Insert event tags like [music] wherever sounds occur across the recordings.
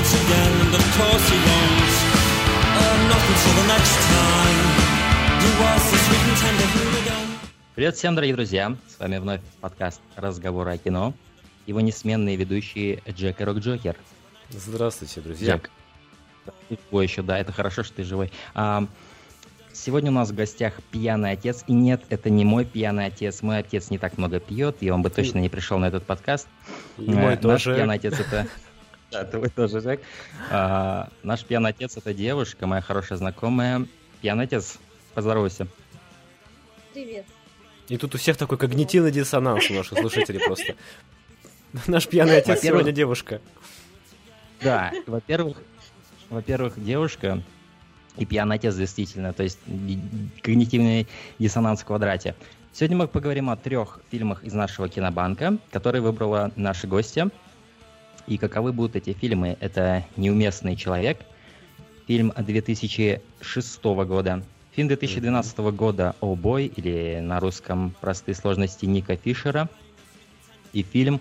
it again, and of course he won't. Uh, not until the next time. He was the sweet and tender hooligan. Привет всем, дорогие друзья! С вами вновь подкаст «Разговоры о кино». Его несменные ведущие Джек и Рок Джокер. Здравствуйте, друзья. Джек. Ой, еще, да, это хорошо, что ты живой. А, сегодня у нас в гостях пьяный отец. И нет, это не мой пьяный отец. Мой отец не так много пьет, и он бы точно не пришел на этот подкаст. И мой Э, тоже. Наш пьяный отец это... Да, твой тоже, Джек. А, наш пьяный отец это девушка, моя хорошая знакомая. Пьяный отец, поздоровайся. Привет. И тут у всех такой когнитивный диссонанс у наших слушателей просто. [laughs] Наш пьяный отец Во-первых- сегодня девушка. Да, во-первых, во-первых, девушка и пьяный отец действительно, то есть когнитивный диссонанс в квадрате. Сегодня мы поговорим о трех фильмах из нашего кинобанка, которые выбрала наши гости. И каковы будут эти фильмы? Это «Неуместный человек», фильм 2006 года, фильм 2012 года «О бой» или на русском «Простые сложности» Ника Фишера и фильм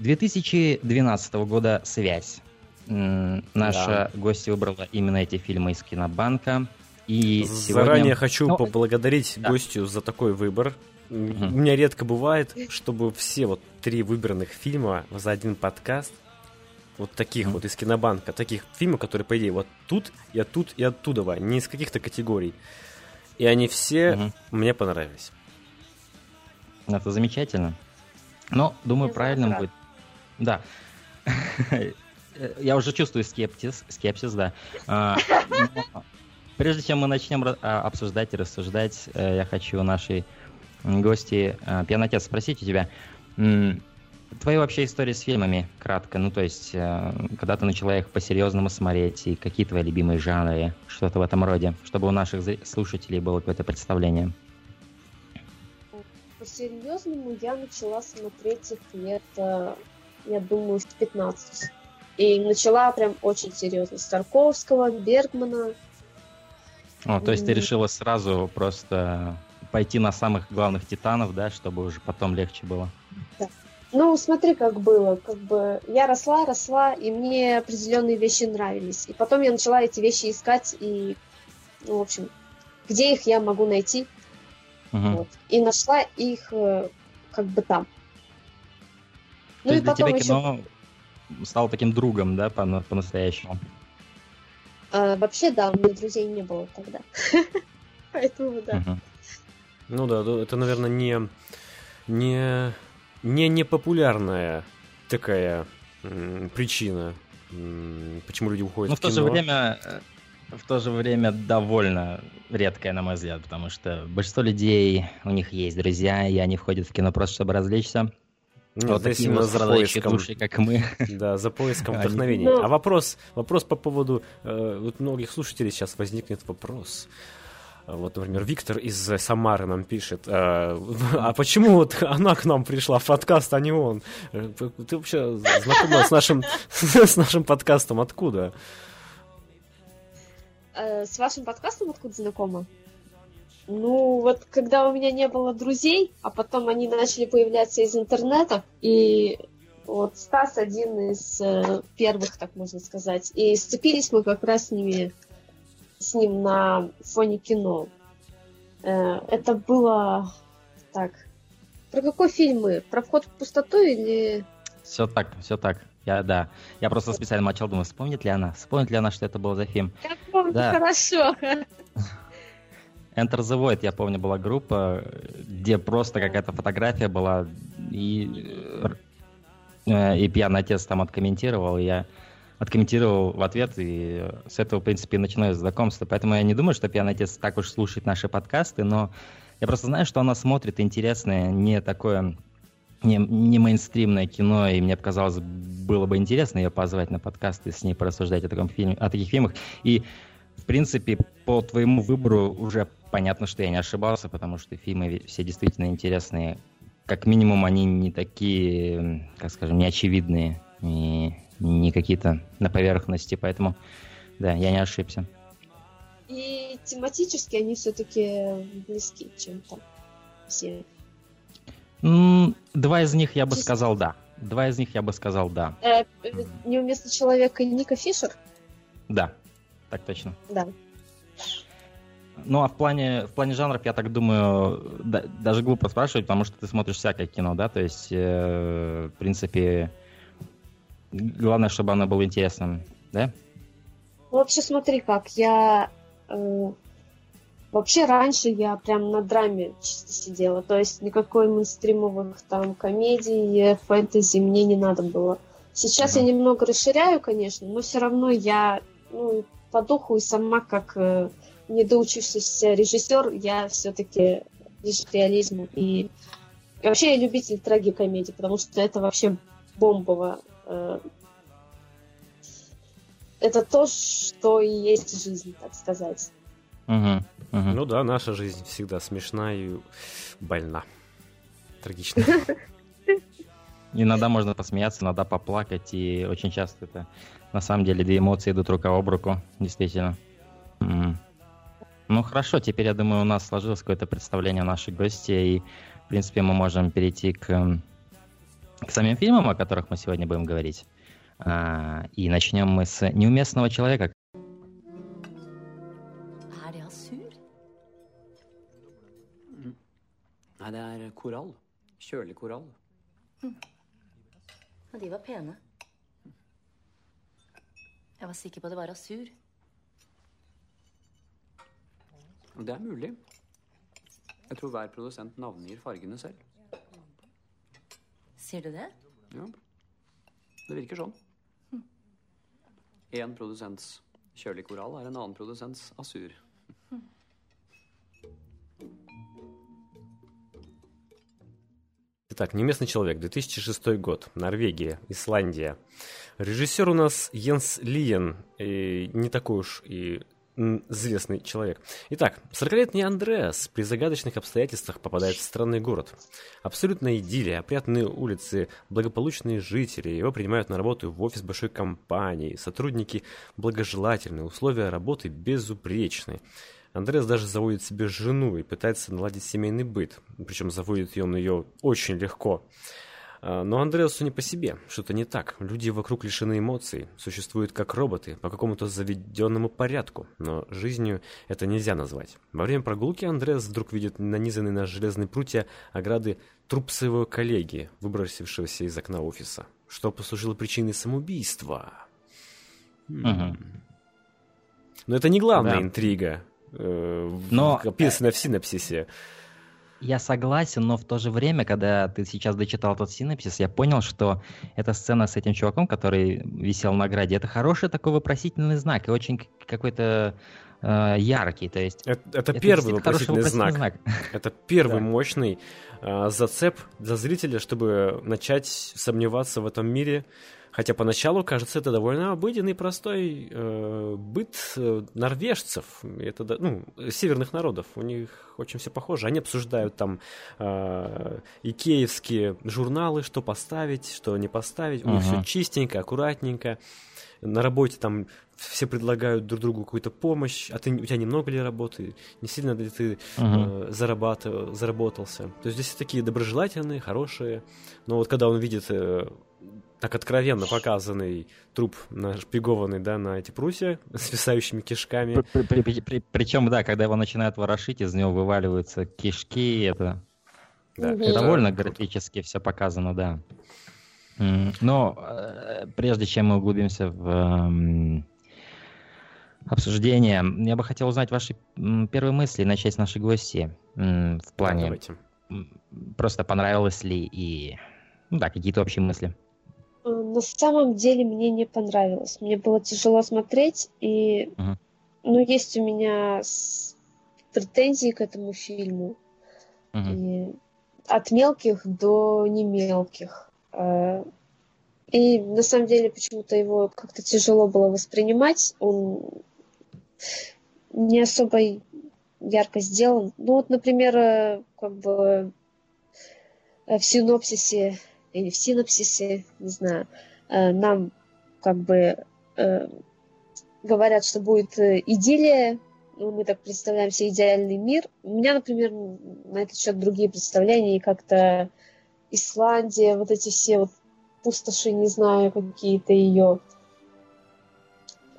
2012 года «Связь». Наша гостья выбрала именно эти фильмы из кинобанка. И сегодня- Заранее хочу Ну, поблагодарить да. гостю за такой выбор. Мгм. У меня редко бывает, чтобы все вот три выбранных фильма за один подкаст, вот таких Мгм. вот из кинобанка, таких фильмов, которые, по идее, вот тут, и оттуда, и оттуда, не из каких-то категорий. И они все Мгм. мне понравились. Это замечательно. Но, думаю, Я правильно рада. будет. Да. [laughs] Я уже чувствую скептиз, скепсис, да. А, Прежде чем мы начнем а, обсуждать и рассуждать, э, я хочу нашей гости э, Пьяный Отец спросить у тебя, твоя вообще история с фильмами, кратко, ну то есть, э, когда ты начала их по-серьезному смотреть, и какие твои любимые жанры, что-то в этом роде, чтобы у наших слушателей было какое-то представление. По-серьезному я начала смотреть их лет, э, я думаю, в 15. И начала прям очень серьезно. С Тарковского, Бергмана. О, то есть ты решила сразу просто пойти на самых главных титанов, да, чтобы уже потом легче было. Ну, смотри, как было. Как бы я росла, росла, и мне определенные вещи нравились. И потом я начала эти вещи искать, и, ну, в общем, где их я могу найти. Мгм. Вот. И нашла их э, как бы там. То Ну и есть для потом тебя еще кино стало таким другом, да, по- по-настоящему? А, вообще, да, у меня друзей не было тогда. [laughs] Поэтому, да. Мгм. Ну да, это, наверное, не, не, не непопулярная такая м, причина, м, почему люди уходят Но Ну, в в то кино. же время, э, в то же время довольно редкая, на мой взгляд, потому что большинство людей, у них есть друзья, и они входят в кино просто, чтобы развлечься. Нет, вот это такие вот за страдающие поиском, души, как мы. [laughs] да, за поиском вдохновения. Ну. А вопрос, вопрос по поводу, э, вот многих слушателей сейчас возникнет вопрос. А Вот, например, Виктор из Самары нам пишет, э, [laughs] а почему вот она к нам пришла в подкаст, а не он? Э, Ты вообще знакома с нашим, [laughs] с нашим подкастом откуда? Э, С вашим подкастом откуда знакома? Ну, вот когда у меня не было друзей, а потом они начали появляться из интернета, и вот Стас один из первых, так можно сказать. И сцепились мы как раз с ними, с ним на фоне кино. Э, это было так. Про какой фильм мы? Про вход в пустоту или Все так, все так. Я, да. Я просто специально молчал, думаю, вспомнит ли она? Вспомнит ли она, что это был за фильм? Я помню Да. хорошо. Enter the Void, я помню, была группа, где просто какая-то фотография была, и, э, и пьяный отец там откомментировал, и я откомментировал в ответ, и с этого, в принципе, и начинаю знакомство. Поэтому я не думаю, что пьяный отец так уж слушает наши подкасты, но я просто знаю, что она смотрит интересное, не такое не, не мейнстримное кино, и мне показалось, было бы интересно ее позвать на подкаст и с ней порассуждать о, таком фильме, о таких фильмах. И, в принципе, по твоему выбору уже понятно, что я не ошибался, потому что фильмы все действительно интересные. Как минимум, они не такие, как скажем, неочевидные и не какие-то на поверхности, поэтому, да, я не ошибся. И тематически они все-таки близки чем-то. Все. Два из них я бы сказал да. Два из них я бы сказал да. Э, э, неуместный человек и Ника Фишер? Да, так точно. Да. Ну, а в плане, в плане жанров, я так думаю, да- даже глупо спрашивать, потому что ты смотришь всякое кино, да, то есть, э, в принципе, главное, чтобы оно было интересным, да? Вообще, смотри как, я... э, вообще, раньше я прям на драме чисто сидела, то есть никакой мейнстримовых там комедий, фэнтези мне не надо было. Сейчас я немного расширяю, конечно, но все равно я ну, по духу и сама как э, недоучившийся режиссер, я все-таки ближе к реализму. И вообще я любитель трагикомедии, потому что это вообще бомбово. Э, это то, что и есть жизнь, так сказать. Мгм, мгм. Ну да, наша жизнь всегда смешна и больна. Трагична. Иногда можно посмеяться, иногда поплакать, и очень часто это на самом деле две эмоции идут рука об руку, действительно. Ну хорошо, теперь я думаю, у нас сложилось какое-то представление о нашей гости, и в принципе мы можем перейти к, м, к самим фильмам, о которых мы сегодня будем говорить. А, и начнем мы с неуместного человека. Er det Asur? Nei, det er korall. Kjølig korall. Ja, de var pene. Jeg var sikker på at det var Asur. Og det er mulig. Jeg tror hver produsent navngir fargene selv. Sier du det? Ja, det virker sånn. Én produsents kjølig korall er en annen produsents asur. Итак, «Неместный человек», 2006 год, Норвегия, Исландия. Режиссер у нас Йенс Лиен, и не такой уж и известный человек. Итак, 40-летний Андреас при загадочных обстоятельствах попадает в странный город. Абсолютная идиллия, опрятные улицы, благополучные жители. Его принимают на работу в офис большой компании. Сотрудники благожелательные, условия работы безупречны. Андреас даже заводит себе жену и пытается наладить семейный быт. Причем заводит он ее очень легко. А, Но Андреасу не по себе, что-то не так. Люди вокруг лишены эмоций, существуют как роботы, по какому-то заведенному порядку, но жизнью это нельзя назвать. Во время прогулки Андреас вдруг видит нанизанный на железные прутья ограды труп своего коллеги, выбросившегося из окна офиса, что послужило причиной самоубийства. Но это не главная Да. интрига, э, в- Но- описанная в синапсисе. Я согласен, но в то же время, когда ты сейчас дочитал тот синопсис, я понял, что эта сцена с этим чуваком, который висел на ограде, это хороший такой вопросительный знак и очень какой-то э, яркий. То есть Это, это это первый хороший вопросительный знак. [laughs] Это первый Да. мощный э, зацеп для зрителя, чтобы начать сомневаться в этом мире. Хотя поначалу кажется это довольно обыденный, простой э, быт э, норвежцев, это, ну, северных народов. У них очень все похоже. Они обсуждают там э, икеевские журналы, что поставить, что не поставить. У них все чистенько, аккуратненько. На работе там все предлагают друг другу какую-то помощь, а ты, у тебя немного ли работы, не сильно ли ты Мгм. э, зарабатывал, заработался. То есть здесь все такие доброжелательные, хорошие. Но вот когда он видит э, так откровенно показанный труп нашпигованный, да, на эти прутья [laughs] с свисающими кишками. Причем, да, когда его начинают ворошить, из него вываливаются кишки, это Да, довольно круто. графически все показано, да. Но э, прежде чем мы углубимся в эм, обсуждение, я бы хотел узнать ваши первые мысли и начать с нашей гости в Да, плане давайте. просто понравилось ли и ну да какие-то общие мысли. На самом деле мне не понравилось. Мне было тяжело смотреть, и Мгм. ну, есть у меня претензии к этому фильму. Мгм. И от мелких до не мелких. Э, И на самом деле почему-то его как-то тяжело было воспринимать. Он не особо ярко сделан. Ну вот, например, э, как бы э, в синопсисе или в синопсисе, не знаю, э, нам как бы э, говорят, что будет э, идиллия ну, мы так представляем себе идеальный мир. У меня, например, на этот счет другие представления, и как-то Исландия, вот эти все вот пустоши, не знаю, какие-то ее.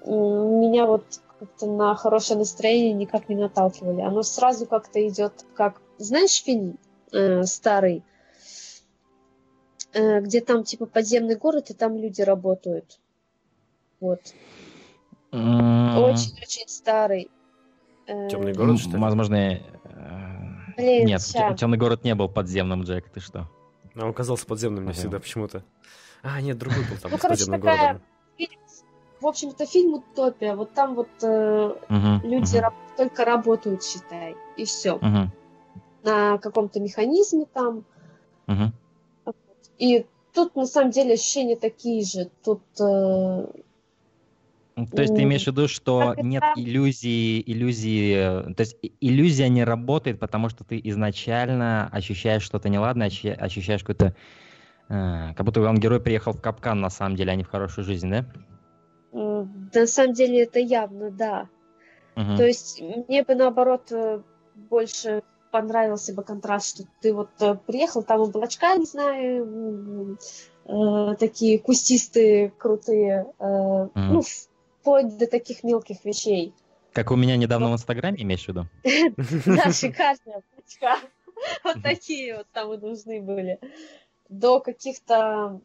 Меня вот как-то на хорошее настроение никак не наталкивали. Оно сразу как-то идет как... Знаешь фильм э, старый, где там типа подземный город, и там люди работают. Вот. Очень-очень старый. Э, Темный город, что ли? Возможно, э, Блин, нет, ща. темный город не был подземным, Джек, ты что? А он казался подземным мне Ага. всегда почему-то. А, нет, другой был там, Ну, с короче, подземным такая- городом. В общем-то, фильм «Утопия». Вот там вот э, Мгм, люди мгм, раб- только работают, считай, и все. мгм, На каком-то механизме там. мгм. И тут, на самом деле, ощущения такие же. Тут э, То есть ты имеешь в виду, что как это? нет иллюзии, иллюзии, э, то есть иллюзия не работает, потому что ты изначально ощущаешь что-то неладное, ощуща- ощущаешь какой-то, э, как будто он герой приехал в капкан на самом деле, а не в хорошую жизнь, да? м, на самом деле это явно, да. Мгм. То есть мне бы, наоборот, э, больше понравился бы контраст, что ты вот э, приехал, там облачка, не знаю, э, такие кустистые, крутые, э, Мгм. ну, вплоть до таких мелких вещей. Как у меня недавно в Инстаграме, имеешь в виду? [laughs] Да, [laughs] шикарные облачка. Вот такие вот там и нужны были. До каких-то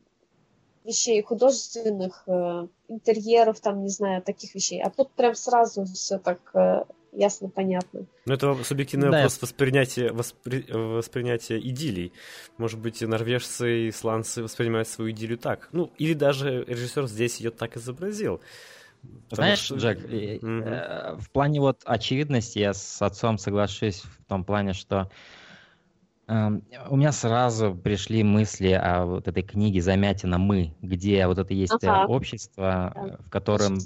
вещей художественных, э, интерьеров, там, не знаю, таких вещей. А тут прям сразу все так э, ясно, понятно. Ну, это субъективный Да, вопрос воспринятия, воспри- воспринятия идиллий. Может быть, норвежцы и исландцы воспринимают свою идиллию так. Ну, или даже режиссер здесь ее так изобразил. Знаешь, что- Джек, э, в плане вот очевидности я с отцом соглашусь в том плане, что эм, у меня сразу пришли мысли о вот этой книге «Замятина. Мы», где вот это есть э, Ага. общество, э, в котором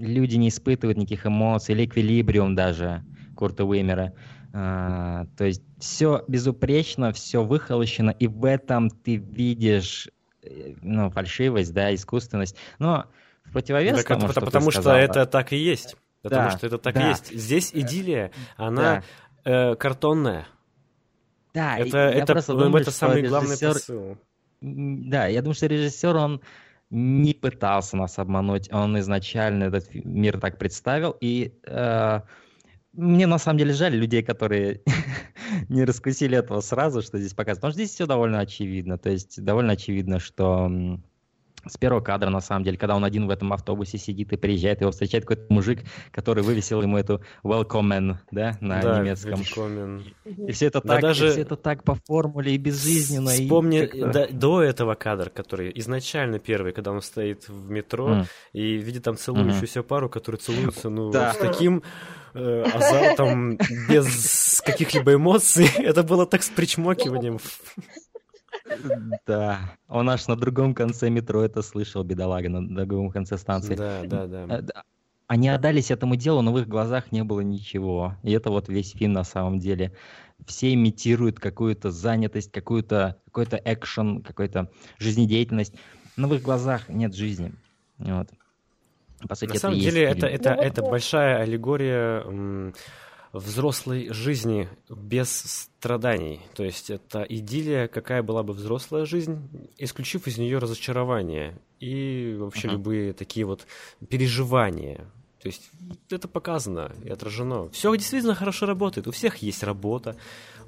люди не испытывают никаких эмоций, или эквилибриум даже Курта Уимера. А, то есть все безупречно, все выхолощено, и в этом ты видишь э, ну, фальшивость, да, искусственность. Но в противовес Так тому, это что потому, что сказала, это так и есть. Потому Да, что это так и да. есть. Здесь идиллия, да, она э, картонная. да, и это я это, просто думаю, это самый главный режиссер- посыл. Да, я думаю, что режиссер, он не пытался нас обмануть, он изначально этот мир так представил, и э, мне на самом деле жаль людей, которые [laughs] не раскусили этого сразу, что здесь показывают, потому что здесь все довольно очевидно, то есть довольно очевидно, что с первого кадра, на самом деле, когда он один в этом автобусе сидит и приезжает, его встречает какой-то мужик, который вывесил ему эту «Welcome», да, на да, немецком. Великомен. И все это Да так, и даже- все это так по формуле и безжизненно. и Вспомни как-то- да, до этого кадр, который изначально первый, когда он стоит в метро М. и видит там целующуюся пару, которые целуются, ну, Да. с таким э, азартом, без каких-либо эмоций. [laughs] Это было так с причмокиванием. Да, он аж на другом конце метро это слышал, бедолага, на другом конце станции. Да, да, да. Э, да. Они отдались этому делу, но в их глазах не было ничего. И это вот весь фильм на самом деле. Все имитируют какую-то занятость, какую-то, какой-то экшен, какую-то жизнедеятельность, но в их глазах нет жизни. Вот. По сути, На самом деле, это, это, это большая аллегория взрослой жизни без страданий. То есть это идиллия, какая была бы взрослая жизнь, исключив из нее разочарование и вообще Мгм. любые такие вот переживания. То есть это показано и отражено. Все действительно хорошо работает. У всех есть работа,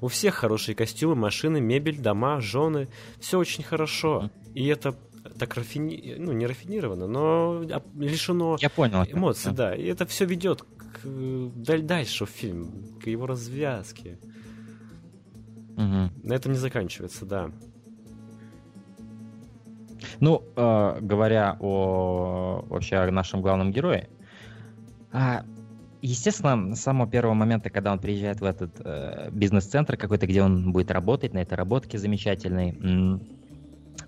у всех хорошие костюмы, машины, мебель, дома, жены. Все очень хорошо. И это так рафини... ну, не рафинировано, но а, лишено Я понял. эмоций, Да. да. И это все ведет к э, даль- дальше в фильм, к его развязке. Мгм. На этом не заканчивается, да. Ну, э, говоря о вообще о нашем главном герое, а, естественно, с самого первого момента, когда он приезжает в этот э, бизнес-центр какой-то, где он будет работать на этой работке замечательной,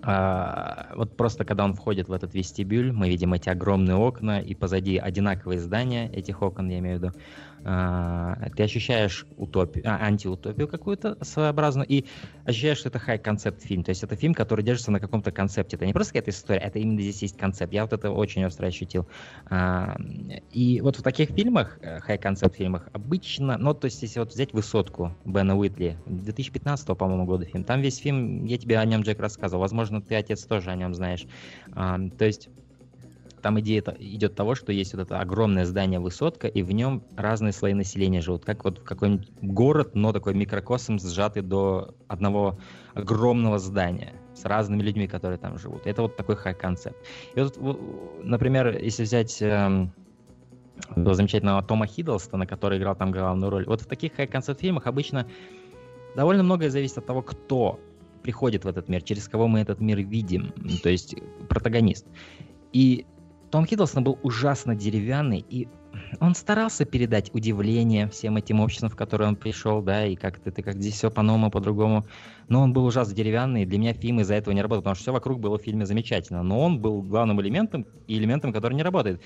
А, вот просто когда он входит в этот вестибюль, мы видим эти огромные окна, и позади одинаковые здания этих окон, я имею в виду. А, ты ощущаешь утопию, а, антиутопию какую-то своеобразную, и ощущаешь, что это хай-концепт фильм. То есть это фильм, который держится на каком-то концепте. Это не просто какая-то история, это именно здесь есть концепт. Я вот это очень остро ощутил. А, и вот в таких фильмах, э, хай-концепт фильмах, обычно, ну, то есть если вот взять «Высотку» Бена Уитли, 2015, по-моему, года фильм, там весь фильм, я тебе о нем, Джек, рассказывал, возможно, ты, отец, тоже о нем знаешь. То есть там идея идет того, что есть вот это огромное здание высотка, и в нем разные слои населения живут, как вот какой-нибудь город, но такой микрокосм сжатый до одного огромного здания с разными людьми, которые там живут. Это вот такой хай-концепт. И вот, например, если взять эм, замечательного Тома Хиддлстона, который играл там главную роль, вот в таких хай-концепт фильмах обычно довольно многое зависит от того, кто приходит в этот мир, через кого мы этот мир видим, то есть протагонист. И том Хиддлстон был ужасно деревянный, и он старался передать удивление всем этим обществам, в которые он пришел, да, и как-то это как здесь все по-новому, по-другому. Но он был ужасно деревянный, и для меня фильм из-за этого не работал, потому что все вокруг было в фильме замечательно. Но он был главным элементом и элементом, который не работает.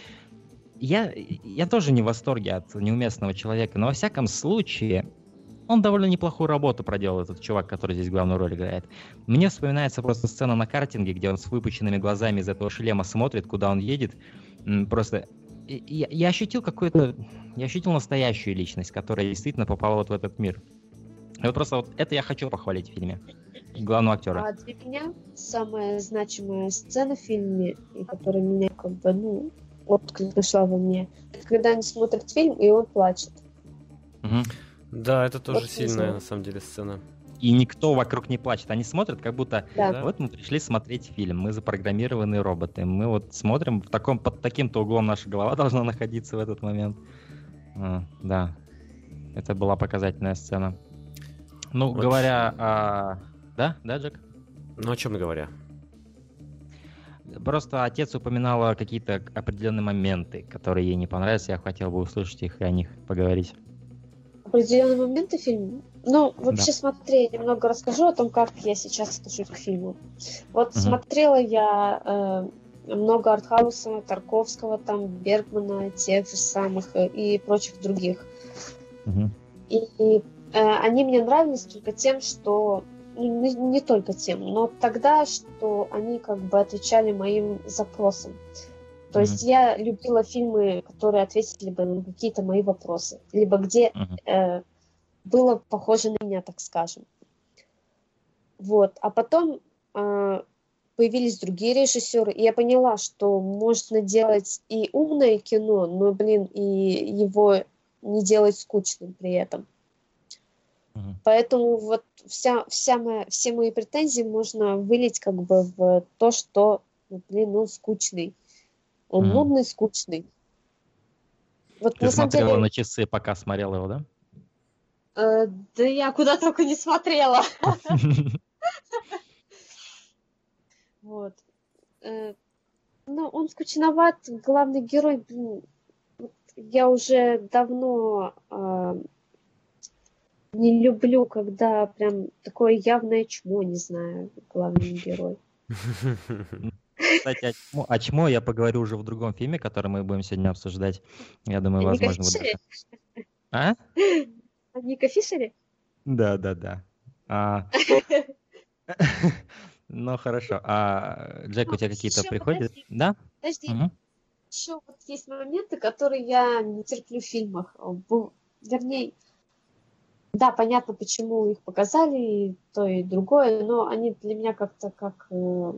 Я, я тоже не в восторге от неуместного человека, но во всяком случае, он довольно неплохую работу проделал, этот чувак, который здесь главную роль играет. Мне вспоминается просто сцена на картинге, где он с выпученными глазами из этого шлема смотрит, куда он едет. Просто я, я ощутил какую-то... Я ощутил настоящую личность, которая действительно попала вот в этот мир. И вот просто вот это я хочу похвалить в фильме. Главного актера. А для меня самая значимая сцена в фильме, которая меня как бы, ну, отклик нашла во мне, это когда они смотрят фильм, и он плачет. Угу. Да, это тоже вот сильная, на самом деле, сцена. И никто вокруг не плачет. Они смотрят, как будто да. вот мы пришли смотреть фильм. Мы запрограммированные роботы. Мы вот смотрим в таком, под таким-то углом наша голова [laughs] должна находиться в этот момент. А, да. Это была показательная сцена. Ну, вот. говоря о... Да, да, Джек? Ну, о чем говоря? Просто отец упоминала какие-то определенные моменты, которые ей не понравились. Я хотел бы услышать их и о них поговорить определенные моменты фильма. Ну, вообще, да. смотри, я немного расскажу о том, как я сейчас отношусь к фильму. Вот угу. смотрела я э, много артхауса, Тарковского, там, Бергмана, тех же самых э, и прочих других. Угу. И, э, они мне нравились только тем, что ну, не, не только тем, но тогда, что они как бы отвечали моим запросам. То mm-hmm. есть я любила фильмы, которые ответили бы на какие-то мои вопросы, либо где mm-hmm. э, было похоже на меня, так скажем. Вот. А потом э, появились другие режиссеры, и я поняла, что можно делать и умное кино, но, блин, и его не делать скучным при этом. Mm-hmm. Поэтому вот вся, вся моя, все мои претензии можно вылить как бы в то, что, ну, блин, он скучный. Он mm. нудный, скучный. Вот, Ты на смотрела деле... на часы, пока смотрела его, да? Э, да я куда только не смотрела. [laughs] Вот. Э, ну, он скучноват, главный герой, блин, я уже давно э, не люблю, когда прям такое явное чмо, не знаю, главный герой. [laughs] Кстати, о чмо, о чмо я поговорю уже в другом фильме, который мы будем сегодня обсуждать. Я думаю, возможно... Вы... А? Ника Фишере? Да, да, да. А... Ну, хорошо. А, Джек, у тебя какие-то приходят? Да? Подожди. Еще вот есть моменты, которые я не терплю в фильмах. Вернее, да, понятно, почему их показали, и то, и другое, но они для меня как-то как э,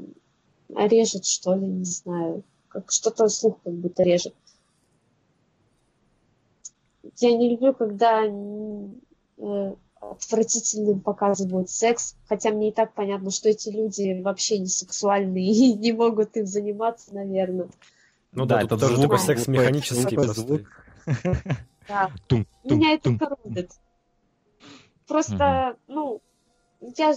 режет, что ли, не знаю. Как что-то слух как будто режет. Я не люблю, когда э, отвратительным показывают секс, хотя мне и так понятно, что эти люди вообще не сексуальные [laughs] и не могут им заниматься, наверное. Ну да, это тоже такой секс механический просто. Да. [laughs] Меня это коробит. Просто, ну, я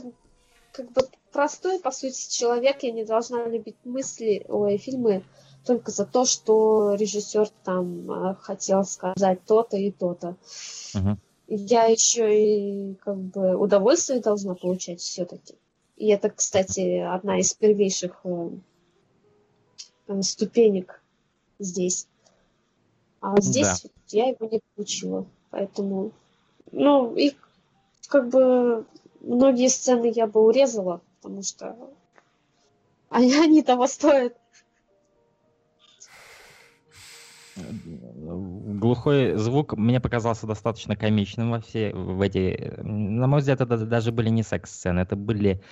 как бы простой, по сути, человек, я не должна любить мысли, ой, фильмы только за то, что режиссер там а, хотел сказать то-то и то-то. Uh-huh. Я еще и как бы удовольствие должна получать все-таки. И это, кстати, одна из первейших э, э, ступенек здесь. А здесь я его не получила. Поэтому, ну, и как бы многие сцены я бы урезала, потому что они, [laughs] они того стоят. глухой звук мне показался достаточно комичным во все в эти. На мой взгляд, это даже были не секс-сцены, это были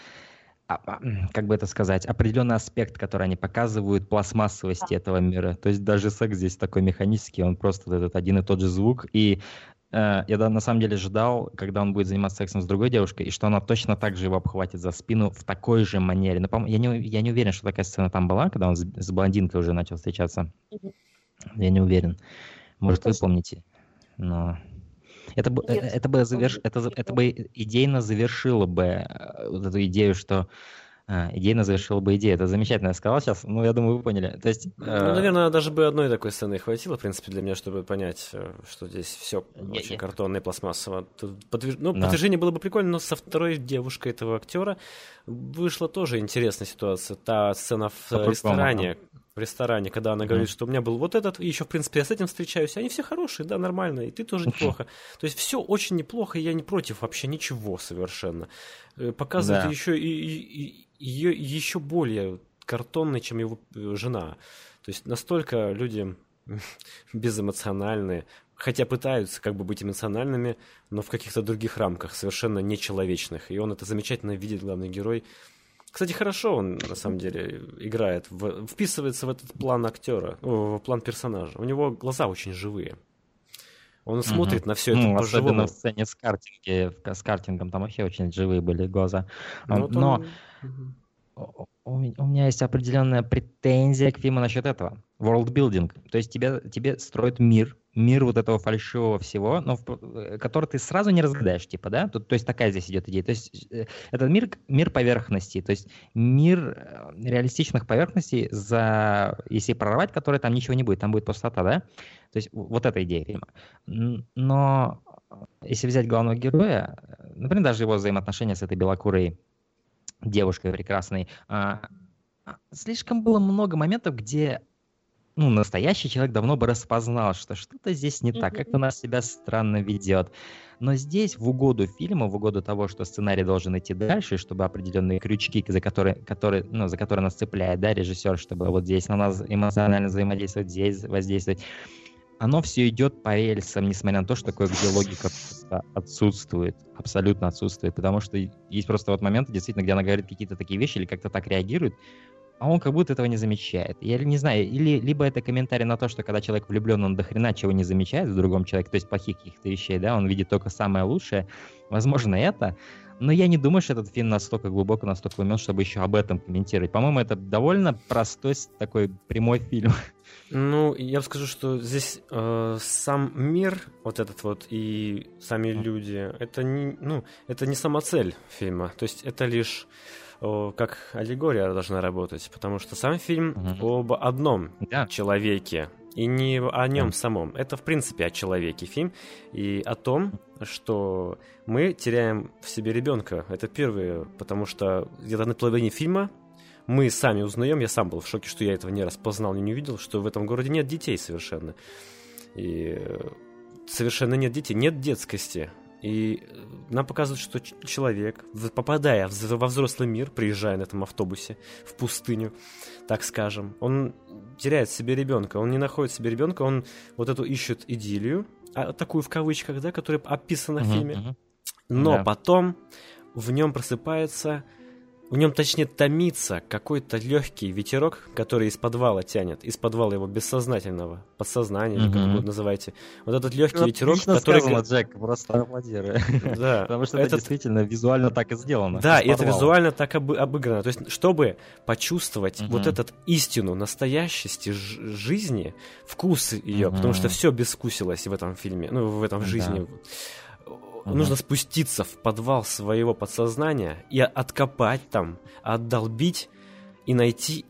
а, а, как бы это сказать, определенный аспект, который они показывают пластмассовости этого мира. То есть даже секс здесь такой механический, он просто этот один и тот же звук. И я да, на самом деле ждал, когда он будет заниматься сексом с другой девушкой, и что она точно так же его обхватит за спину в такой же манере. Но я не, я не уверен, что такая сцена там была, когда он с, с блондинкой уже начал встречаться. Я не уверен. Может, вы помните. Но это бы, Нет, это бы заверш, это, это бы идейно завершило бы э, вот эту идею, что а, идейно завершила бы идею. Это замечательно я сказал сейчас, ну, я думаю, вы поняли. То есть, ну, э... наверное, даже бы одной такой сцены хватило, в принципе, для меня, чтобы понять, э, что здесь все не, очень не. картонное, пластмассово. Подвиж... Ну, да. подтверждение было бы прикольно, но со второй девушкой этого актера вышла тоже интересная ситуация. Та сцена в По ресторане, в ресторане, когда она говорит, mm. что у меня был вот этот, и еще, в принципе, я с этим встречаюсь, они все хорошие, да, нормально, и ты тоже неплохо. То есть все очень неплохо, и я не против вообще ничего совершенно. Э, показывает да. еще и, и, и ее еще более картонной, чем его э, жена. То есть настолько люди [laughs] безэмоциональные, хотя пытаются как бы быть эмоциональными, но в каких-то других рамках, совершенно нечеловечных. И он это замечательно видит, главный герой. Кстати, хорошо он, на самом деле, играет, в, вписывается в этот план актера, в план персонажа. У него глаза очень живые. Он угу. смотрит на все это ну, по-живому. Особенно в сцене с, картинги, с картингом, там вообще очень живые были глаза. Ну, Но он... у, у меня есть определенная претензия к фильму насчет этого. World building. То есть тебе, тебе строят мир, мир вот этого фальшивого всего, но в, э, который ты сразу не разгадаешь, типа, да? Тут, то есть такая здесь идет идея. То есть э, этот мир, мир поверхности, то есть мир э, реалистичных поверхностей, за, если прорвать который там ничего не будет, там будет пустота, да? То есть вот эта идея фильма. Но если взять главного героя, например, даже его взаимоотношения с этой белокурой девушкой прекрасной, а, слишком было много моментов, где ну, настоящий человек давно бы распознал, что что-то здесь не так, как-то нас себя странно ведет. Но здесь, в угоду фильма, в угоду того, что сценарий должен идти дальше, чтобы определенные крючки, за которые, которые, ну, за которые нас цепляет, да, режиссер, чтобы вот здесь на нас эмоционально взаимодействовать, здесь воздействовать, оно все идет по рельсам, несмотря на то, что такое, где логика отсутствует, абсолютно отсутствует, потому что есть просто вот моменты, действительно, где она говорит какие-то такие вещи или как-то так реагирует, а он как будто этого не замечает. Я не знаю, или либо это комментарий на то, что когда человек влюблен, он до хрена чего не замечает в другом человеке, то есть плохих каких-то вещей, да, он видит только самое лучшее. Возможно, это. Но я не думаю, что этот фильм настолько глубоко, настолько умен, чтобы еще об этом комментировать. По-моему, это довольно простой такой прямой фильм. Ну, я бы скажу, что здесь э, сам мир, вот этот вот, и сами люди, это не, ну, это не сама цель фильма. То есть это лишь как аллегория должна работать, потому что сам фильм угу. об одном да. человеке и не о нем да. самом. Это, в принципе, о человеке фильм и о том, что мы теряем в себе ребенка. Это первое, потому что где-то на половине фильма мы сами узнаем, я сам был в шоке, что я этого не распознал и не увидел, что в этом городе нет детей совершенно. И совершенно нет детей, нет детскости. И э, нам показывают, что человек, попадая во взрослый мир, приезжая на этом автобусе в пустыню, так скажем, он теряет себе ребенка, он не находит себе ребенка, он вот эту ищет идиллию, а, такую в кавычках, да, которая описана в фильме, но да. потом в нем просыпается в нем, точнее, томится какой-то легкий ветерок, который из подвала тянет, из подвала его бессознательного, подсознания, mm-hmm. или как угодно называйте. Вот этот легкий ну, ветерок, который... сказано, Джек, просто аплодирую. [laughs] Да. Потому что это действительно визуально так и сделано. Да, и это визуально так обыграно. То есть, чтобы почувствовать вот этот истину настоящести жизни, вкус ее, потому что все бескусилось в этом фильме, ну, в этом жизни Угу. Нужно спуститься в подвал своего подсознания и откопать там, отдолбить и найти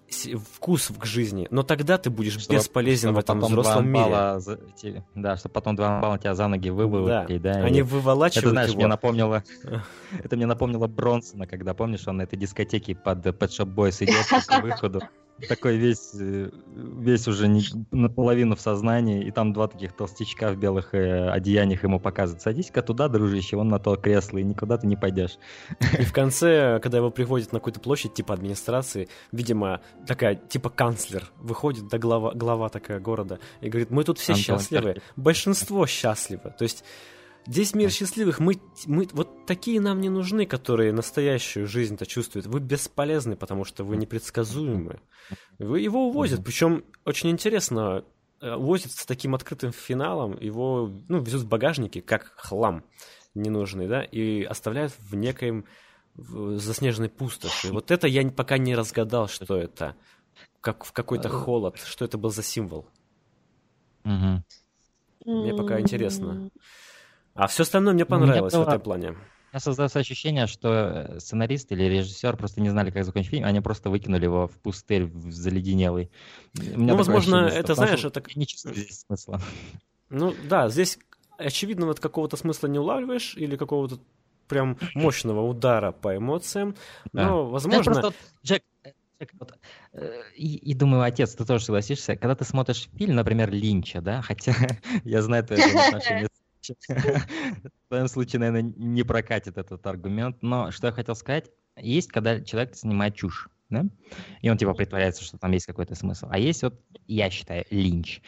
вкус к жизни. Но тогда ты будешь Чтобы- бесполезен чтобы в этом взрослом мире. за- те- да, чтобы потом два балла тебя за ноги выволокли, да. Они и- выволачивают Это, знаешь, его. мне напомнило... [laughs] Это мне напомнило Бронсона, когда, помнишь, он на этой дискотеке под Pet Shop Boys идет по выходу. [laughs] Такой весь, э, весь уже не- наполовину в сознании, и там два таких толстячка в белых э, одеяниях ему показывают. Садись-ка туда, дружище, вон на то кресло, и никуда ты не пойдешь. И в конце, когда его приводят на какую-то площадь, типа администрации, видимо, такая, типа канцлер, выходит, да глава, глава такая города, и говорит, мы тут все Антон счастливы, большинство счастливы. То есть здесь мир счастливых, мы, мы вот такие нам не нужны, которые настоящую жизнь-то чувствуют. Вы бесполезны, потому что вы непредсказуемы. Вы его увозят, причем очень интересно, э, увозят с таким открытым финалом, его ну, везут в багажнике, как хлам ненужный, да, и оставляют в некоем в заснеженной пустоши. Вот это я пока не разгадал, что это. Как в какой-то холод, что это был за символ. Мгм. Мне пока интересно. А все остальное мне понравилось в было- этом плане. У меня создалось ощущение, что э, сценарист или режиссер просто не знали, как закончить фильм, они просто выкинули его в пустырь, в заледенелый. Ну, возможно, ощущение, это, знаешь, это- я не чувствую здесь смысла. Ну да, здесь очевидно вот какого-то смысла не улавливаешь или какого-то прям мощного удара по эмоциям. Да. Но, Я возможно, просто вот, Джек, Джек, вот, э, и, и думаю, отец, ты тоже согласишься, когда ты смотришь фильм, например, Линча, да, хотя [laughs] я знаю твое отношение [laughs] в твоем случае, наверное, не прокатит этот аргумент, но что я хотел сказать, есть, когда человек снимает чушь, да, и он типа притворяется, что там есть какой-то смысл, а есть вот, я считаю, Линч.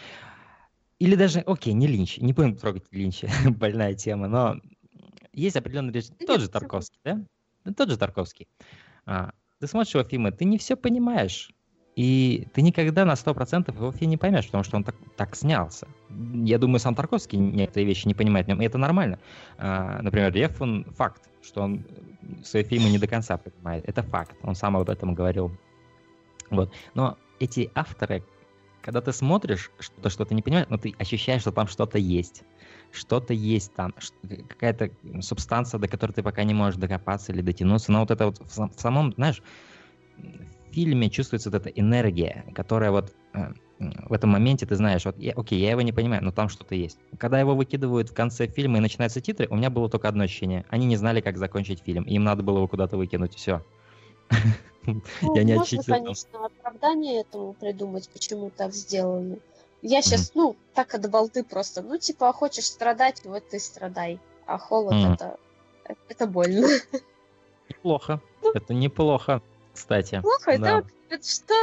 Или даже, окей, не Линч, не будем трогать Линча, [laughs] больная тема, но есть определенный режим, тот же Тарковский, да? Тот же Тарковский. А, ты смотришь его фильмы, ты не все понимаешь. И ты никогда на 100% его фильм не поймешь, потому что он так, так снялся. Я думаю, сам Тарковский некоторые вещи не понимает и это нормально. А, например, Лев, он факт, что он свои фильмы не до конца понимает. Это факт, он сам об этом говорил. Вот. Но эти авторы, когда ты смотришь что-то, что ты не понимаешь, но ты ощущаешь, что там что-то есть. Что-то есть там, какая-то субстанция, до которой ты пока не можешь докопаться или дотянуться. Но вот это вот в, сам- в самом, знаешь, в фильме чувствуется вот эта энергия, которая вот э, в этом моменте ты знаешь, вот, я, окей, я его не понимаю, но там что-то есть. Когда его выкидывают в конце фильма и начинаются титры, у меня было только одно ощущение. Они не знали, как закончить фильм. Им надо было его куда-то выкинуть, все. [laughs] Ну, Я не можно, конечно, оправдание этому придумать, почему так сделали. Я сейчас, ну, так от балды просто. Ну, типа, хочешь страдать, вот ты страдай. А холод Мгм. это, это больно. Неплохо. Это неплохо, кстати. Плохо, Да. это, это что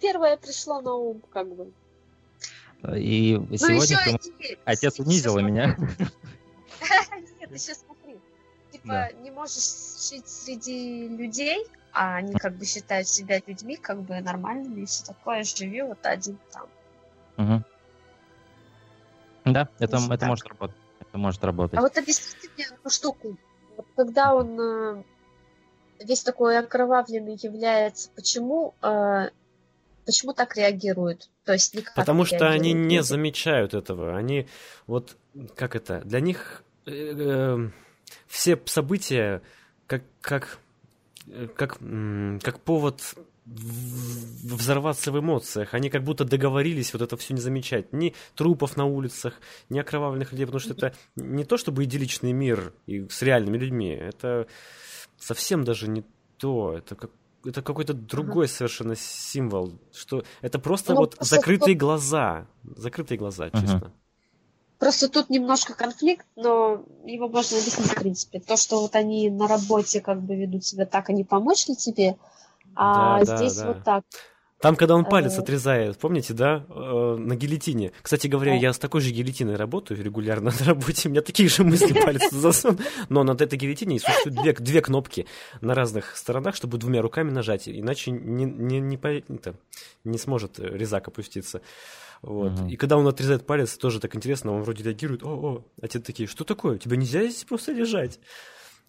первое пришло на ум, как бы. И Ну, сегодня еще и- отец смотри. меня. Нет, ты сейчас смотри. Типа, Да. не можешь жить среди людей, а они как бы считают себя людьми, как бы нормальными и все такое. Живи вот один там. Мгм. Да, это, это так. может работать. Это может работать. А вот объясните мне одну штуку. Вот когда он э, весь такой окровавленный является, почему, э, почему так реагирует? То есть никак Потому что они не замечают этого. Они вот как это? Для них э, э, все события как как э, как как повод взорваться в эмоциях. Они как будто договорились вот это все не замечать. Ни трупов на улицах, ни окровавленных людей, потому что это не то чтобы идилличный мир и с реальными людьми. Это совсем даже не то. Это как это какой-то другой совершенно символ, что это просто Ну, вот просто закрытые глаза, закрытые глаза, Мгм. честно. Просто тут немножко конфликт, но его можно объяснить, в принципе. То, что вот они на работе как бы ведут себя так, они помочь ли тебе, а Да, да, здесь да. вот так. Там, когда он палец Э. отрезает, помните, да, э, на гильотине. Кстати говоря, Да. я с такой же гильотиной работаю регулярно [laughs] на работе. У меня такие же мысли палец засун. Но над этой гильотиной существуют две, две кнопки на разных сторонах, чтобы двумя руками нажать, иначе не, не, не, по- это, не сможет резак опуститься. Вот. Мгм. И когда он отрезает палец, тоже так интересно, он вроде реагирует, о, о, а те такие, что такое, тебе нельзя здесь просто лежать.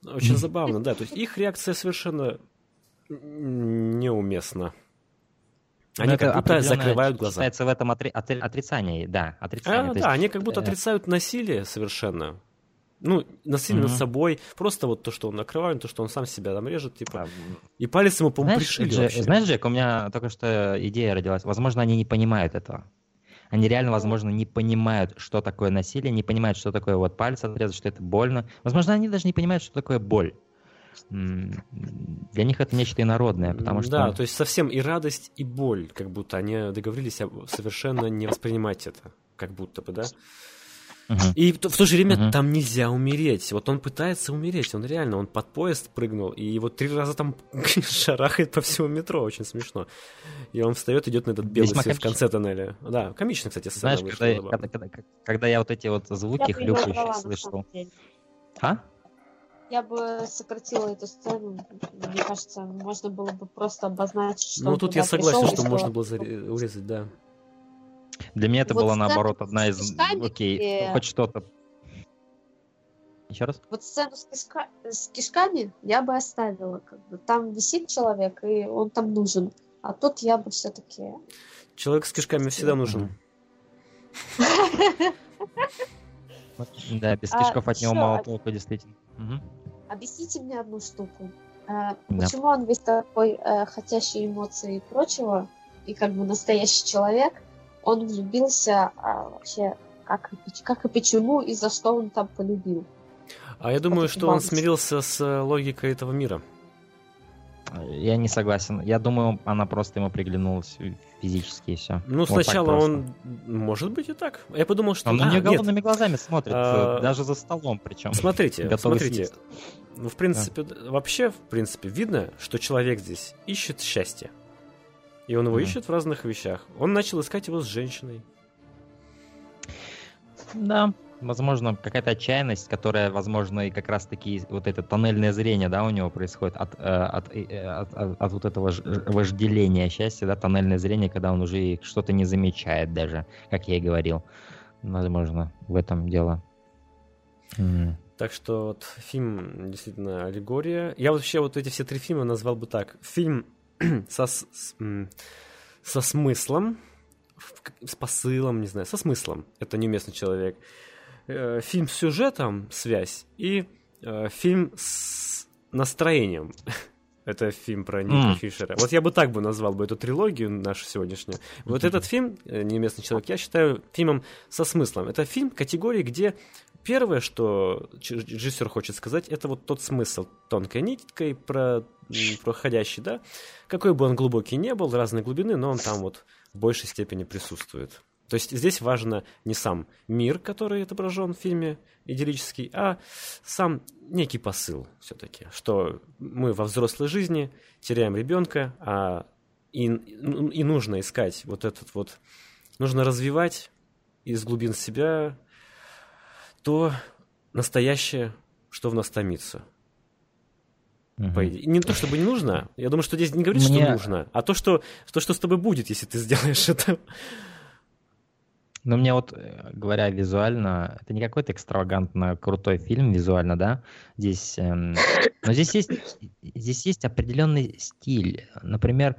Очень [laughs] забавно, да. То есть их реакция совершенно м, неуместна. Они Но как будто закрывают глаза. Считается в этом отри- отри- отрицании, да, отрицание. А, да, есть, они как будто э, отрицают насилие совершенно. Ну, насилие над Мгм. собой, просто вот то, что он накрывает, то, что он сам себя там режет, типа. И палец ему, по-моему, пришили Дже- вообще. знаешь, Джек, у меня только что идея родилась. Возможно, они не понимают этого. Они реально, возможно, не понимают, что такое насилие, не понимают, что такое вот палец отрезать, что это больно. Возможно, они даже не понимают, что такое боль. Для них это нечто инородное, потому что... Да, то есть совсем и радость, и боль, как будто они договорились совершенно не воспринимать это. Как будто бы, да? Мгм. И в то, же время Мгм. там нельзя умереть. Вот он пытается умереть, он реально, он под поезд прыгнул, и вот три раза там [laughs] шарахает по всему метро, очень смешно. И он встает, идет на этот белый Весьма свет в конце тоннеля. Да, комично, кстати, сцена Знаешь, вышла, когда, когда, когда- когда я вот эти вот звуки его хлюпающие слышал... А? Я бы сократила эту сцену. Мне кажется, можно было бы просто обозначить, что Ну, он тут туда я согласен, пришел, что и можно было заре- урезать, да. Для меня это Вот была сцена наоборот одна из... кишками, Окей, где- хоть что-то. Еще раз? Вот сцену с, кишка- с кишками я бы оставила. Как бы. Там висит человек, и он там нужен. А тут я бы все-таки... Человек с кишками всегда нужен. [laughs] Да, без А, кишков от него мало один- толку, действительно. Мгм. Объясните мне одну штуку. Э, Да. Почему он весь такой э, хотящий эмоций и прочего, и как бы настоящий человек, он влюбился а, вообще как как и почему, и за что он там полюбил. А я думаю, что он смирился с э, логикой этого мира. Я не согласен. Я думаю, она просто ему приглянулась физически и все. Ну, сначала он... Может быть и так. Я подумал, что... Он на А, нее нет, голодными глазами смотрит, А, э, даже за столом причем. Смотрите, смотрите. съесть. Ну, в принципе, д- вообще, в принципе, видно, что человек здесь ищет счастье. И он его Мгм. ищет в разных вещах. Он начал искать его с женщиной. Да, возможно, какая-то отчаянность, которая, возможно, и как раз-таки вот это тоннельное зрение, да, у него происходит от, э, от, э, от, от- от вот этого вожделения счастья, да, тоннельное зрение, когда он уже и что-то не замечает даже, как я и говорил. Возможно, в этом дело. М. Так что вот фильм действительно аллегория. Я вообще вот эти все три фильма назвал бы так. Фильм [clears throat] со, с- со смыслом, с посылом, не знаю, со смыслом. Это неуместный человек. Э, Фильм с сюжетом, связь, и э, фильм с настроением. [laughs] Это фильм про Ника М. Фишера. Вот я бы так бы назвал бы эту трилогию нашу сегодняшнюю. Вот Мгм. этот фильм э, «Неуместный человек» я считаю фильмом со смыслом. Это фильм категории, где первое, что режиссер хочет сказать, это вот тот смысл тонкой ниткой про, проходящий, да. Какой бы он глубокий не был, разной глубины, но он там вот в большей степени присутствует. То есть здесь важно не сам мир, который отображен в фильме идиллический, а сам некий посыл все-таки, что мы во взрослой жизни теряем ребенка, а и, и нужно искать вот этот вот, нужно развивать из глубин себя то настоящее, что в нас томится. Мгм. По идее. Не то, чтобы не нужно. Я думаю, что здесь не говорит, Мне- что нужно, а то что, то, что с тобой будет, если ты сделаешь это. Ну, мне вот, э, говоря визуально, это не какой-то экстравагантно крутой фильм визуально, да? Здесь, эм, но здесь есть, здесь есть определенный стиль. Например,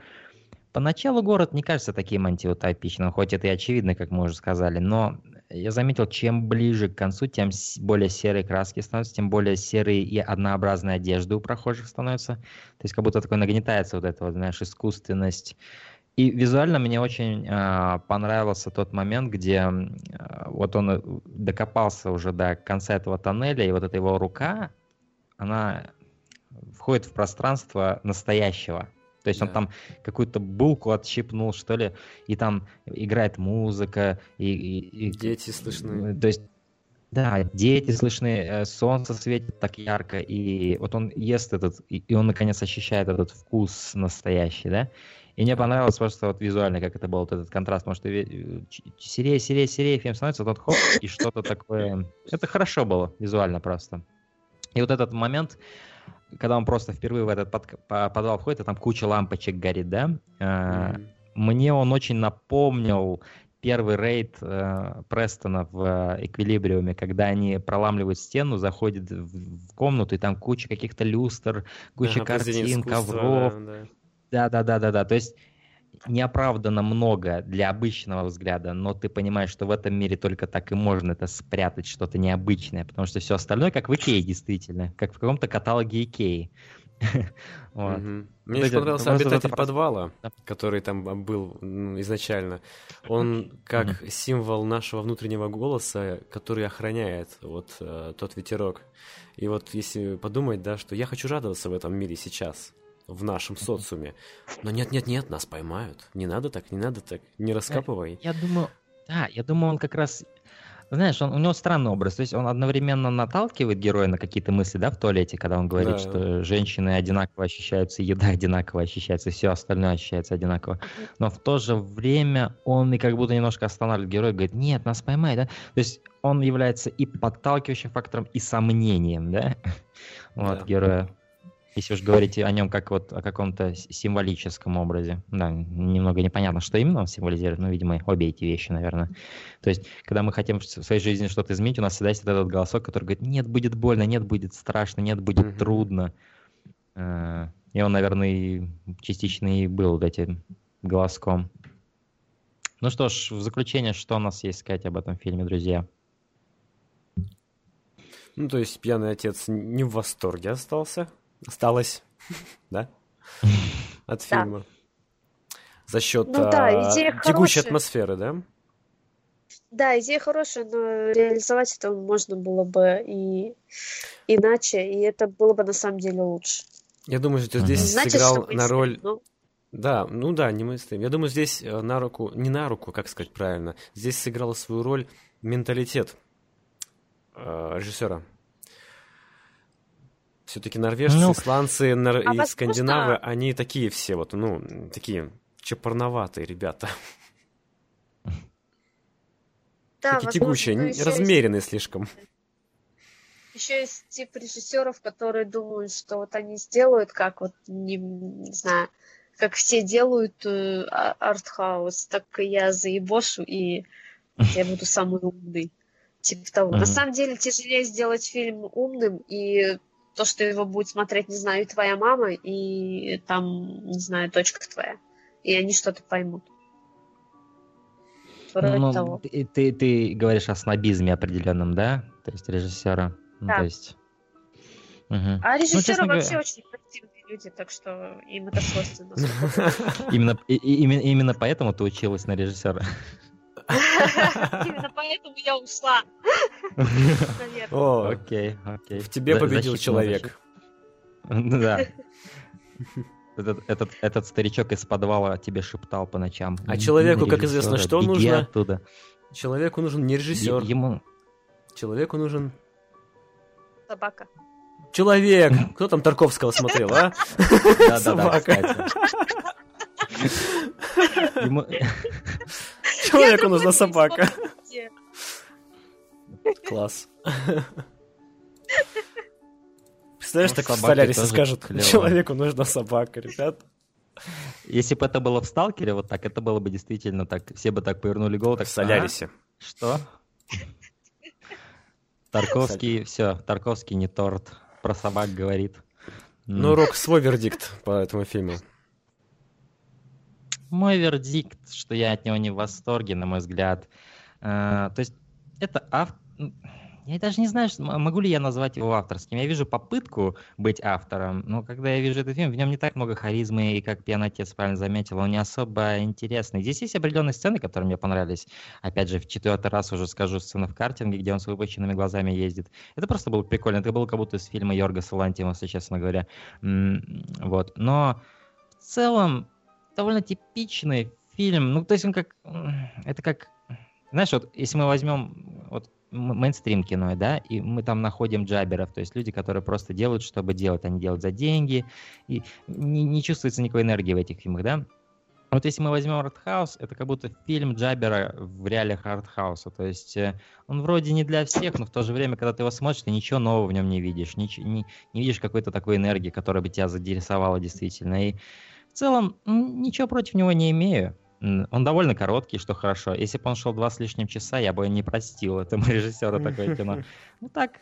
поначалу город не кажется таким антиутопичным, хоть это и очевидно, как мы уже сказали, но я заметил, чем ближе к концу, тем более серые краски становятся, тем более серые и однообразные одежды у прохожих становятся. То есть как будто такой нагнетается вот эта вот, знаешь, искусственность. И визуально мне очень а, понравился тот момент, где а, вот он э, докопался уже до конца этого тоннеля, и вот эта его рука, она входит в пространство настоящего. То есть он Да. там какую-то булку отщипнул, что ли, и там играет музыка, и... и- и- Дети слышны. э, То есть, да, дети слышны, э, солнце светит так ярко, и вот он ест этот, и он наконец ощущает этот вкус настоящий, да? И мне понравилось просто вот визуально, как это был вот этот контраст, потому что ч- серее, серее, серее фильм становится, тот хоп, и что-то такое... Это хорошо было визуально просто. И вот этот момент, когда он просто впервые в этот подк- по- подвал входит, и там куча лампочек горит, да? Э, Мгм. мне он очень напомнил первый рейд э, Престона в э, Эквилибриуме, когда они проламливают стену, заходят в, в комнату, и там куча каких-то люстр, куча произведение картин, ковров. да, да. Да, да, да, да, да. То есть неоправданно много для обычного взгляда, но ты понимаешь, что в этом мире только так и можно это спрятать, что-то необычное, потому что все остальное как в Икее, действительно, как в каком-то каталоге Икеи. [laughs] Вот. Угу. Мне очень понравился обитатель подвала, который там был изначально. Он как символ нашего внутреннего голоса, который охраняет вот э, тот ветерок. И вот если подумать, да, что я хочу радоваться в этом мире сейчас, в нашем социуме. Но нет-нет-нет, нас поймают. Не надо так, не надо так, не раскапывай. Я, я думаю, да, я думаю, он как раз знаешь, он, у него странный образ. То есть он одновременно наталкивает героя на какие-то мысли, да, в туалете, когда он говорит, да. что женщины одинаково ощущаются, еда одинаково ощущается, все остальное ощущается одинаково. Но в то же время он и как будто немножко останавливает героя, говорит, нет, нас поймай, да. То есть он является и подталкивающим фактором, и сомнением, да, [laughs] вот, да. героя. Если уж говорить о нем как вот о каком-то символическом образе. Да, немного непонятно, что именно он символизирует, но, видимо, обе эти вещи, наверное. То есть, когда мы хотим в своей жизни что-то изменить, у нас всегда есть этот голосок, который говорит, нет, будет больно, нет, будет страшно, нет, будет mm-hmm. трудно. Э, и он, наверное, частично и был вот этим голоском. Ну что ж, в заключение, что у нас есть сказать об этом фильме, друзья? Ну, то есть пьяный отец не в восторге остался осталось, [laughs] да, [laughs] от фильма. За счет ну, да, а, текущей атмосферы, да? Да, идея хорошая, но реализовать это можно было бы и иначе, и это было бы на самом деле лучше. Я думаю, что здесь Значит, сыграл что на роль... Ну... Да, ну да, не мы Я думаю, здесь э, на руку, не на руку, как сказать правильно, здесь сыграла свою роль менталитет э, режиссера. Все-таки норвежцы, ну, исландцы нар... а и возможно... скандинавы, они такие все вот, ну, такие чопорноватые ребята. [laughs] Да, такие тягучие, размеренные есть... слишком. Еще есть тип режиссеров, которые думают, что вот они сделают, как вот, не, не знаю, как все делают э, а, артхаус, так и я заебошу, и я буду самый умный. Типа того. Mm-hmm. На самом деле тяжелее сделать фильм умным и то, что его будет смотреть, не знаю, и твоя мама, и там, не знаю, дочка твоя. И они что-то поймут. Вроде ну, того. Ты, ты, ты говоришь о снобизме определенном, да? То есть режиссера. Ну, да. Ну, то есть... Угу. А режиссеры ну, вообще говоря... очень позитивные люди, так что им это свойственно. [laughs] Именно, именно, именно поэтому ты училась на режиссера. [laughs] Именно поэтому я ушла. О, окей, окей. В тебе победил человек. Да. Этот, этот, этот старичок из подвала тебе шептал по ночам. А человеку, как известно, что нужно? оттуда. Человеку нужен не режиссер. Ему... Человеку нужен... Собака. Человек! Кто там Тарковского смотрел, а? Да-да-да, кстати. [laughs] Человеку нужна собака. Класс. Представляешь, так в Солярисе скажут, человеку нужна собака, ребят. Если бы это было в Сталкере, вот так, это было бы действительно так, все бы так повернули голову. Так, в Солярисе. Что? Тарковский, все, Тарковский не торт, про собак говорит. Ну, Рок, свой вердикт по этому фильму. Мой вердикт, что я от него не в восторге, на мой взгляд. А, то есть это автор... Я даже не знаю, могу ли я назвать его авторским. Я вижу попытку быть автором, но когда я вижу этот фильм, в нем не так много харизмы, и как пьяный отец правильно заметил, он не особо интересный. Здесь есть определенные сцены, которые мне понравились. Опять же, в четвертый раз уже скажу сцену в картинге, где он с выпущенными глазами ездит. Это просто было прикольно. Это было как будто из фильма Йорга Салантимуса, честно говоря. Вот. Но в целом довольно типичный фильм. Ну, то есть он как... Это как... Знаешь, вот если мы возьмем вот мейнстрим кино, да, и мы там находим джаберов, то есть люди, которые просто делают, чтобы делать, они делают за деньги, и не, не чувствуется никакой энергии в этих фильмах, да. Вот если мы возьмем артхаус, это как будто фильм Джабера в реалиях артхауса. То есть э, он вроде не для всех, но в то же время, когда ты его смотришь, ты ничего нового в нем не видишь. Ничего, не, не видишь какой-то такой энергии, которая бы тебя заинтересовала действительно. И целом, ничего против него не имею. Он довольно короткий, что хорошо. Если бы он шел два с лишним часа, я бы не простил этому [laughs] режиссеру такое кино. [laughs] Ну так,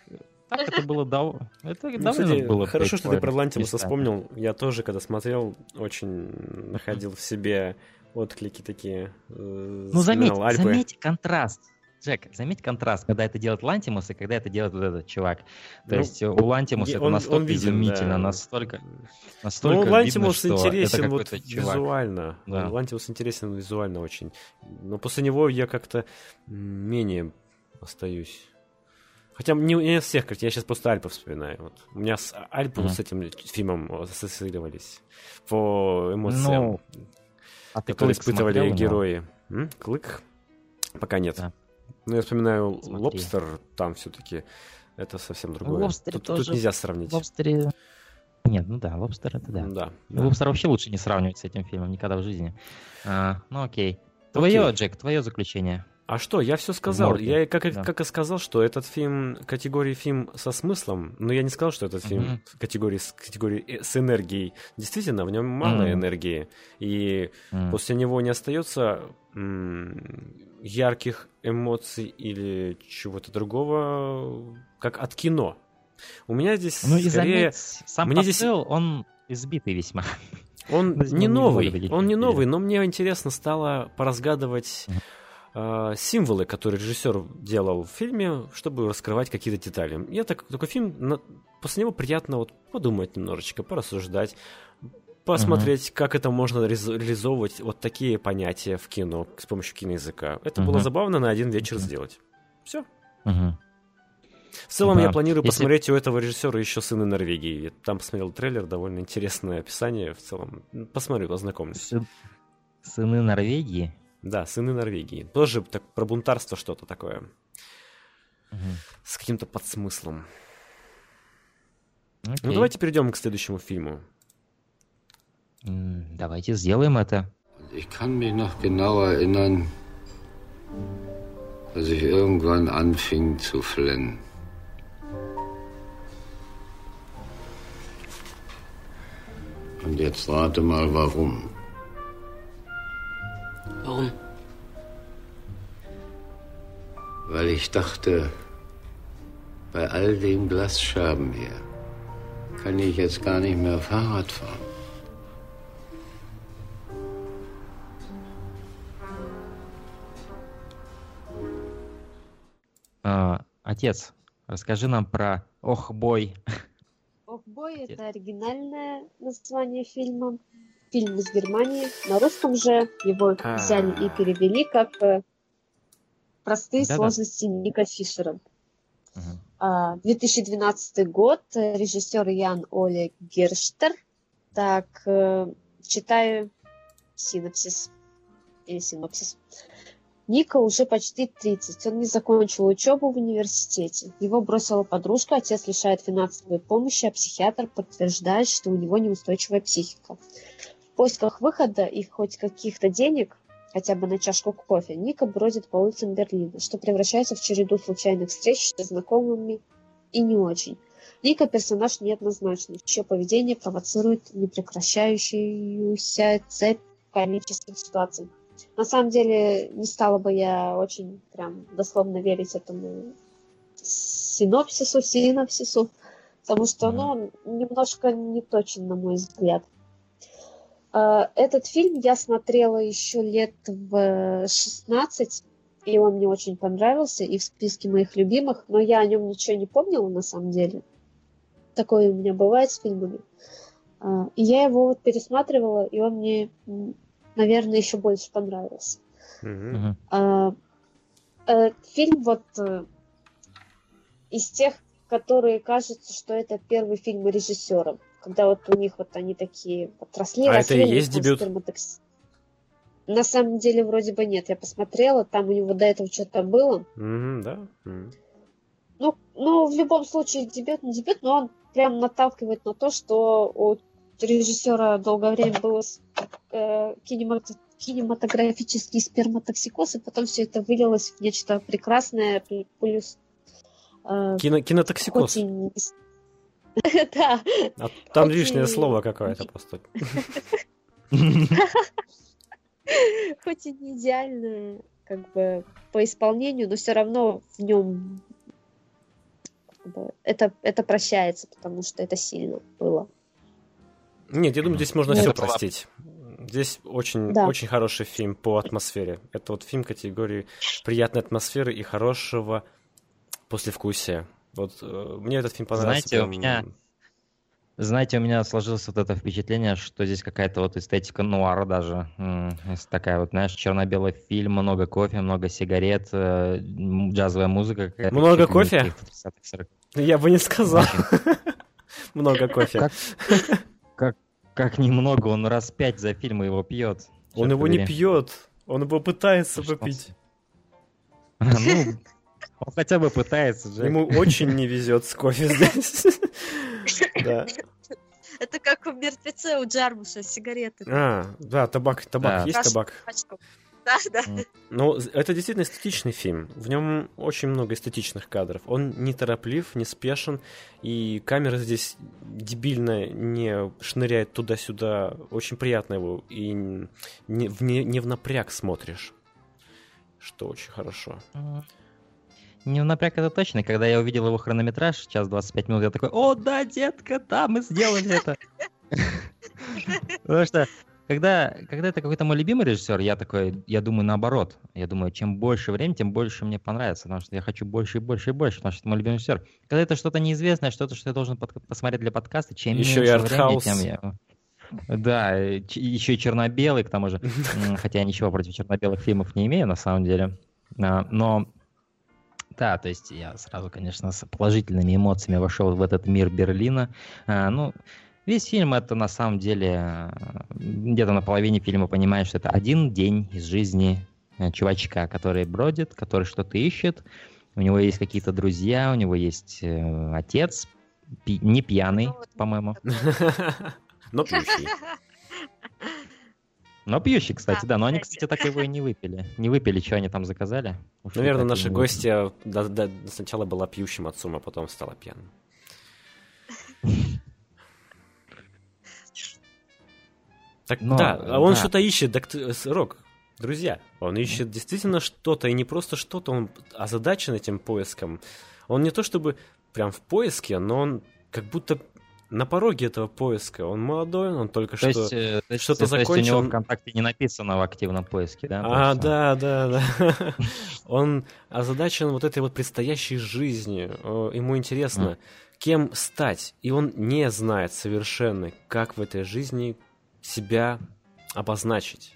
так это было дав... это ну, кстати, было хорошо, что ты про Лантимуса вспомнил. Я тоже, когда смотрел, очень находил в себе отклики такие. э, Ну, заметь, Альпы. заметь контраст. Джек, заметь контраст, когда это делает Лантимус и когда это делает вот этот чувак. То Ну, есть э, у Лантимуса это настолько он виден, изумительно, да. настолько, настолько Ну, видно, Лантимус это интересен вот чувак. визуально. Да. Лантимус интересен визуально очень. Но после него я как-то менее остаюсь. Хотя не, не из всех, я сейчас просто Альпы вспоминаю. Вот. У меня с Альпы Мгм. с этим фильмом ассоциировались по эмоциям, Ну, а которые испытывали смотрел герои. М? Клык? Пока нет. Да. Но я вспоминаю Смотри. Лобстер, там все-таки это совсем другое. Лобстере тут, тут тоже- нельзя сравнить. Лобстере... Нет, ну да, Лобстер это да. Да. Ну, да. Лобстер вообще лучше не сравнивать с этим фильмом никогда в жизни. А, ну окей. Твое, Окей. Джек, твое заключение. А что, я все сказал. Морфий. Я как, Да. как и сказал, что этот фильм категории фильм со смыслом, но я не сказал, что этот фильм в категории, с, категории э, с энергией. Действительно, в нем мало Мгм. энергии. И М. после него не остается м, ярких эмоций или чего-то другого, как от кино. У меня здесь Ну и скорее... заметь, сам мне здесь- посыл, он избитый весьма. Он Без [laughs] не новый, он не новый, но мне интересно стало поразгадывать э, символы, которые режиссер делал в фильме, чтобы раскрывать какие-то детали. Я так, такой фильм, на- после него приятно вот подумать немножечко, порассуждать, посмотреть, как это можно реализовывать вот такие понятия в кино с помощью киноязыка. Это было Мгм. забавно на один вечер Мгм. сделать. Все. Мгм. В целом Да. я планирую Если- посмотреть у этого режиссера еще «Сыны Норвегии». Я Там посмотрел трейлер, довольно интересное описание в целом. Посмотрю, познакомлюсь. Сы- Сыны Норвегии. Да, «Сыны Норвегии». Тоже так, про бунтарство что-то такое. Мгм. С каким-то подсмыслом. Ну, Окей. давайте перейдем к следующему фильму. М, Давайте сделаем это. Ich kann mich noch genau erinnern, dass ich irgendwann anfing zu flennen. Und jetzt rate mal warum. Warum? Weil ich dachte, bei all den Glasscherben hier kann ich jetzt gar nicht mehr Fahrrad fahren. А, Отец, расскажи нам про Ох, бой. Охбой — это оригинальное название фильма. Фильм из Германии. На русском же его А. взяли и перевели как э, «Простые Да-да. сложности Ника Фишера». Мгм. А, 2012 год, режиссер Ян Оле Герштер. Так, э, читаю синопсис или синопсис. Ника уже почти 30. Он не закончил учебу в университете. Его бросила подружка, отец лишает финансовой помощи, а психиатр подтверждает, что у него неустойчивая психика. В поисках выхода и хоть каких-то денег, хотя бы на чашку кофе, Ника бродит по улицам Берлина, что превращается в череду случайных встреч со знакомыми и не очень. Ника персонаж неоднозначный, чье поведение провоцирует непрекращающуюся цепь комических ситуаций. На самом деле, не стала бы я очень прям дословно верить этому синопсису, синопсису, потому что ну, он немножко не точен, на мой взгляд. Э, Этот фильм я смотрела еще лет в 16, и он мне очень понравился, и в списке моих любимых, но я о нем ничего не помнила на самом деле. Такое у меня бывает с фильмами. А, И я его вот пересматривала, и он мне, наверное, еще больше понравился. Мгм. А, э, Фильм вот э, из тех, которые кажется, что это первый фильм режиссера. Когда вот у них вот они такие отросли, А это росли, и у них есть дебют? сперматокс- На самом деле вроде бы нет. Я посмотрела, там у него до этого что-то было. Мгм, да. Мгм. Ну, ну, в любом случае, дебют не дебют, но он прям наталкивает на то, что у режиссера долгое время был э, кинемато- кинематографический сперматоксикоз, и потом все это вылилось в нечто прекрасное, пл- плюс э, Кино- кинотоксикоз. [laughs] Да, А там хоть лишнее и- слово какое-то просто. [laughs] хоть и не идеальное, как бы по исполнению, но все равно в нем это, это прощается, потому что это сильно было. Нет, я думаю, здесь можно Ну, все простить. Здесь очень, Да. очень хороший фильм по атмосфере. Это вот фильм категории приятной атмосферы и хорошего послевкусия. Вот э, мне этот фильм понравился. Знаете, у прям- меня- Знаете, у меня сложилось вот это впечатление, что здесь какая-то вот эстетика нуара даже. Такая вот, знаешь, черно-белый фильм, много кофе, много сигарет, э, джазовая музыка. Много кофе? каких-то 30-х, 40-х. Я бы не сказал. [laughs] Много кофе. Как, немного, он раз пять за фильм его пьет. Он его не пьет. Он его пытается что попить. Ну, он хотя бы пытается же. Ему очень не везет с кофе здесь. [laughs] Да. Это как в «Мертвеце» у Джармуша сигареты. А, да, табак, табак, есть табак. Да, да. З- это действительно эстетичный фильм. В нем очень много эстетичных кадров. Он не тороплив, не спешен, и камера здесь дебильно не шныряет туда-сюда. Очень приятно его, и не в, не, не в напряг смотришь, что очень хорошо. Не в напряг это точно. Когда я увидел его хронометраж, час 25 минут, я такой, о, да, детка, да, мы сделали это. [laughs] Потому что когда, когда это какой-то мой любимый режиссер, я такой, я думаю наоборот. Я думаю, чем больше времени, тем больше мне понравится, потому что я хочу больше и больше и больше, потому что это мой любимый режиссер. Когда это что-то неизвестное, что-то, что я должен под- посмотреть для подкаста, чем Ещё и меньше времени, артхаус. тем я... Да, еще и черно-белый, к тому же. [laughs] Хотя я ничего против черно-белых фильмов не имею, на самом деле. А, Но да, то есть я сразу, конечно, с положительными эмоциями вошел в этот мир Берлина. А, ну, весь фильм это на самом деле э, где-то на половине фильма понимаешь, что это один день из жизни э, чувачка, который бродит, который что-то ищет. У него есть какие-то друзья, у него есть э, отец, пи- не пьяный, Ну, по-моему. Но пьющий. [laughs] Но пьющий, кстати, Да. Но они, кстати. так его и не выпили. Не выпили, что они там заказали. Наверное, так и наша не выпили. гостья да- да, сначала была пьющим отцом, а потом стала пьяным. [laughs] Так, Но, да, а он да. что-то ищет, ты- с- Рок, друзья, он ищет действительно что-то, и не просто что-то, он озадачен этим поиском. Он не то чтобы прям в поиске, но он как будто на пороге этого поиска. Он молодой, он только То что... есть, э, то есть, что-то то есть у него закончил. ВКонтакте не написано в активном поиске, да? А, То да, да, да. [laughs] Он озадачен вот этой вот предстоящей жизнью. Э, Ему интересно, кем стать. И он не знает совершенно, как в этой жизни себя обозначить.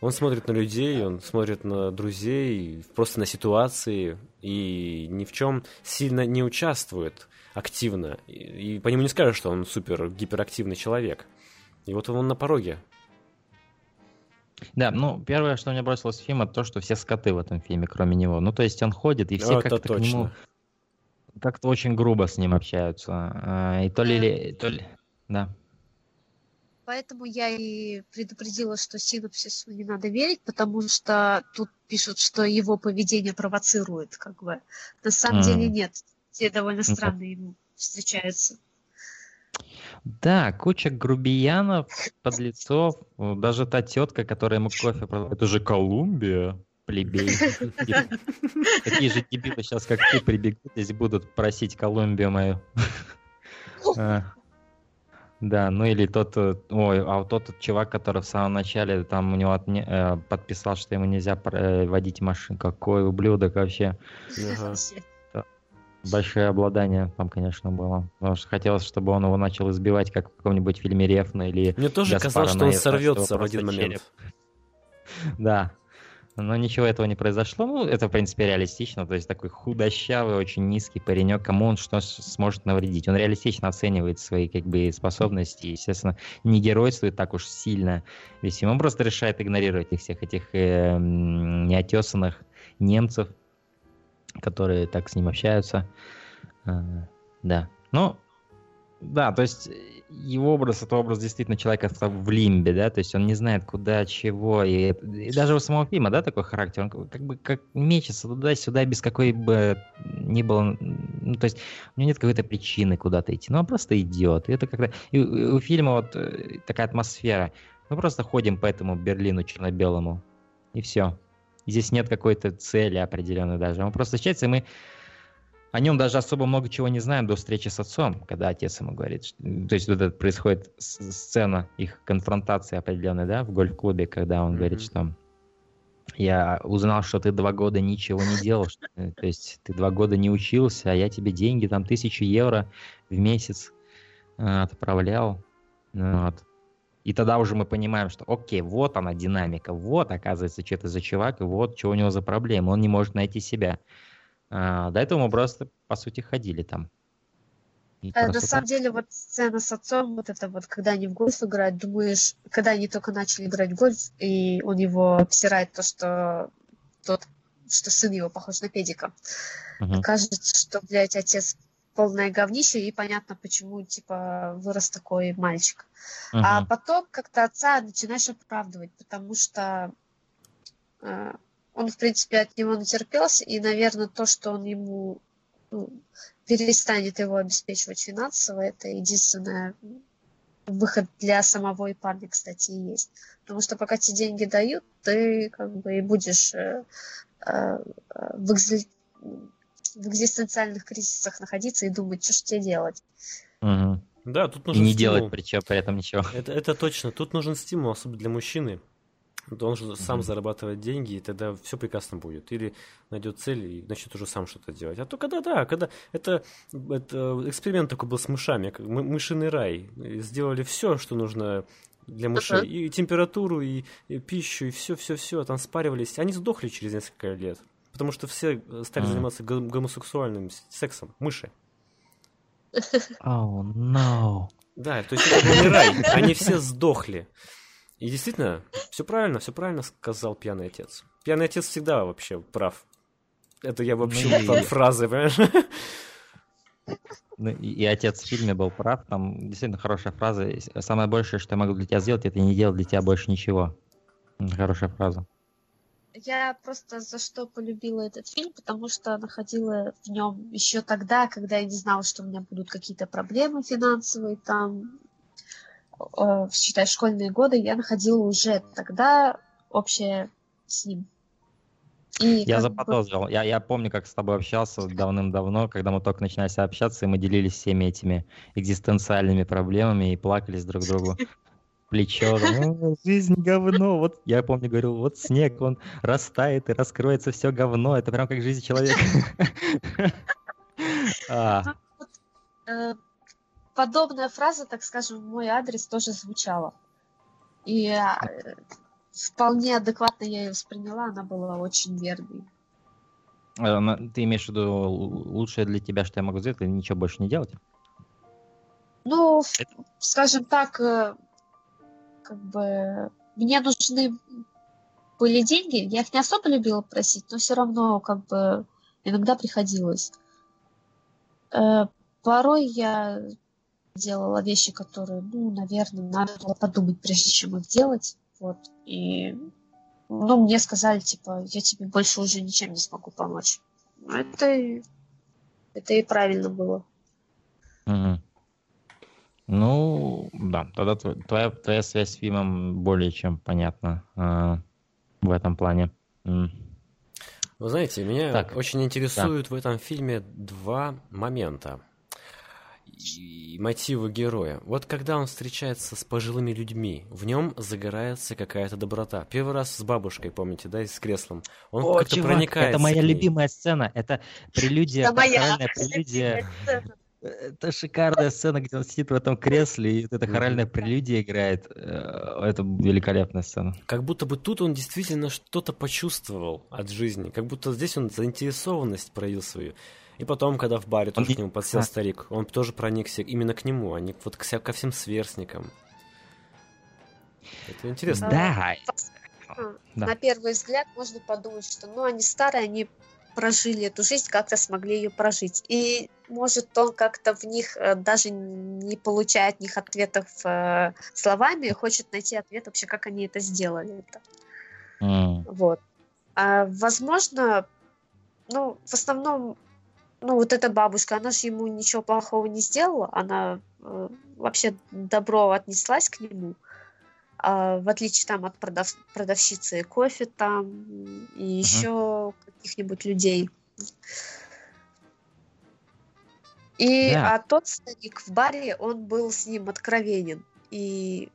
Он смотрит на людей, он смотрит на друзей, просто на ситуации и ни в чем сильно не участвует активно. И, и по нему не скажешь, что он супер гиперактивный человек. И вот он на пороге. Да, ну, первое, что мне бросилось в фильм, это то, что все скоты в этом фильме, кроме него. Ну, то есть он ходит, и все Ну, это как-то к нему как-то очень грубо с ним общаются. А, И то ли... То ли... Да. Поэтому я и предупредила, что синопсису не надо верить, потому что тут пишут, что его поведение провоцирует, как бы. На самом Мгм. деле нет. Те довольно Ну, странные ему встречаются. Да, куча грубиянов, подлецов, даже та тетка, которая ему кофе продала, это же Колумбия, плебей. Такие же дебилы сейчас, как ты, прибегут здесь будут просить Колумбию мою. Да, ну или тот, э, ой, а вот тот чувак, который в самом начале там у него отне- э, подписал, что ему нельзя водить машину, какой ублюдок вообще. Ага. Большое обладание там, конечно, было. Потому что хотелось, чтобы он его начал избивать, как в каком-нибудь фильме Рефна или... Мне тоже Гаспара казалось, что он сорвется в один момент. череп. Да. Но ничего этого не произошло. Ну, это, в принципе, реалистично. То есть такой худощавый, очень низкий паренек, кому он что сможет навредить. Он реалистично оценивает свои как бы способности. Естественно, не геройствует так уж сильно весь фильм. Он просто решает игнорировать их всех этих э, неотесанных немцев, которые так с ним общаются. А, Да. Ну, да, то есть э, его образ это образ действительно человека в лимбе, да, то есть он не знает куда, чего, и, и даже у самого фильма, да, такой характер, он как бы как мечется туда-сюда без какой бы ни было, ну, то есть у него нет какой-то причины куда-то идти, ну, он просто идет, и это когда, и у, у фильма вот э, такая атмосфера, мы просто ходим по этому Берлину черно-белому, и все. Здесь нет какой-то цели определенной даже, он просто встречается, и мы О нем даже особо много чего не знаем до встречи с отцом, когда отец ему говорит. что- то есть вот это происходит сцена их конфронтации определенной, да, в гольф-клубе, когда он говорит, Мгм. что я узнал, что ты два года ничего не делал, э, то есть ты два года не учился, а я тебе деньги, там, тысячу евро в месяц э, отправлял. Вот. И тогда уже мы понимаем, что окей, вот она динамика, вот, оказывается, что это за чувак, и вот, что у него за проблемы, он не может найти себя. А, до этого мы просто, по сути, ходили там. И Э, На самом так. деле, вот сцена с отцом, вот это вот, когда они в гольф играют, думаешь, когда они только начали играть в гольф, и он его обсирает то, что тот, что сын его похож на педика. Мгм. Кажется, что, блядь, отец полное говнище, и понятно, почему, типа, вырос такой мальчик. А Мгм. потом как-то отца начинаешь оправдывать, потому что э, он, в принципе, от него натерпелся, и, наверное, то, что он ему ну, перестанет его обеспечивать финансово, это единственное выход для самого и парня, кстати, и есть. Потому что пока тебе деньги дают, ты как бы и будешь э, э, в, экзи- в экзистенциальных кризисах находиться и думать, что ж тебе делать. Мгм. Да, тут И нужен не стимул. делать причем при этом ничего. Это, это точно. Тут нужен стимул, особенно для мужчины. Же сам Мгм. зарабатывает деньги, и тогда все прекрасно будет. Или найдет цель и начнет уже сам что-то делать. А то когда, да, когда это, это эксперимент такой был с мышами, как мы- мышиный рай. Сделали все, что нужно для мышей. Ага. И температуру, и, и пищу, и все, все, все. Там спаривались. Они сдохли через несколько лет. Потому что все э, стали Мгм. заниматься гом- гомосексуальным сексом. Мыши. [laughs] Oh, no. Да, то есть это был не рай. Они все сдохли. И действительно, все правильно, все правильно сказал пьяный отец. Пьяный отец всегда вообще прав. Это я вообще Ну и- фразы, понимаешь? Ну, и, и отец в фильме был прав, там действительно хорошая фраза. Самое большее, что я могу для тебя сделать, это не делать для тебя больше ничего. Хорошая фраза. Я просто за что полюбила этот фильм, потому что находила в нем еще тогда, когда я не знала, что у меня будут какие-то проблемы финансовые, там, э, считай, школьные годы, я находила уже тогда общее с ним. И Я как бы- заподозрил. Я, я помню, как с тобой общался давным-давно, когда мы только начинали общаться, и мы делились всеми этими экзистенциальными проблемами и плакались друг другу в плечо. там, «О, Жизнь говно. Вот я помню, говорил, вот снег, он растает и раскроется все говно. Это прям как жизнь человека. [laughs] Подобная фраза, так скажем, в мой адрес тоже звучала. И э, вполне адекватно я ее восприняла, она была очень верной. э, Ты имеешь в виду лучшее для тебя, что я могу сделать, это ничего больше не делать? Ну, ф- скажем так, э, как бы мне нужны были деньги, я их не особо любила просить, но все равно как бы иногда приходилось. Порой я делала вещи, которые, ну, наверное, надо было подумать, прежде чем их делать. Вот. И, ну, мне сказали, типа, я тебе больше уже ничем не смогу помочь. Ну, Это, и- это и правильно было. Мгм. Ну, да, тогда тв- твоя, твоя связь с фильмом более чем понятна а, в этом плане. М. Вы знаете, меня Так, очень интересуют в этом фильме два момента. И мотивы героя. Вот когда он встречается с пожилыми людьми, в нем загорается какая-то доброта. Первый раз с бабушкой, помните, да, и с креслом. Он О, как-то чувак, проникается это моя к ней. любимая сцена. Это прелюдия, Это моя хоральная прелюдия. Это шикарная сцена, где он сидит в этом кресле, и вот эта хоральная прелюдия играет. Э, Это великолепная сцена. Как будто бы тут он действительно что-то почувствовал от жизни. Как будто здесь он заинтересованность проявил свою. И потом, когда в баре тоже не- к нему подсел а. старик, он тоже проникся именно к нему, а не вот к ко всем сверстникам. Это интересно. Да. Да. На первый взгляд можно подумать, что ну они старые, они прожили эту жизнь, как-то смогли ее прожить. И может он как-то в них, э, даже не получая от них ответов э, словами, хочет найти ответ вообще, как они это сделали. Это. М. Вот. А, возможно, ну, в основном, ну, вот эта бабушка, она же ему ничего плохого не сделала, она э, вообще добро отнеслась к нему, А, в отличие там от продав- продавщицы кофе там и еще каких-нибудь людей. И Да. а тот старик в баре, он был с ним откровенен. И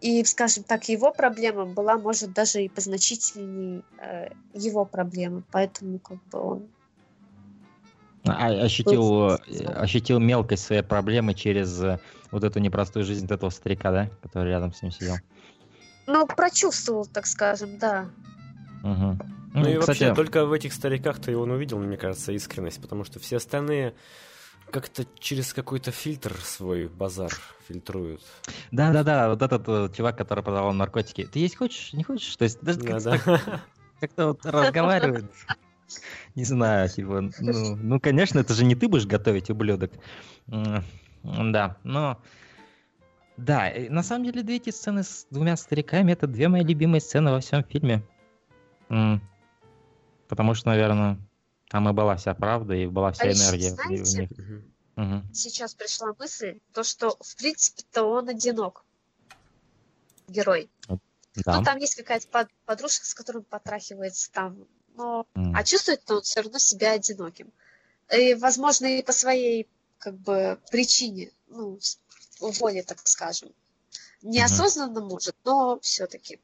и, скажем так, его проблема была, может, даже и позначительнее э, его проблемы. Поэтому, как бы, он... А- ощутил, Был- э, ощутил мелкость своей проблемы через э, вот эту непростую жизнь этого старика, да, который рядом с ним сидел. Ну, прочувствовал, так скажем, да. Мгм. Ну, и кстати, вообще, только в этих стариках ты он увидел, мне кажется, искренность, потому что все остальные как-то через какой-то фильтр свой базар фильтруют. Да-да-да, вот этот э, чувак, который продавал наркотики. Ты есть хочешь, не хочешь? То есть даже как-то, Да-да. так- как-то вот разговаривает. Не знаю, типа, ну, ну, конечно, это же не ты будешь готовить, ублюдок. Да, но... Да, на самом деле две эти сцены с двумя стариками это две мои любимые сцены во всем фильме. Потому что, наверное, там и была вся правда, и была вся А энергия в- в знаете, них. Сейчас пришла мысль, то, что, в принципе-то, он одинок. Герой. Да. Ну, там есть какая-то под- подружка, с которой он потрахивается там. Но... М. А чувствует он все равно себя одиноким. И, возможно, и по своей, как бы, причине, ну, воле, так скажем. Неосознанно может, но все-таки.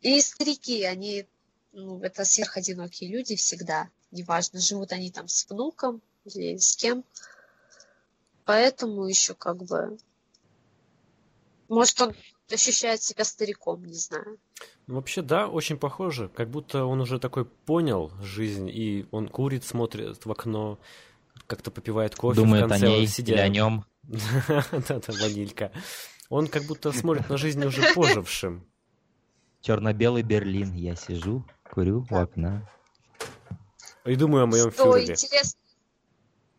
И старики, они, ну, это сверходинокие люди всегда. Неважно, живут они там с внуком или с кем. Поэтому еще как бы... Может, он ощущает себя стариком, не знаю. Ну, Вообще, да, очень похоже. Как будто он уже такой понял жизнь, и он курит, смотрит в окно, как-то попивает кофе Думает в о конце, ней сидя... или о нем. [laughs] Да-да, ванилька. Он как будто смотрит на жизнь уже пожившим. Черно-белый Берлин. Я сижу, курю у окна. И думаю о моем Что фюрере. интересно,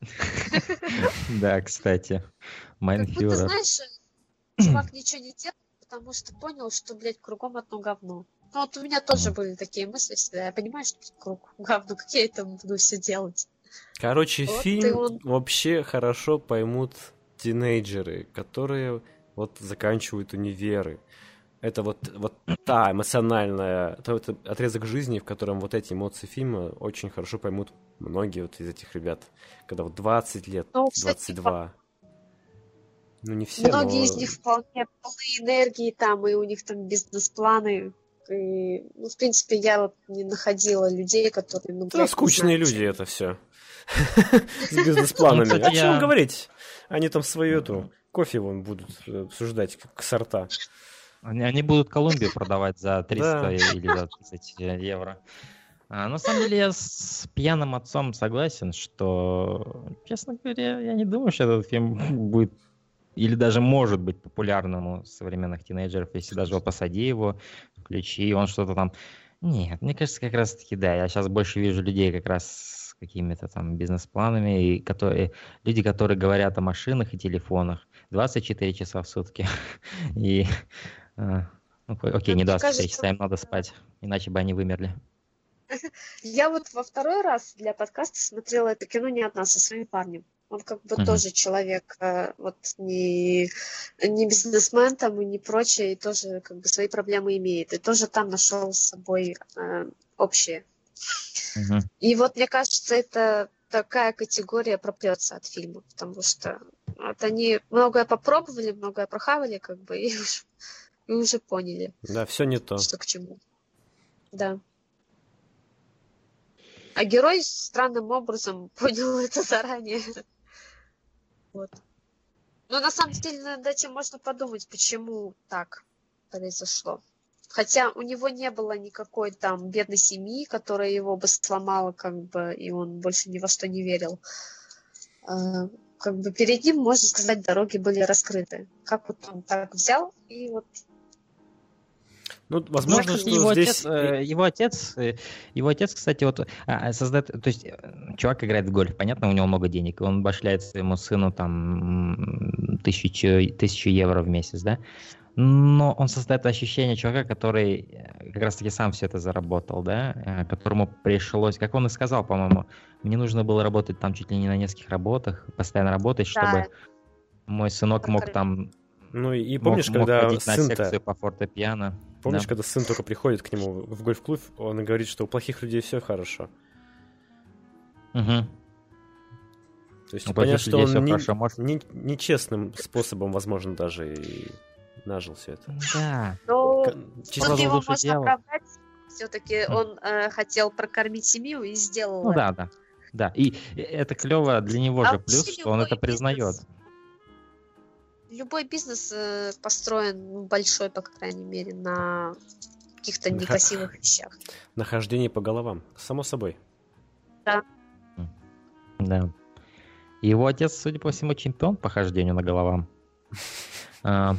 [laughs] Да, кстати. как будто, Майнфюрер. знаешь, чувак ничего не делал, потому что понял, что, блядь, кругом одно говно. Ну вот у меня тоже были такие мысли всегда. Я понимаю, что круг [laughs] говно, как я это буду все делать. Короче, Вот фильм он. вообще хорошо поймут тинейджеры, которые вот заканчивают универы. Это вот, вот та эмоциональная, тот отрезок жизни, в котором вот эти эмоции фильма очень хорошо поймут многие вот из этих ребят. Когда вот 20 лет, Ну, кстати, 22. Ну, не все, Многие но- из них вполне полны энергии там, и у них там бизнес-планы. И, ну, в принципе, я вот не находила людей, которые... Ну, Да, блядь, скучные знаю, люди это все. [laughs] С бизнес-планами. Ну, О чем говорить? Они там свою эту кофе вон будут э, обсуждать как сорта. Они, они будут Колумбию продавать за 300 [laughs] Да. или за 30 евро. А, на самом деле я с пьяным отцом согласен, что, честно говоря, я не думаю, что этот фильм будет или даже может быть популярным у современных тинейджеров, если даже вот посади его, включи, и он что-то там... Нет, мне кажется, как раз-таки, да, я сейчас больше вижу людей как раз с какими-то там бизнес-планами, и которые, люди, которые говорят о машинах и телефонах 24 часа в сутки. [laughs] И, а, ну, окей, не Мне 24 кажется, часа, им надо спать, иначе бы они вымерли. [laughs] Я вот во второй раз для подкаста смотрела это кино не одна, со своим парнем. Он как бы Мгм. тоже человек, э, вот не, не бизнесмен там и не прочее, и тоже как бы свои проблемы имеет. И тоже там нашел с собой э, общее. Мгм. И вот мне кажется, это такая категория пропьется от фильма, потому что вот они многое попробовали, многое прохавали, как бы, [laughs] и и уже поняли, Да, все не то. что к чему. Да. А герой странным образом [laughs] понял это заранее. Вот. Но на самом деле над этим можно подумать, почему так произошло. Хотя у него не было никакой там бедной семьи, которая его бы сломала, как бы, и он больше ни во что не верил. А, Как бы перед ним, можно сказать, дороги были раскрыты. Как вот он так взял и вот Ну, возможно, Ну, что его здесь... отец, э, его отец, э, его отец, кстати, вот а, создает, то есть э, чувак играет в гольф, понятно, у него много денег, и он башляет своему сыну там тысячу, тысячу евро в месяц, да, но он создает ощущение чувака, который как раз-таки сам все это заработал, да, которому пришлось, как он и сказал, по-моему, мне нужно было работать там чуть ли не на нескольких работах, постоянно работать, чтобы Да. мой сынок мог там Ну, и мог- помнишь, мог когда на сын-то... по фортепиано. Помнишь, Да. когда сын только приходит к нему в гольф-клуб, он говорит, что у плохих людей все хорошо. Мгм. То есть У понятно, плохих что людей он не- хорошо, может- не- нечестным способом, возможно, даже и нажил все это. Да. Но тут чисто- его можно дьяволу. оправдать. Все-таки он э, хотел прокормить семью и сделал Ну это. да, да. Да, и это клево для него А же плюс, что он это признает. бизнес- Любой бизнес э, построен ну, большой, по крайней мере, на каких-то некрасивых вещах. Нахождение по головам, само собой. Да. Его отец, судя по всему, чемпион по хождению на головам. [laughs] А,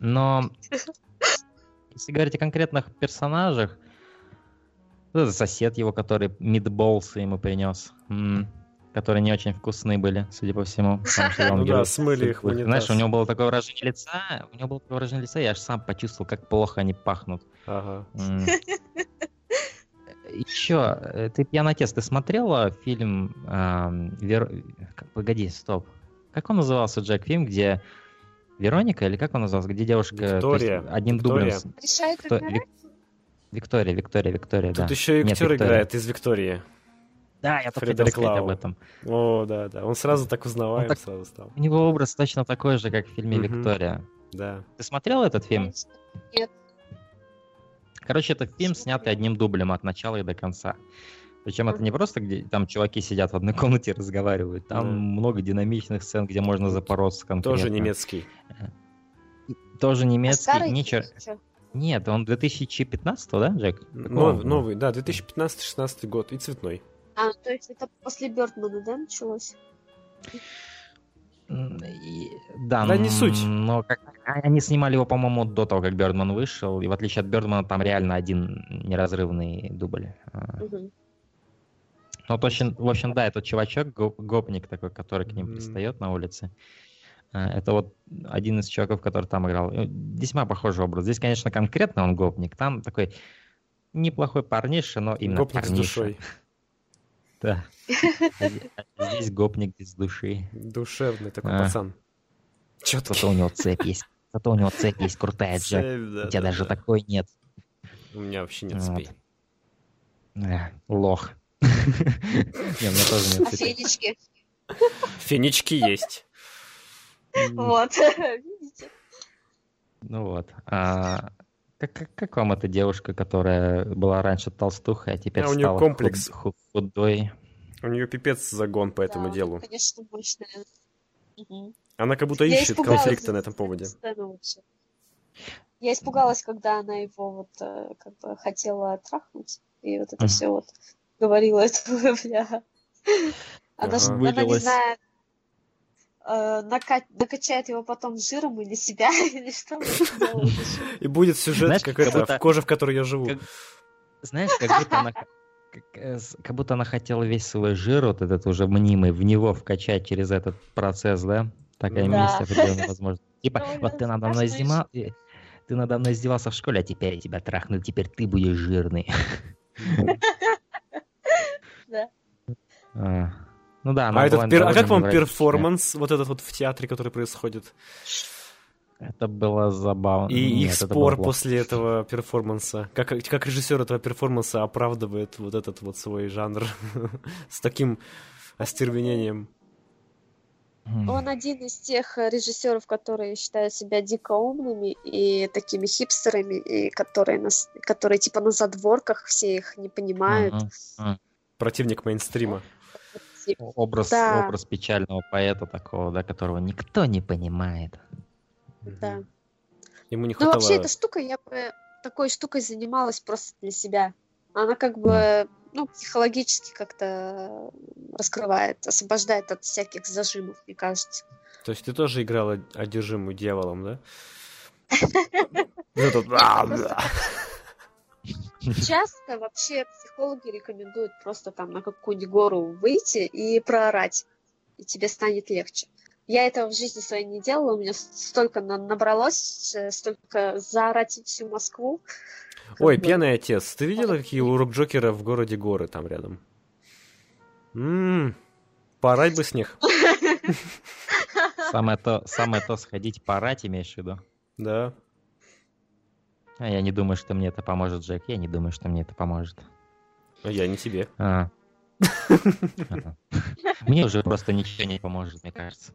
Но если говорить о конкретных персонажах, это сосед его, который мидболсы ему принес, которые не очень вкусные были, судя по всему. [laughs] Ну да, смыли их. Знаешь, у него было такое выражение лица, у него было такое выражение лица, я аж сам почувствовал, как плохо они пахнут. Ага. [laughs] Еще, ты пьяный отец, ты смотрела фильм Вер- Погоди, стоп. Как он назывался, Джек, фильм, где Вероника, или как он назывался, где девушка Виктория. одним Виктория. дублем... с- Решает Кто- умирать? Вик- Виктория, Виктория, Виктория, да. Тут еще и актер Виктория. играет из Виктории. Да, я только хотел Фредерик сказать об Лау. этом. О, да, да. Он сразу так узнаваем, так- сразу стал. У него образ точно такой же, как в фильме Мгм. Виктория. Да. Ты смотрел этот фильм? Нет. Короче, это фильм, снятый одним дублем от начала и до конца. Причем это не просто, где там чуваки сидят в одной комнате и разговаривают. Там Да. много динамичных сцен, где можно запороться конкретно. Тоже немецкий. Тоже А немецкий. старый Ничего. чё? Нет, он 2015, да, Джек? Нов- Какого? новый, да, 2015-16 год. И цветной. А, то есть это после Бёрдмана, да, началось? И- Да, Да не суть. Но как... а- они снимали его, по-моему, до того, как Бердман вышел. И в отличие от Бердмана, там реально один неразрывный дубль. Мгм. Ну, вот очень, в общем, да, этот чувачок, гоп- гопник такой, который к ним Мгм. пристает на улице. А, Это вот один из чуваков, который там играл. Весьма похожий образ. Здесь, конечно, конкретно он гопник. Там такой неплохой парниша, но именно Гопник с парниша. душой. [laughs] Да. [laughs] Здесь гопник без души. Душевный такой А. пацан. Зато Четкий. у него цепь есть. Зато у него цепь есть крутая, Джек. Цепь, да, У тебя да, даже да. такой нет. У меня вообще нет цепей. Э, Лох. [laughs] Не, у меня тоже нет цепи. фенечки? Фенечки есть. Вот, [laughs] видите? Ну вот. А, Как, как, как вам эта девушка, которая была раньше толстухой, а теперь А у неё стала комплекс. худ- ху- худой? У нее пипец загон по этому Да, делу. Конечно, мощная. Мгм. Она как будто Я ищет конфликта на этом поводе. Я испугалась, когда она его вот э, как бы хотела трахнуть, и вот это Мгм. все вот говорила [laughs] это, бля. Она, Ага. она не знает, э, нака- накачает его потом жиром или себя, [laughs] или что. И будет сюжет, Знаешь, как как это, будто- в коже, в которой я живу. Знаешь, как будто она... Как, э, как будто она хотела весь свой жир, вот этот уже мнимый, в него вкачать через этот процесс, да? Такая Да. миссия определенная возможно. [laughs] Типа, вот ты надо мной издевал, э, ты надо мной издевался в школе, а теперь я тебя трахну, теперь ты будешь жирный. [laughs] Да. Ну да, она А, этот пер- а как вам перформанс, вот этот вот в театре, который происходит? Это было забавно. И Нет, их это спор плохо. после этого перформанса. Как, как режиссер этого перформанса оправдывает вот этот вот свой жанр [laughs] с таким остервенением. Он один из тех режиссеров, которые считают себя дико умными и такими хипстерами, и которые, нас, которые типа на задворках все их не понимают. Противник мейнстрима. Типа, Образ, Да. образ печального поэта такого, да, которого никто не понимает. Да. Ему не Ну, вообще, хватало... эта штука, я бы такой штукой занималась просто для себя. Она как бы, ну, психологически как-то раскрывает, освобождает от всяких зажимов, мне кажется. То есть ты тоже играла одержимую дьяволом, да? [laughs] Часто вообще психологи рекомендуют просто там на какую-нибудь гору выйти и проорать, и тебе станет легче. Я этого в жизни своей не делала, у меня столько на- набралось, э, столько заорать всю Москву. Ой, бы. пьяный отец, ты видела, какие у рок-джокера в городе горы там рядом? Ммм, поорать бы с них. Самое то, самое то сходить порать, имеешь в виду? Да. А я не думаю, что мне это поможет, Джек. Я не думаю, что мне это поможет. А я не тебе. А. Мне уже просто ничего не поможет, мне кажется.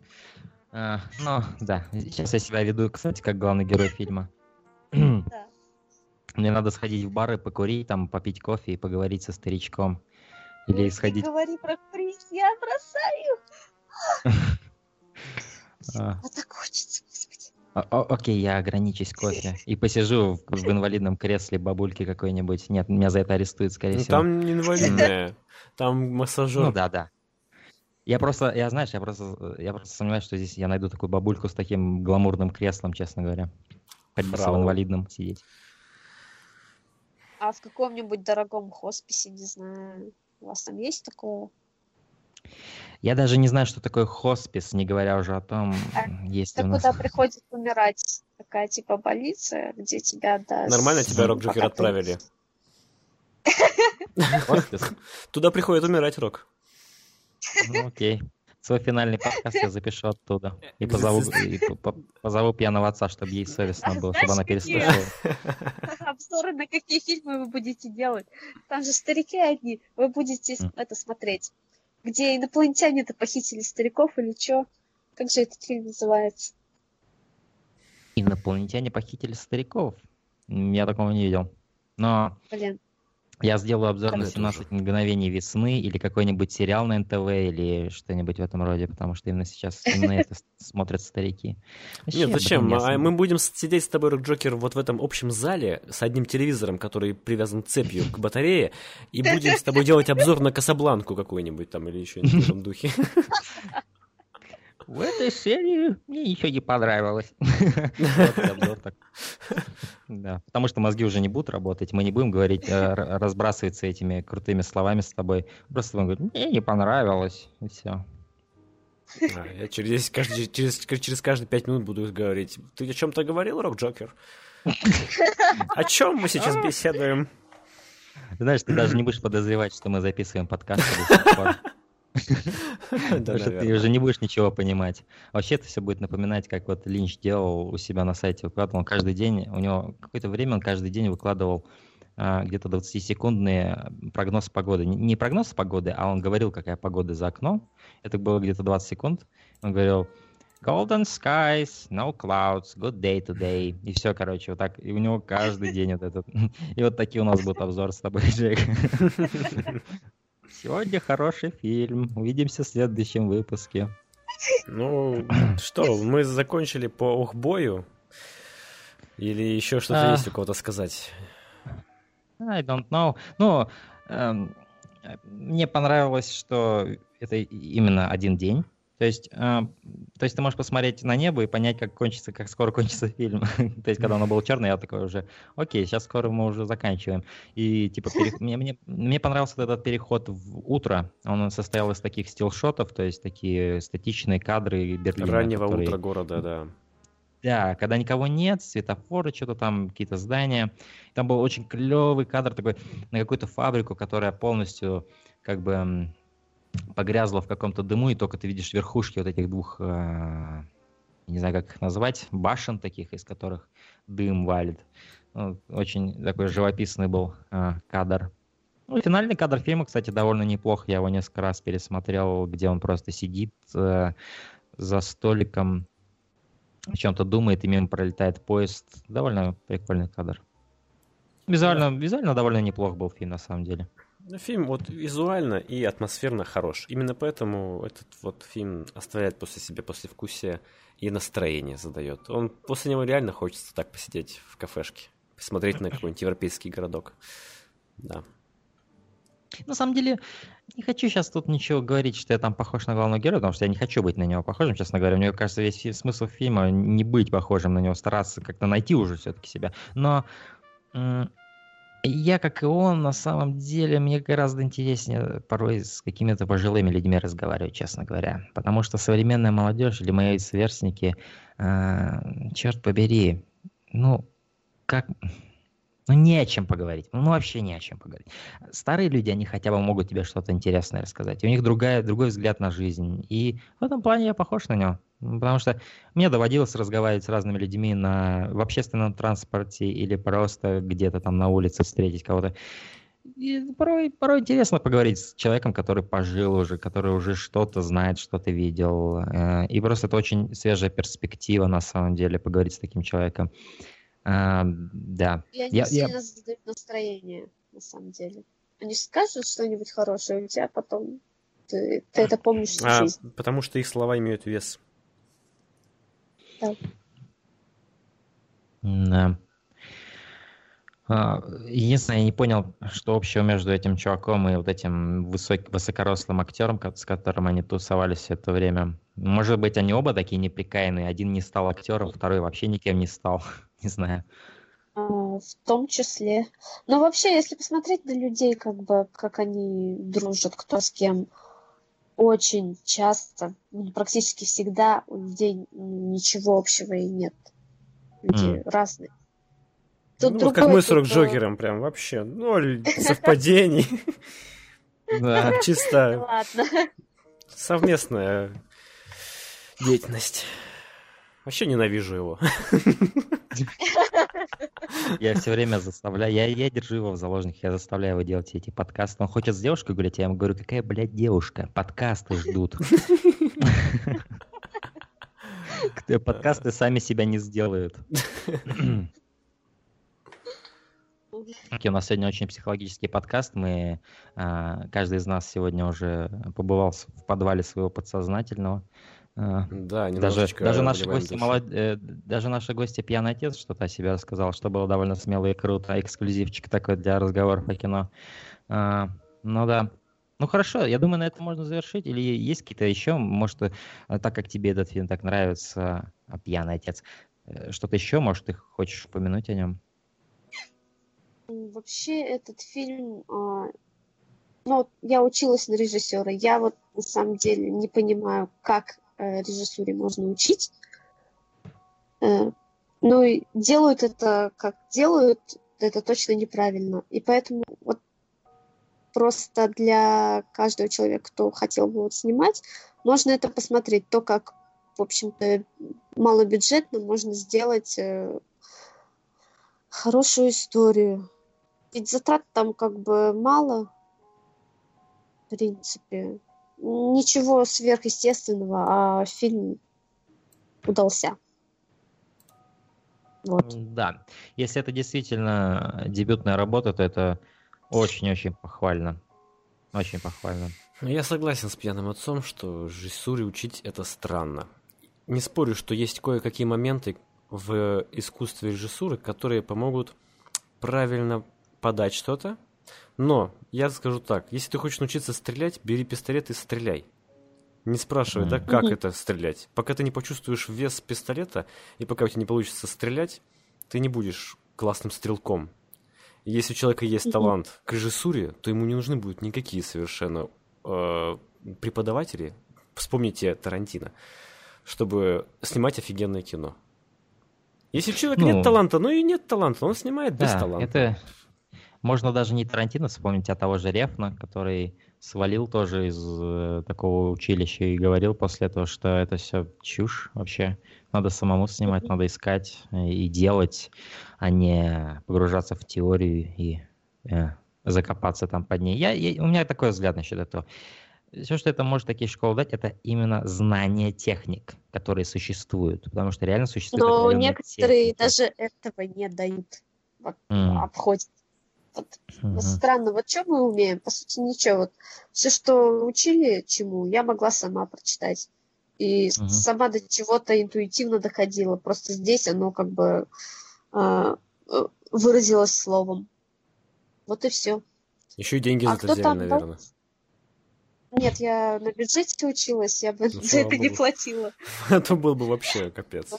А, Ну, да, сейчас я себя веду, кстати, как главный герой фильма. Мне надо сходить в бары, покурить, там, попить кофе и поговорить со старичком. Или сходить... говори про курить, я бросаю. [laughs] а, А так хочется, господи. О- Окей, я ограничусь кофе. И посижу в, в инвалидном кресле бабульки какой-нибудь. Нет, меня за это арестуют, скорее Ну, всего. там не инвалидная, там массажер. Ну да, да. Я просто, я знаешь, я просто, я просто сомневаюсь, что здесь я найду такую бабульку с таким гламурным креслом, честно говоря. Хоть бы в инвалидном сидеть. А в каком-нибудь дорогом хосписе, не знаю, у вас там есть такое? Я даже не знаю, что такое хоспис, не говоря уже о том, А, есть ли Это у нас... куда приходит умирать такая типа больница, где тебя да. Нормально с- тебя Рок Джокер отправили. [laughs] Туда приходит умирать Рок. Ну окей. Свой финальный подкаст я запишу оттуда. И позову, и по- по- позову пьяного отца, чтобы ей совестно было, чтобы она переслушала. [laughs] Обзоры на какие фильмы вы будете делать? Там же старики одни. Вы будете это смотреть. Где инопланетяне-то похитили стариков или что? Как же этот фильм называется? Инопланетяне похитили стариков. Я такого не видел. Но Блин. Я сделаю обзор на Это 17 мгновений весны или какой-нибудь сериал на НТВ или что-нибудь в этом роде, потому что именно сейчас именно это [laughs] смотрят старики. Вообще, Нет, зачем? не А мы будем сидеть с тобой, Рок Джокер, вот в этом общем зале с одним телевизором, который привязан цепью к батарее, и будем с тобой делать обзор на Касабланку какую-нибудь там или еще в этом духе. [laughs] В этой серии мне ничего не понравилось. [laughs] Да, потому что мозги уже не будут работать, мы не будем говорить, э, разбрасываться этими крутыми словами с тобой. Просто будем говорить, мне не понравилось, и все. А, Я через, каждый, через, через каждые пять минут буду говорить, ты о чем-то говорил, Рок Джокер? О чем мы сейчас беседуем? Знаешь, ты даже не будешь подозревать, что мы записываем подкаст до сих пор. Потому что ты уже не будешь ничего понимать. Вообще это все будет напоминать, как вот Линч делал у себя на сайте, выкладывал он каждый день, у него какое-то время он каждый день выкладывал а, где-то 20-секундные прогноз погоды. Не, прогноз погоды, а он говорил, какая погода за окном. Это было где-то 20 секунд. Он говорил Golden skies, no clouds, good day today. И все, короче, вот так. И у него каждый день вот этот. [laughs] И вот такие у нас будут обзор с тобой, Джек. [laughs] Сегодня хороший фильм. Увидимся в следующем выпуске. Ну, [clears throat] что, мы закончили по Охбою? Или еще что-то А. есть у кого-то сказать? I don't know. Ну, эм, мне понравилось, что это именно один день. То есть, э, то есть ты можешь посмотреть на небо и понять, как кончится, как скоро кончится фильм. [laughs] то есть, когда оно было черное, я такой уже, окей, сейчас скоро мы уже заканчиваем. И типа пере- [laughs] мне, мне, мне понравился этот переход в утро. Он состоял из таких стилшотов, то есть такие статичные кадры Берлина. Раннего которые- утра города, да. да, когда никого нет, светофоры, что-то там, какие-то здания. Там был очень клевый кадр такой на какую-то фабрику, которая полностью как бы погрязла в каком-то дыму, и только ты видишь верхушки вот этих двух, э, не знаю, как их назвать, башен таких, из которых дым валит. Ну, очень такой живописный был э, кадр. Ну, финальный кадр фильма, кстати, довольно неплох. Я его несколько раз пересмотрел, где он просто сидит э, за столиком, о чем-то думает, и мимо пролетает поезд. Довольно прикольный кадр. Визуально, визуально довольно неплох был фильм, на самом деле. Ну, Фильм вот визуально и атмосферно хорош. Именно поэтому этот вот фильм оставляет после себя послевкусие и настроение задает. Он после него реально хочется так посидеть в кафешке, посмотреть на какой-нибудь европейский городок. Да. На самом деле, не хочу сейчас тут ничего говорить, что я там похож на главного героя, потому что я не хочу быть на него похожим, честно говоря. Мне кажется, весь смысл фильма не быть похожим на него, стараться как-то найти уже все-таки себя. Но я, как и он, на самом деле, мне гораздо интереснее порой с какими-то пожилыми людьми разговаривать, честно говоря. Потому что современная молодежь или мои сверстники, э, черт побери, ну, как... Ну, не о чем поговорить. Ну, вообще не о чем поговорить. Старые люди, они хотя бы могут тебе что-то интересное рассказать. У них другая, другой взгляд на жизнь. И в этом плане я похож на него. Ну, Потому что мне доводилось разговаривать с разными людьми на, в общественном транспорте или просто где-то там на улице встретить кого-то. и порой, порой интересно поговорить с человеком, который пожил уже, который уже что-то знает, что-то видел. Э, И просто это очень свежая перспектива, на самом деле, поговорить с таким человеком. Э, Да. И они Я- я- сильно задают настроение, на самом деле. Они скажут что-нибудь хорошее, у тебя потом ты, ты это помнишь всю А, жизнь. потому что их слова имеют вес. Да. А, Единственное, я не понял, что общего между этим чуваком и вот этим высок- высокорослым актером, с которым они тусовались все это время. Может быть, они оба такие неприкаянные. Один не стал актером, второй вообще никем не стал. [laughs] Не знаю. А, в том числе. Но вообще, если посмотреть на людей, как бы, как они дружат, кто с кем, очень часто, ну, практически всегда у людей ну, ничего общего и нет. Люди М. разные. Тут Ну, вот как другой, мы с тут, э, Рок-Джокером, прям вообще ноль совпадений. [laughs] Да. Чисто Ладно. совместная деятельность. Вообще ненавижу его. [laughs] [laughs] Я все время заставляю, я, я держу его в заложниках, я заставляю его делать эти подкасты. Он хочет с девушкой гулять, я ему говорю, какая, блядь, девушка? Подкасты ждут. [laughs] Подкасты сами себя не сделают. Окей, у нас сегодня очень психологический подкаст. Мы, а, каждый из нас сегодня уже побывал в подвале своего подсознательного. А, Да, Даже, немножечко даже наши гости, молод- э, даже наши гости пьяный отец что-то о себе рассказал, что было довольно смело и круто. Эксклюзивчик такой для разговоров о кино. А, ну да. Ну хорошо, я думаю, на этом можно завершить. Или есть какие-то еще, может, э, так как тебе этот фильм так нравится, а, пьяный отец, э, что-то еще, может, ты хочешь упомянуть о нем? Вообще этот фильм, а, ну, я училась на режиссера, я вот на самом деле не понимаю, как э, режиссуре можно учить. Э, Ну и делают это, как делают, это точно неправильно. И поэтому вот просто для каждого человека, кто хотел бы вот снимать, можно это посмотреть. То, как, в общем-то, малобюджетно можно сделать э, хорошую историю. Ведь затрат там как бы мало, в принципе. Ничего сверхъестественного, а фильм удался. Вот. Да, если это действительно дебютная работа, то это очень-очень похвально. Очень похвально. Ну, Я согласен с пьяным отцом, что режиссуре учить это странно. Не спорю, что есть кое-какие моменты в искусстве режиссуры, которые помогут правильно подать что-то. Но я скажу так, если ты хочешь научиться стрелять, бери пистолет и стреляй. Не спрашивай, да, Мгм. как Мгм. это стрелять. Пока ты не почувствуешь вес пистолета, и пока у тебя не получится стрелять, ты не будешь классным стрелком. И Если у человека есть Мгм. талант к режиссуре, то ему не нужны будут никакие совершенно э, преподаватели. Вспомните Тарантино, чтобы снимать офигенное кино. Если у человека Ну, нет таланта, ну и нет таланта, он снимает без Да, таланта. это можно даже не Тарантино вспомнить, а того же Рефна, который свалил тоже из э, такого училища и говорил после этого, что это все чушь вообще. Надо самому снимать, надо искать э, и делать, а не погружаться в теорию и э, закопаться там под ней. Я, я- у меня такой взгляд насчет этого. Все, что это может такие школы дать, это именно знание техник, которые существуют. Потому что реально существуют Но некоторые техники. даже этого не дают. Вот, М, обходят. Вот, мгм. Странно, вот что мы умеем? По сути, ничего. Вот все, что учили чему, я могла сама прочитать. И Мгм. сама до чего-то интуитивно доходила. Просто здесь оно как бы а, э, выразилось словом. Вот и все. Еще и деньги А за это взяли, там наверное. Нет, я на бюджете училась, я бы Ну, за это не богу. платила. [laughs] А то был бы вообще капец.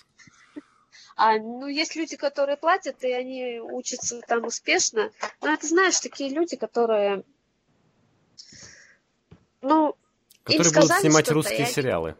А, ну, есть люди, которые платят, и они учатся там успешно. Но ты знаешь, такие люди, которые... Ну, Которые будут сказали снимать русские сериалы.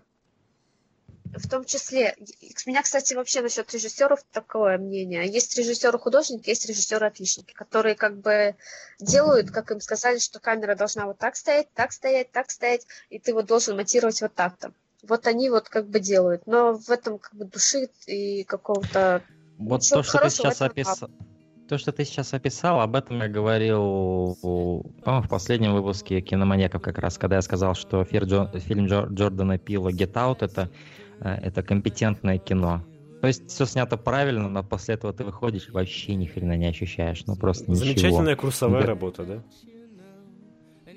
в том числе... У меня, кстати, вообще насчет режиссеров такое мнение. Есть режиссеры-художники, есть режиссеры-отличники, которые как бы делают, как им сказали, что камера должна вот так стоять, так стоять, так стоять, и ты вот должен монтировать вот так-то. Вот они вот как бы делают. Но в этом как бы души и какого-то Вот Ничего то, что ты сейчас описал, то, что ты сейчас описал, об этом я говорил, по-моему, в последнем выпуске «Киноманьяков» как раз, когда я сказал, что фильм Джо- Джордана Пила «Get Out» это, э, это компетентное кино. То есть все снято правильно, но после этого ты выходишь и вообще ни хрена не ощущаешь. Ну просто ничего. Замечательная курсовая Да. работа, да?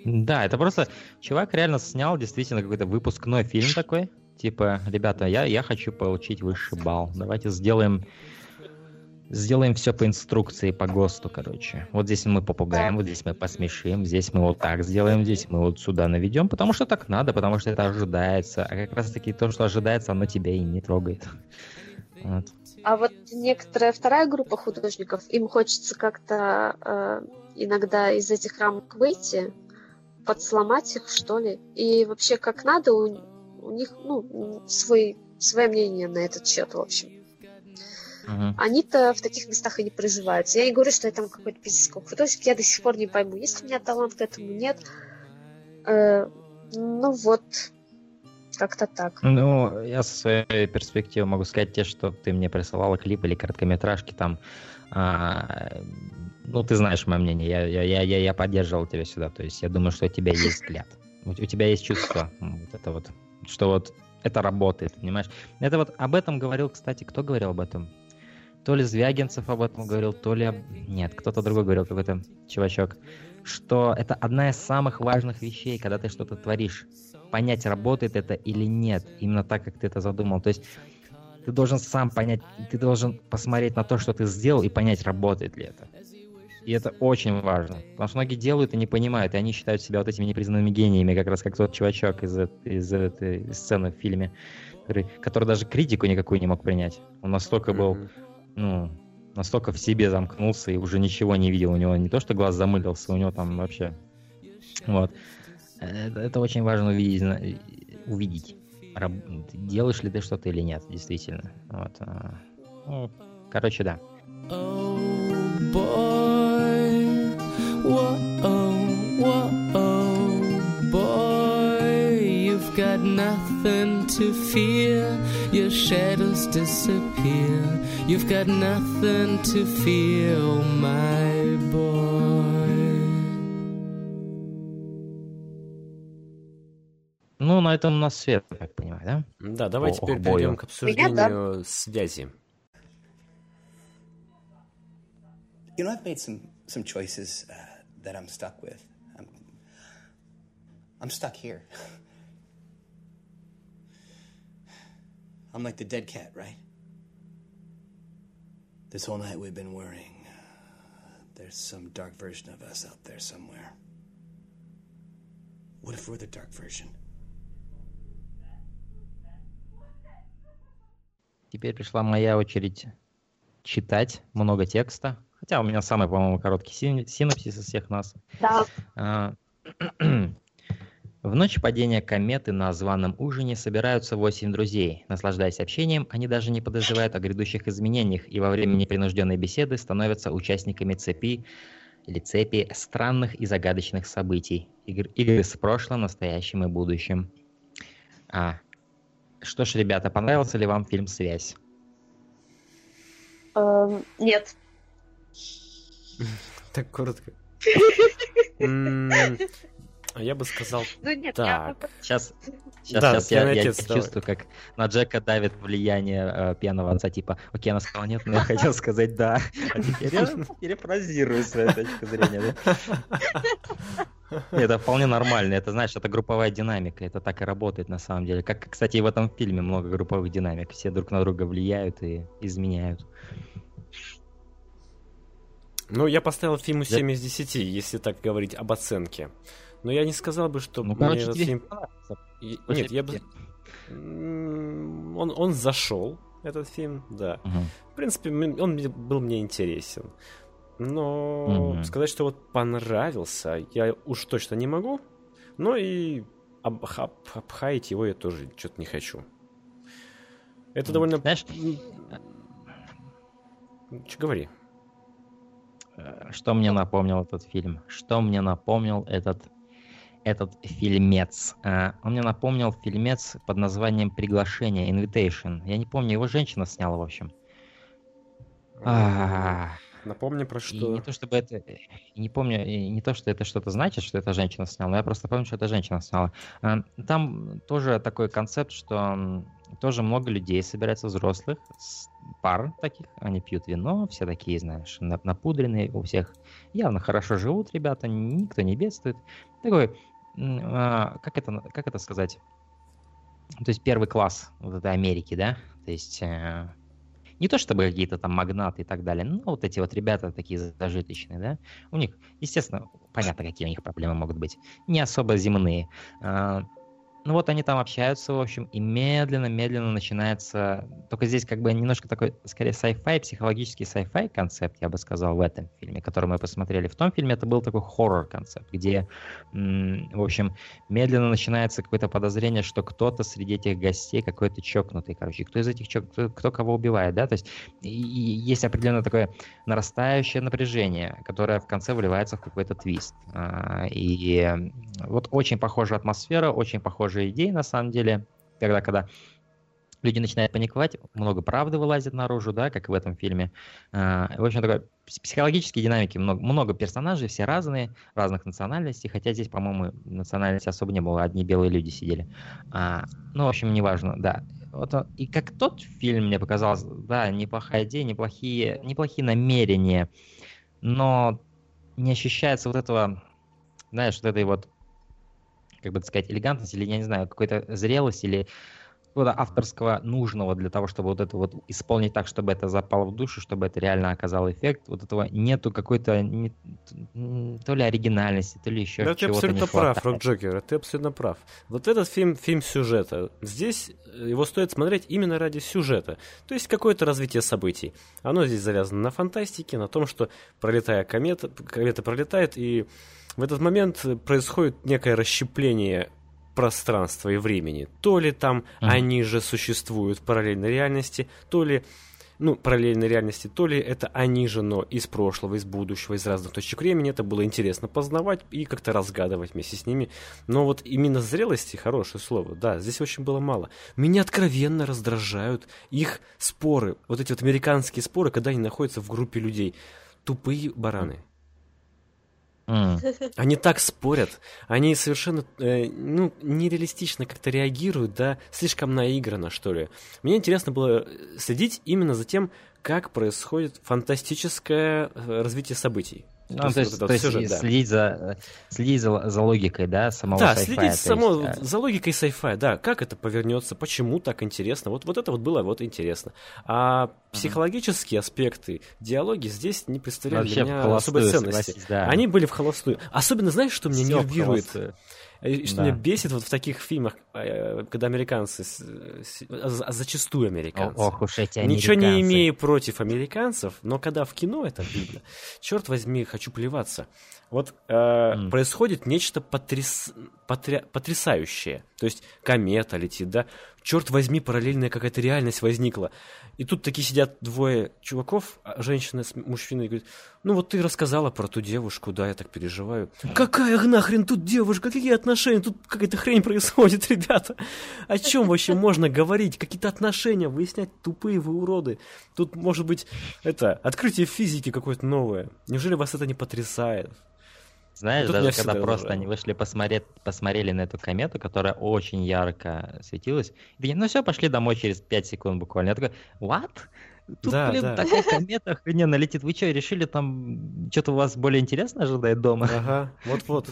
Да, это просто чувак реально снял действительно какой-то выпускной фильм такой. Типа, ребята, я, я хочу получить высший балл. Давайте сделаем сделаем все по инструкции, по ГОСТу, короче. Вот здесь мы попугаем, вот здесь мы посмешим, здесь мы вот так сделаем, здесь мы вот сюда наведем, потому что так надо, потому что это ожидается. А как раз таки то, что ожидается, оно тебя и не трогает. Вот. А вот некоторая вторая группа художников, им хочется как-то э, иногда из этих рамок выйти, подсломать их, что ли. И вообще, как надо, у, у них ну, свой, свое мнение на этот счет, в общем. Мгм. Они-то в таких местах и не проживаются. Я не говорю, что я там какой-то пиздец художник, я до сих пор не пойму, есть у меня талант к этому, нет. Э, ну вот, как-то так. Ну, я со своей перспективы могу сказать те, что ты мне присылала клип или короткометражки там. а, ну, ты знаешь мое мнение, я, я, я, я, поддерживал тебя сюда, то есть я думаю, что у тебя есть взгляд, у, у тебя есть чувство, вот это вот, что вот это работает, понимаешь? Это вот об этом говорил, кстати, кто говорил об этом? То ли Звягинцев об этом говорил, то ли... Нет, кто-то другой говорил, какой-то чувачок, что это одна из самых важных вещей, когда ты что-то творишь. Понять, работает это или нет, именно так, как ты это задумал. То есть ты должен сам понять, ты должен посмотреть на то, что ты сделал, и понять, работает ли это. И это очень важно. Потому что многие делают и не понимают, и они считают себя вот этими непризнанными гениями, как раз как тот чувачок из, из этой сцены в фильме, который, который даже критику никакую не мог принять. Он настолько был Мгм. ну, настолько в себе замкнулся и уже ничего не видел. У него не то, что глаз замылился, у него там вообще... Вот. Это, это очень важно увидеть. увидеть. Раб- Делаешь ли ты что-то или нет, действительно. Вот. а, ну, короче, да. Oh boy, whoa, whoa, boy, you've got nothing to fear. Your shadows disappear. You've got nothing to fear, oh my boy. Ну, на этом у нас свет, я так понимаю, да? Да, давай О, теперь бою. перейдем к Меня, да. обсуждению связи. You know, I've made some some choices uh, that I'm stuck with. I'm I'm stuck here. [sighs] I'm like the dead cat, right? This whole night we've been worrying. There's some dark version of us out there somewhere. What if we're the dark version? Теперь пришла моя очередь читать много текста. Хотя у меня самый, по-моему, короткий син- синопсис из всех нас. Да. А, [clears throat] В ночь падения кометы на званом ужине собираются восемь друзей. Наслаждаясь общением, они даже не подозревают о грядущих изменениях и во время непринужденной беседы становятся участниками цепи или цепи странных и загадочных событий. Игр- игры с прошлым, настоящим и будущим. А, что ж, ребята, понравился ли вам фильм «Связь»? Эм, нет. [laughs] Так коротко. [laughs] А Я бы сказал Ну нет, я так. Сейчас, сейчас, Да, сейчас я, я отец, чувствую, как на Джека давит влияние э, пьяного отца, типа, окей, она сказала нет, но я хотел сказать да. А теперь я перефразирую свою точку зрения. да. Нет, Это вполне нормально, это, знаешь, это групповая динамика, это так и работает на самом деле. Как, кстати, и в этом фильме много групповых динамик, все друг на друга влияют и изменяют. Ну, я поставил фильму Да. 7 из 10, если так говорить об оценке. Но я не сказал бы, что Ну, мне короче, этот фильм... И- После Нет, я бы... Он, он зашел, этот фильм, да. Мгм. В принципе, он был мне интересен. Но Мгм. сказать, что вот понравился, я уж точно не могу. Но и об- об- обхаять его я тоже что-то не хочу. Это М. довольно... Знаешь, Че говори? Э, Что мне напомнил этот фильм? Что мне напомнил этот, этот фильмец? Э, Он мне напомнил фильмец под названием «Приглашение», «Invitation». Я не помню, его женщина сняла, в общем. Напомни про И что. не то чтобы это, и не помню, и не то, что это что-то значит, что это женщина сняла, но я просто помню, что это женщина сняла. А, Там тоже такой концепт, что тоже много людей собирается взрослых, с- пар таких, они пьют вино, все такие, знаешь, на- напудренные, у всех явно хорошо живут ребята, никто не бедствует. Такой, а, как это, как это сказать? То есть первый класс вот этой Америки, да? То есть э, не то чтобы какие-то там магнаты и так далее, но вот эти вот ребята такие зажиточные, да? У них, естественно, понятно, какие у них проблемы могут быть. Не особо земные. Ну вот они там общаются, в общем, и медленно-медленно начинается... Только здесь как бы немножко такой, скорее, sci-fi, психологический sci-fi концепт, я бы сказал, в этом фильме, который мы посмотрели. В том фильме это был такой хоррор-концепт, где, м, в общем, медленно начинается какое-то подозрение, что кто-то среди этих гостей какой-то чокнутый, короче. Кто из этих чок... кто, кого убивает, да? То есть и, и есть определенное такое нарастающее напряжение, которое в конце выливается в какой-то твист. А, И вот очень похожая атмосфера, очень похожие идеи, на самом деле, когда, когда люди начинают паниковать, много правды вылазит наружу, да, как в этом фильме. А, В общем, такой пс- психологические динамики, много, много персонажей, все разные, разных национальностей, хотя здесь, по-моему, национальности особо не было, одни белые люди сидели. А, Ну, в общем, неважно, да. Вот, и как тот фильм мне показался, да, неплохая идея, неплохие, неплохие намерения, но не ощущается вот этого, знаешь, вот этой вот, как бы так сказать, элегантности, или, я не знаю, какой-то зрелости, или какого-то авторского нужного для того, чтобы вот это вот исполнить так, чтобы это запало в душу, чтобы это реально оказало эффект. Вот этого нету какой-то не- то ли оригинальности, то ли еще Да, ты чего-то не абсолютно прав, хватает. Рок Джокер, ты абсолютно прав. Вот этот фильм, фильм сюжета. Здесь э, его стоит смотреть именно ради сюжета. То есть какое-то развитие событий. Оно здесь завязано на фантастике, на том, что пролетая комета, комета пролетает, и в этот момент происходит некое расщепление пространства и времени. То ли там Мгм. они же существуют в параллельной реальности, то ли ну, параллельной реальности, то ли это они же, но из прошлого, из будущего, из разных точек времени. Это было интересно познавать и как-то разгадывать вместе с ними. Но вот именно зрелости, хорошее слово, да, здесь очень было мало. Меня откровенно раздражают их споры, вот эти вот американские споры, когда они находятся в группе людей. Тупые бараны. Они так спорят, они совершенно, э, ну, нереалистично как-то реагируют, да, слишком наигранно, что ли. Мне интересно было следить именно за тем, как происходит фантастическое э, развитие событий. Ну, то есть, вот то есть сюжет, и да. следить, за, следить за, за логикой, да, самого Да, следить то само, есть, э, за логикой sci-fi, да, как это повернется, почему так интересно. Вот, вот это вот было вот интересно. А психологические аспекты, диалоги здесь не представляли Вообще для меня особой ценности. да. Они были в холостую. Особенно, знаешь, что меня Всё в нервирует? И Что Да. меня бесит вот в таких фильмах, э, когда американцы, с- а зачастую американцы. О- ох уж эти Ничего не американцы. имею против американцев, но когда в кино это видно, черт возьми, хочу плеваться. Вот э, происходит нечто потряс- потря- потрясающее. То есть комета летит, да? Черт возьми, параллельная какая-то реальность возникла. И тут такие сидят двое чуваков, а женщина с мужчиной, и говорит, ну вот ты рассказала про ту девушку, да, я так переживаю. Какая нахрен тут девушка, какие отношения, тут какая-то хрень происходит, [laughs] ребята. О чем вообще можно говорить? Какие-то отношения выяснять, тупые вы уроды. Тут может быть, это, открытие физики какое-то новое. Неужели вас это не потрясает? Знаешь, тут даже когда просто раздражало. они вышли посмотреть, посмотрели на эту комету, которая очень ярко светилась, и такие, ну все, пошли домой через 5 секунд буквально. Я такой, what? Тут, Да, блин, да. такая комета охрененно летит. Вы что, решили там, что-то у вас более интересно ожидает дома? Ага, вот-вот.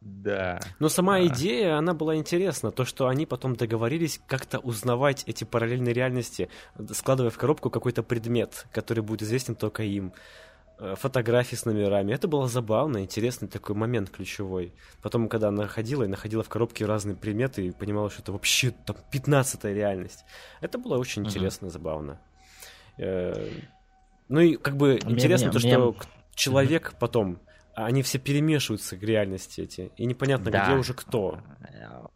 Да. Но сама А. идея, она была интересна. То, что они потом договорились как-то узнавать эти параллельные реальности, складывая в коробку какой-то предмет, который будет известен только им. Э, Фотографии с номерами. Это было забавно, интересный такой момент ключевой. Потом, когда она ходила и находила в коробке разные предметы и понимала, что это вообще там 15 реальность. Это было очень Мгм. интересно и забавно. Э, Ну и как бы Мне- интересно мне- то, что к- человек потом, они все перемешиваются к реальности эти, и непонятно, Да. где уже кто.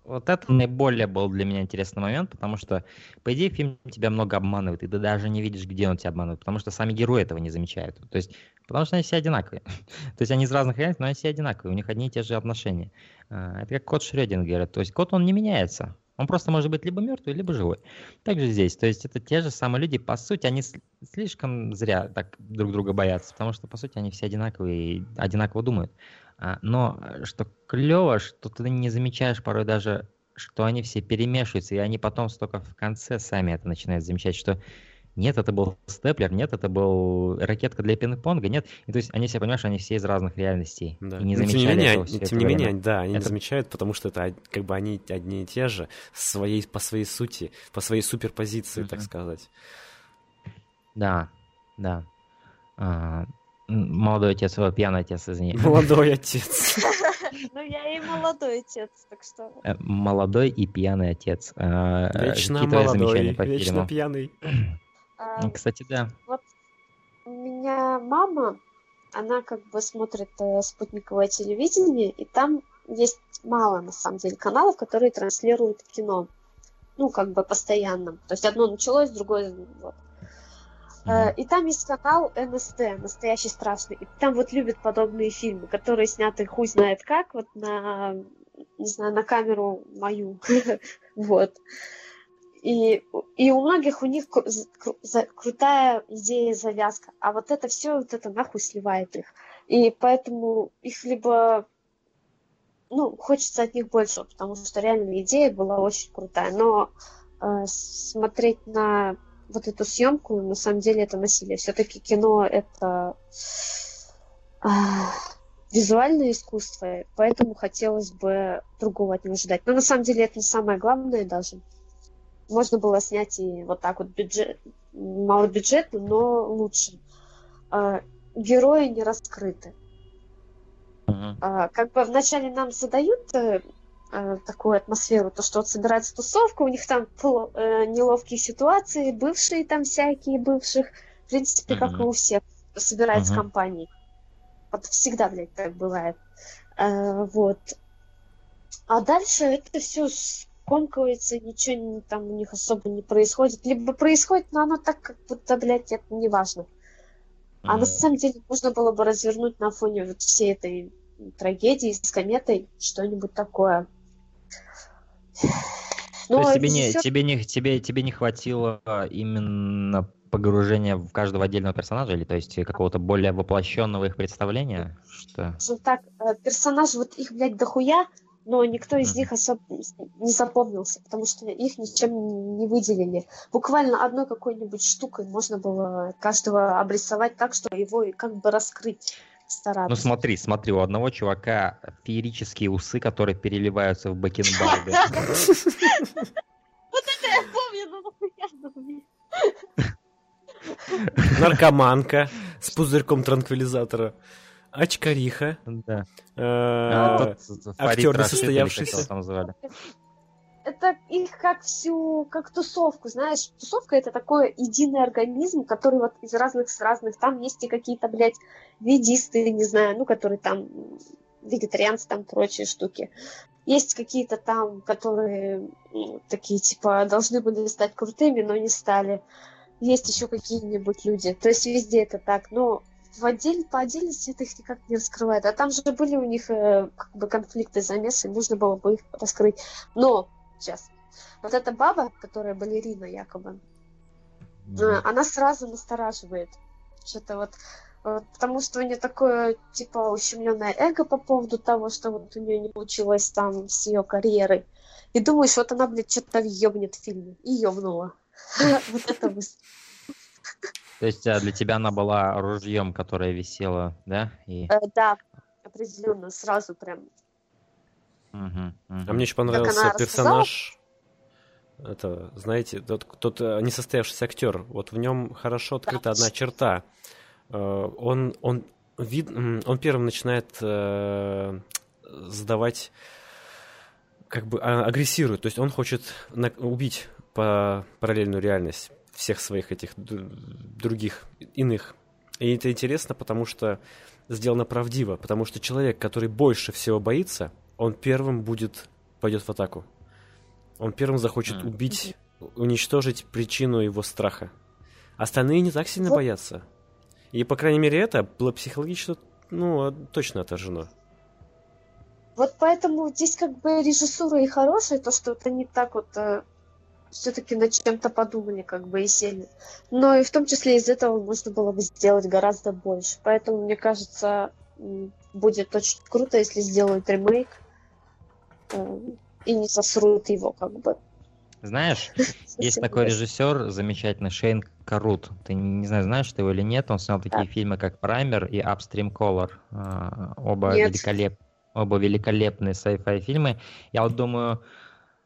Вот это наиболее был для меня интересный момент, потому что, по идее, фильм тебя много обманывает, и ты даже не видишь, где он тебя обманывает, потому что сами герои этого не замечают. То есть, потому что они все одинаковые. [laughs] То есть они из разных реальностей, но они все одинаковые, у них одни и те же отношения. А, Это как кот Шрёдингера. То есть кот, он не меняется. Он просто может быть либо мертвый, либо живой. Также здесь. То есть это те же самые люди, по сути, они слишком зря так друг друга боятся, потому что, по сути, они все одинаковые и одинаково думают. А, Но э, что клево, что ты не замечаешь порой даже, что они все перемешиваются, и они потом столько в конце сами это начинают замечать, что нет, это был степлер, нет, это был ракетка для пинг-понга, нет. И то есть они все понимают, что они все из разных реальностей. Да. И не Но тем не замечали менее, этого тем это не менее, время. да, они не Это- замечают, потому что это как бы они одни и те же своей, по своей сути, по своей суперпозиции, так Мгм. сказать. Да, да. А, молодой отец, о, пьяный отец, извини. [laughs] Молодой отец. [laughs] Ну, я и молодой отец, так что... Э, Молодой и пьяный отец. А, Вечно молодой, вечно пьяный. [clears throat] А, Кстати, да. Вот у меня мама, она как бы смотрит э, спутниковое телевидение, и там есть мало, на самом деле, каналов, которые транслируют кино. Ну, как бы постоянно. То есть одно началось, другое... Вот. Э, И там есть канал НСТ, настоящий страшный. И там вот любят подобные фильмы, которые сняты хуй знает как, вот на, не знаю, на камеру мою. [laughs] Вот. И, и у многих у них крутая идея завязка, а вот это все, вот это нахуй сливает их. И поэтому их либо ну, хочется от них больше, потому что реально идея была очень крутая. Но э, смотреть на вот эту съемку, на самом деле, это насилие. Все-таки кино это а, визуальное искусство, поэтому хотелось бы другого от него ждать. Но на самом деле это не самое главное даже. Можно было снять и вот так вот бюджет, малобюджетно, но лучше. А, герои не раскрыты. А, как бы вначале нам задают э, такую атмосферу, то, что вот собирается тусовка, у них там э, неловкие ситуации, бывшие там всякие, бывших, в принципе, как и у всех, собирается Мгм. компанией. Вот всегда, блядь, так бывает. Э, вот. А дальше это все скомкивается, ничего не- там у них особо не происходит. Либо происходит, но оно так, как будто, блядь, это не важно. А на Мгм. самом деле можно было бы развернуть на фоне вот всей этой трагедии с кометой что-нибудь такое. То Но есть тебе не, тебе, не, тебе, тебе не хватило именно погружения в каждого отдельного персонажа, или то есть какого-то более воплощенного их представления? Что? скажем так, э, персонажи, вот их, блядь, дохуя, но никто из них особо не запомнился, потому что их ничем не выделили. Буквально одной какой-нибудь штукой можно было каждого обрисовать так, что его и как бы раскрыть стараться. Ну смотри, смотри, у одного чувака феерические усы, которые переливаются в бакенбарды. [laughs] Вот это я помню, ну оно мне? Наркоманка с пузырьком транквилизатора. Очкариха. Да. э, А, актер несостоявшийся. его там звали. это их как всю, как тусовку, знаешь, тусовка это такой единый организм, который вот из разных с разных, там есть и какие-то, блядь, ведисты, не знаю, ну, которые там вегетарианцы, там прочие штуки. Есть какие-то там, которые м, такие, типа, должны были стать крутыми, но не стали. Есть еще какие-нибудь люди. То есть везде это так, но в отдель, по отдельности это их никак не раскрывает. А там же были у них э, как бы конфликты, замесы, можно было бы их раскрыть. Но сейчас. Вот эта баба, которая балерина якобы, э, она сразу настораживает. Что-то вот э, Потому что у нее такое, типа, ущемленное эго по поводу того, что вот у нее не получилось там с ее карьерой. И думаешь, вот она, блядь, что-то ебнет в фильме. И ебнула. [laughs] Вот это. То есть а, для тебя она была ружьем, которое висело, да? И... Э, Да, определенно, сразу прям. Мгм, мгм. А мне еще понравился рассказала? персонаж. Это, знаете, тот, тот э, несостоявшийся актер. Вот в нем хорошо открыта одна черта. Э, Он, он, вид, он первым начинает э, задавать, как бы а, агрессирует. То есть он хочет убить по параллельную реальность всех своих этих других иных. И это интересно, потому что сделано правдиво. Потому что человек, который больше всего боится, он первым будет пойдет в атаку. Он первым захочет Мгм. убить, уничтожить причину его страха. Остальные не так сильно боятся. И, по крайней мере, это было психологически, ну, точно отражено. Вот поэтому здесь как бы режиссура и хорошая, то, что вот они так вот все-таки над чем-то подумали, как бы и сели. Но и в том числе из этого можно было бы сделать гораздо больше. Поэтому, мне кажется, будет очень круто, если сделают ремейк э, и не сосрут его, как бы. Знаешь, [laughs] есть такой режиссер замечательный, Шейн Карут. Ты не знаю, знаешь ты его или нет. Он снял такие фильмы, как Праймер и Upstream Color. А, Оба, Нет. великолеп... Оба великолепные sci-fi фильмы. Я вот думаю,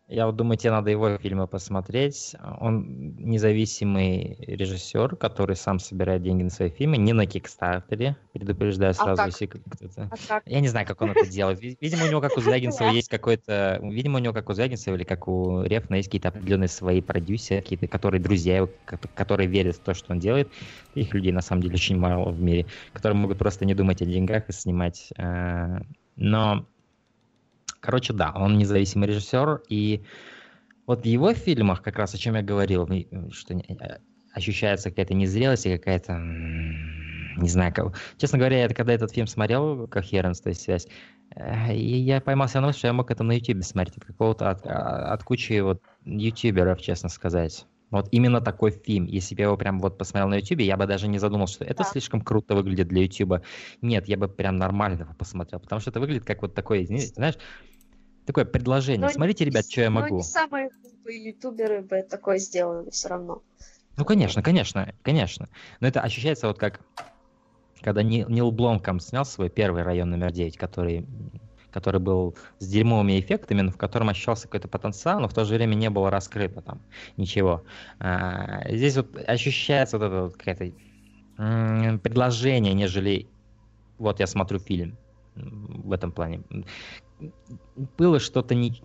я вот думаю, тебе надо его фильмы посмотреть. Он независимый режиссер, который сам собирает деньги на свои фильмы, не на Кикстартере. Предупреждаю сразу, как? если кто-то... А? Я не знаю, как он это делает. Ви- Видимо, у него, как у Звягинцева, есть какой-то... Видимо, у него, как у Звягинцева или как у Рефна, есть какие-то определенные свои продюсеры, какие-то, которые друзья его, ко- которые верят в то, что он делает. Их людей, на самом деле, очень мало в мире, которые могут просто не думать о деньгах и снимать. э, Но, короче, да, он независимый режиссер, и вот в его фильмах, как раз о чем я говорил, э, что э, ощущается какая-то незрелость и какая-то, не знаю, как... честно говоря, я когда этот фильм смотрел, Coherence, то есть связь, э, и я поймался на мысли, что я мог это на YouTube смотреть от какого-то, от, а, от кучи вот ютуберов, честно сказать. Вот именно такой фильм. Если бы я его прям вот посмотрел на YouTube, я бы даже не задумался, что это Да. слишком круто выглядит для YouTube. Нет, я бы прям нормально его посмотрел, потому что это выглядит как вот такой, знаешь, такое предложение. Но Смотрите, ребят, что я но могу. не самые глупые ютуберы бы такое сделали все равно. Ну, конечно, конечно, конечно. Но это ощущается вот как, когда Ни- Нил Бломком снял свой первый район номер 9, который, который был с дерьмовыми эффектами, но в котором ощущался какой-то потенциал, но в то же время не было раскрыто там ничего. А, здесь вот ощущается вот это вот какое-то предложение, нежели вот я смотрю фильм в этом плане. Было что-то не...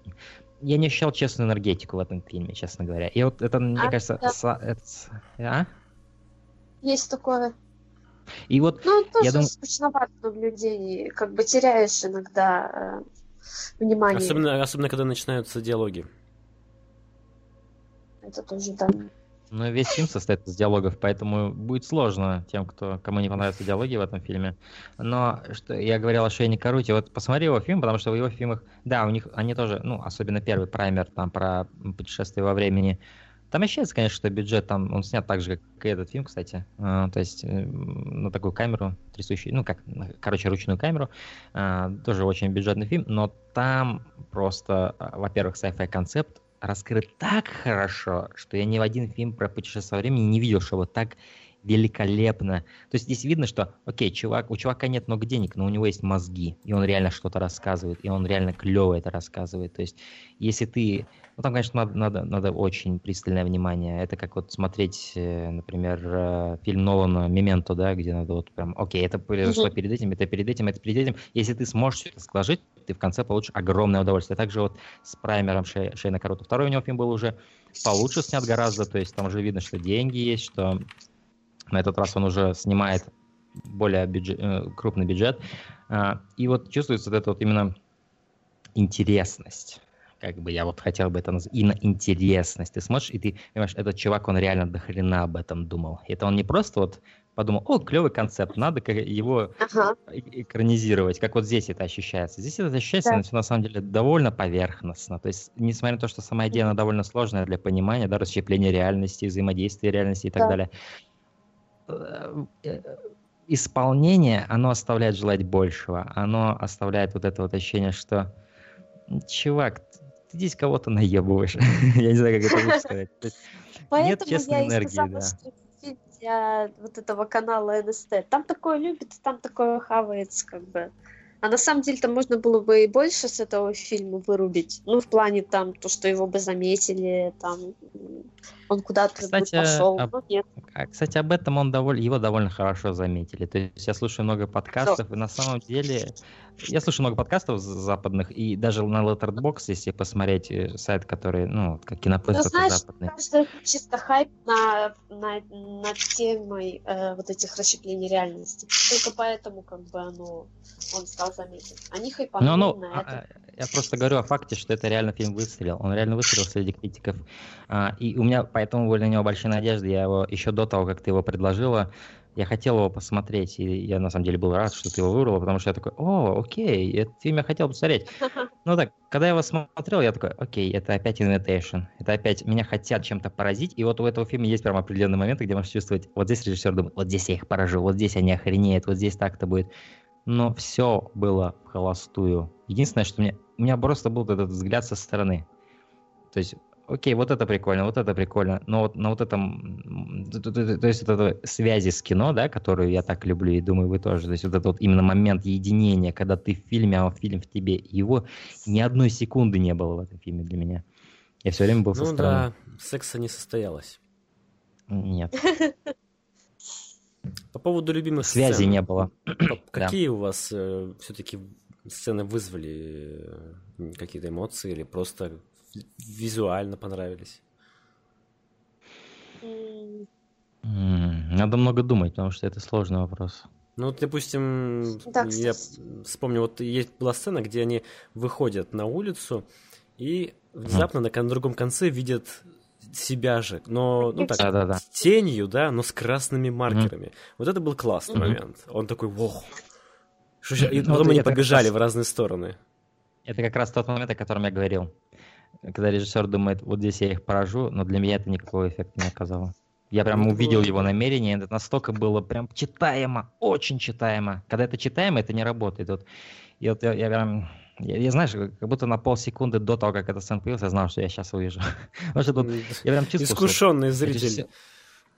Я не ощущал честную энергетику в этом фильме, честно говоря. И вот это, мне А, кажется, да. са- это с- а? Есть такое. И вот Ну, тоже я думаю, скучновато наблюдение. Как бы теряешь иногда э, внимание. Особенно, особенно, когда начинаются диалоги. Это тоже, да. ну, весь фильм состоит из диалогов, поэтому будет сложно тем, кто, кому не понравятся диалоги в этом фильме. Но что я говорил о Шейне Каруте, вот посмотри его фильм, потому что в его фильмах, да, у них, они тоже, ну, особенно первый праймер там про путешествие во времени, там ощущается, конечно, что бюджет там, он снят так же, как и этот фильм, кстати. А, то есть э, на такую камеру трясущую, ну как, короче, ручную камеру. А, тоже очень бюджетный фильм, но там просто, а, во-первых, sci-fi концепт раскрыт так хорошо, что я ни в один фильм про путешествие во времени не видел, что вот так великолепно. То есть здесь видно, что, окей, чувак, у чувака нет много денег, но у него есть мозги, и он реально что-то рассказывает, и он реально клево это рассказывает. То есть если ты... Ну, там, конечно, надо, надо, надо очень пристальное внимание. Это как вот смотреть, э, например, э, фильм Нолана «Мементо», да, где надо вот прям, окей, это произошло Мгм. перед этим, это перед этим, это перед этим. Если ты сможешь все это сложить, ты в конце получишь огромное удовольствие. Также вот с праймером Шей- Шейна Карута. Второй у него фильм был уже получше снят гораздо, то есть там уже видно, что деньги есть, что на этот раз он уже снимает более бюджет, э, крупный бюджет. А, И вот чувствуется вот эта вот именно интересность. Как бы я вот хотел бы это назвать. Именно интересность. Ты смотришь, и ты понимаешь, этот чувак, он реально до хрена об этом думал. Это он не просто вот подумал, о, клевый концепт, надо его Ага. экранизировать, как вот здесь это ощущается. Здесь это ощущается Да. на, на самом деле довольно поверхностно. То есть, несмотря на то, что сама идея она довольно сложная для понимания, да, расщепления реальности, взаимодействия реальности и так Да. далее. Э, э, Исполнение, оно оставляет желать большего. Оно оставляет вот это вот ощущение, что чувак, ты здесь кого-то наебываешь. [laughs] Я не знаю, как это лучше сказать. Есть Нет Поэтому честной я и энергии, сказала, да. что для вот этого канала НСТ. Там такое любит, там такое хавается, как бы. А на самом деле там можно было бы и больше с этого фильма вырубить. Ну, в плане там, то, что его бы заметили, там, он куда-то Кстати, пошел. об- Но нет. А, Кстати, об этом он довольно, его довольно хорошо заметили. То есть я слушаю много подкастов, и на самом деле я слушаю много подкастов западных, и даже на Letterboxd, если посмотреть э, сайт, который, ну, как кинопоиск, Ну, знаешь, западный. кажется, чисто хайп на, на, над темой э, вот этих расщеплений реальности. Только поэтому, как бы, оно, он стал заметен. Они хайпанули Ну, ну, на а, это. а, я просто говорю о факте, что это реально фильм выстрелил. Он реально выстрелил среди критиков. А, и у меня поэтому были на него большие надежды. Я его еще до того, как ты его предложила, Я хотел его посмотреть, и я на самом деле был рад, что ты его выбрала, потому что я такой, о, окей, этот фильм я хотел посмотреть. [laughs] Ну так, когда я его смотрел, я такой, окей, это опять invitation, это опять меня хотят чем-то поразить, и вот у этого фильма есть прям определенные моменты, где можешь чувствовать, вот здесь режиссер думает, вот здесь я их поражу, вот здесь они охренеют, вот здесь так-то будет. Но все было в холостую. Единственное, что мне, у меня просто был этот взгляд со стороны. То есть окей, вот это прикольно, вот это прикольно, но вот на вот этом, то, то, то, то есть вот это связи с кино, да, которую я так люблю и думаю вы тоже, то есть вот этот вот именно момент единения, когда ты в фильме, а фильм в тебе, его ни одной секунды не было в этом фильме для меня. Я все время был со Ну стороны. да, секса не состоялось. Нет, По поводу любимых связи сцен, не было. по- [clears throat] Да. Какие у вас все-таки сцены вызвали э, какие-то эмоции или просто визуально понравились? Надо много думать, потому что это сложный вопрос. Ну, вот, допустим, Да, я вспомню, вот есть была сцена, где они выходят на улицу и внезапно на другом конце видят себя же, но ну так Да-да-да. с тенью, да, но с красными маркерами. Вот это был классный Мгм. момент. Он такой, вох. Что И Ну, потом вот они побежали раз- в разные стороны. Это как раз тот момент, о котором я говорил. Когда режиссер думает, вот здесь я их поражу, но для меня это никакого эффекта не оказало. Я прям Ну, увидел его намерение, это настолько было прям читаемо, очень читаемо. Когда это читаемо, это не работает. Вот, и вот я, я прям, я, я, знаешь, как будто на полсекунды до того, как эта сцена появилась, я знал, что я сейчас увижу. [laughs] Потому что тут я прям чувствовал, что Искушенный режиссер- зритель.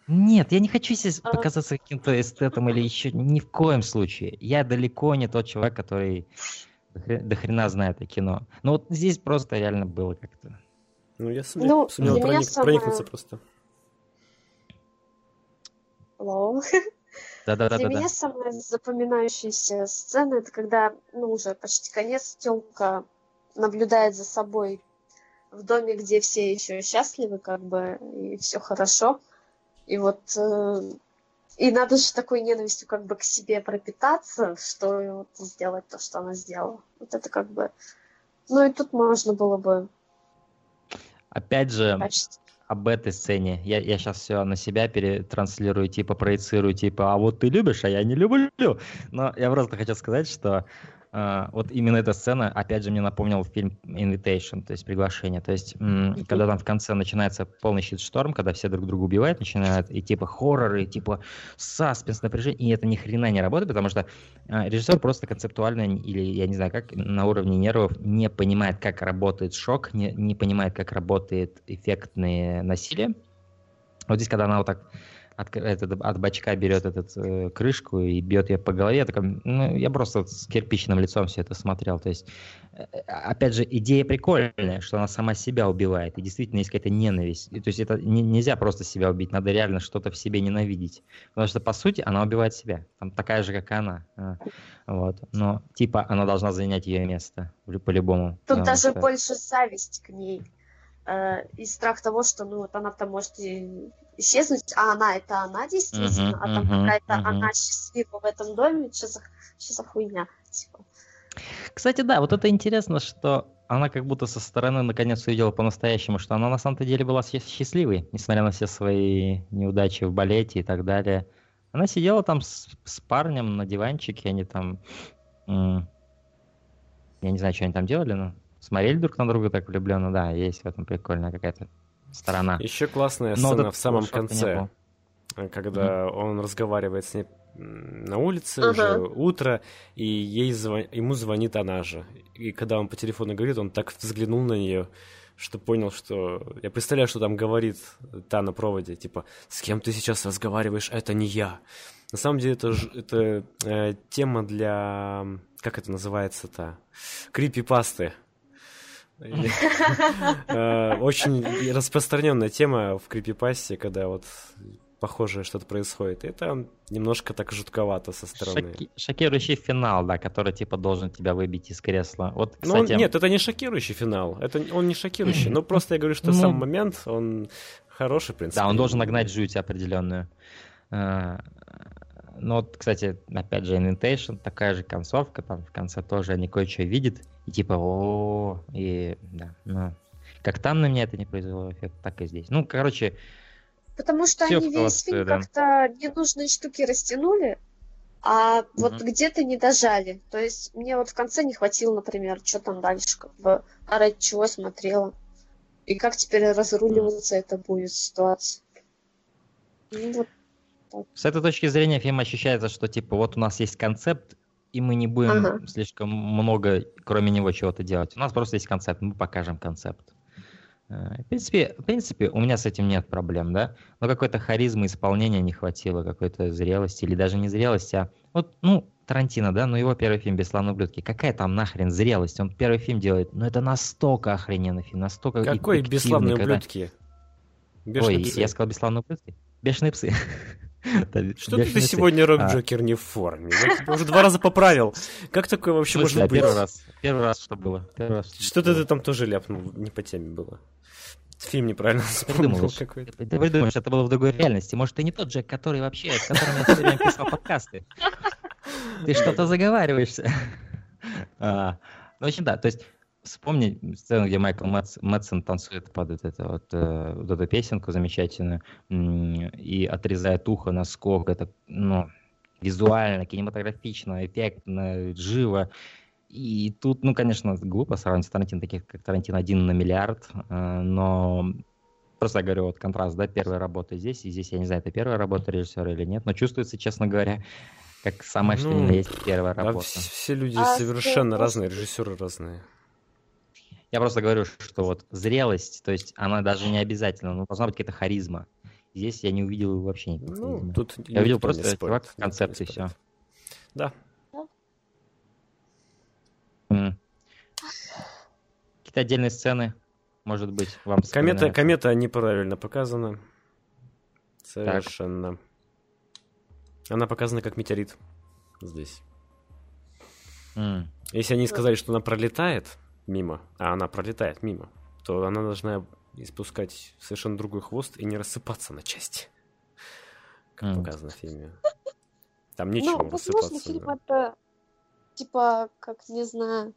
Нет, я не хочу здесь А. показаться каким-то эстетом или еще ни в коем случае. Я далеко не тот человек, который до хре- до хрена знает о кино. Но вот здесь просто реально было как-то. Ну, я сумел, Ну, сумел проник- самое- проникнуться просто. hello. Для Да-да-да-да. меня самая запоминающаяся сцена, это когда, ну, уже почти конец, Тёмка наблюдает за собой в доме, где все еще счастливы, как бы, и все хорошо. И вот э, и надо же такой ненавистью как бы к себе пропитаться, что сделать то, что она сделала. Вот это как бы... Ну и тут можно было бы Опять же, почти... об этой сцене. Я, я сейчас все на себя перетранслирую, типа проецирую, типа, а вот ты любишь, а я не люблю. Но я просто хочу сказать, что вот именно эта сцена, опять же, мне напомнил фильм Invitation, то есть приглашение. То есть, когда там в конце начинается полный щит-шторм, когда все друг друга убивают, начинают, и типа хорроры, и типа саспенс, напряжение, и это ни хрена не работает, потому что э, режиссер просто концептуально, или я не знаю как, на уровне нервов не понимает, как работает шок, не, не понимает, как работает эффектное насилие. Вот здесь, когда она вот так от, этот, от бачка берет этот э, крышку и бьет ее по голове, я, такой, ну, я просто вот с кирпичным лицом все это смотрел. То есть, э, опять же, идея прикольная, что она сама себя убивает, и действительно есть какая-то ненависть. И, то есть это не- нельзя просто себя убить, надо реально что-то в себе ненавидеть. Потому что, по сути, она убивает себя. Там такая же, как и она. А, Вот. Но, типа, она должна занять ее место по-любому. Тут даже что- больше зависть к ней. Э, и страх того, что ну вот она там может и исчезнуть, а она это она действительно, Мгм, а там мгм, какая-то мгм. она счастлива в этом доме, что за, что за хуйня? Типа. Кстати, да, вот это интересно, что она как будто со стороны наконец увидела по-настоящему, что она на самом-то деле была счаст- счастливой, несмотря на все свои неудачи в балете и так далее. Она сидела там с, с парнем на диванчике, они там... я не знаю, что они там делали, но смотрели друг на друга так влюбленно, да, есть в этом прикольная какая-то сторона. Еще классная Но сцена в самом конце, э, когда он разговаривает с ней на улице, Ага. уже утро, и ей зва- ему звонит она же. И когда он по телефону говорит, он так взглянул на нее, что понял, что... Я представляю, что там говорит та на проводе, типа, с кем ты сейчас разговариваешь, это не я. На самом деле это, это э, тема для... Как это называется-то? Крипи-пасты. Э, [laughs] Очень распространенная тема в крипипасте, когда вот похожее что-то происходит. Это немножко так жутковато со стороны. Шоки- шокирующий финал, да, который типа должен тебя выбить из кресла. Вот, Ну, кстати, нет, это не шокирующий финал. Это он не шокирующий. Но просто я говорю, что сам Ну, момент, он хороший, в принципе. Да, он должен нагнать жуть определенную. Ну вот, кстати, опять же, Invitation, такая же концовка, там в конце тоже они кое-что видят, и типа, о и да, ну, как там на меня это не произвело эффект, так и здесь. Ну, короче, Потому что они весь фильм да. как-то ненужные штуки растянули, а вот Мгм. где-то не дожали. То есть мне вот в конце не хватило, например, что там дальше, как бы, а ради чего смотрела. И как теперь разруливаться это будет ситуация. Ну, вот С этой точки зрения фильм ощущается, что типа вот у нас есть концепт, и мы не будем Ага. слишком много, кроме него, чего-то делать. У нас просто есть концепт, мы покажем концепт. Э, В принципе, в принципе, у меня с этим нет проблем, да. Но какой-то харизмы исполнения не хватило, какой-то зрелости, или даже не зрелости, а вот, ну, Тарантино, да, ну его первый фильм «Бесславные ублюдки». Какая там нахрен зрелость? Он первый фильм делает, ну это настолько охрененный фильм, настолько Какой бесславные когда- ублюдки? Бешеные Ой, псы. я сказал «Бесславные ублюдки». Бешеные псы. [laughs] [laughs] Что «Бешеные ты псы». сегодня, А, Рок-Джокер, не в форме? Я тебя уже два раза поправил. Как такое вообще может быть? Первый раз. Первый раз что было? Первый раз. Что-то ты там тоже ляпнул, не по теме было. Фильм неправильно [laughs] вспомнил какой-то. Ты придумаешь, это было в другой реальности. Может, ты не тот Джек, который вообще, с которым я все время писал подкасты. Ты что-то заговариваешься. [laughs] А, Ну, в общем, да, то есть вспомни сцену, где Майкл Мэтс- Мэтсон танцует под вот, это вот, э, вот эту песенку замечательную и отрезает ухо на скок. Это, ну, визуально, кинематографично, эффектно, живо. И тут, ну, конечно, глупо сравнивать с Тарантино, таких как Тарантино один на миллиард, э, но просто я говорю, вот контраст, да, первая работа здесь, и здесь, я не знаю, это первая работа режиссера или нет, но чувствуется, честно говоря, как самое, что ни на Ну, есть первая Да, работа. вс- все люди А совершенно что- разные, режиссеры разные. Я просто говорю, что вот зрелость, то есть она даже не обязательно, но должна быть какая-то харизма. Здесь я не увидел вообще никакой Ну, тут я увидел просто чувак, никто не концепт и все. Да. Какие-то отдельные сцены, может быть, вам Комета, комета неправильно показана. Совершенно. Она показана как метеорит здесь. М. Если они сказали, что она пролетает мимо, а она пролетает мимо, то она должна испускать совершенно другой хвост и не рассыпаться на части. Как показано в фильме. Там нечего Ну, возможно, рассыпаться. фильм да. это типа, как не знаю,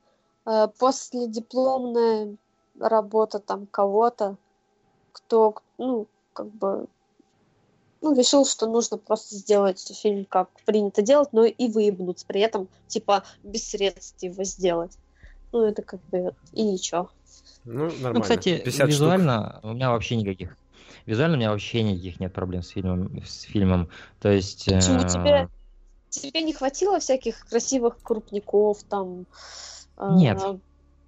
э, последипломная работа там кого-то, кто, ну, как бы, ну, решил, что нужно просто сделать фильм, как принято делать, но и выебнуться, при этом, типа, без средств его сделать. Ну, это как бы и ничего. Ну, нормально. Ну, кстати, 50 штук. визуально у меня вообще никаких. Визуально у меня вообще никаких нет проблем с фильмом. С фильмом. То есть. Почему э, тебе, тебе не хватило всяких красивых крупников там? э, Нет.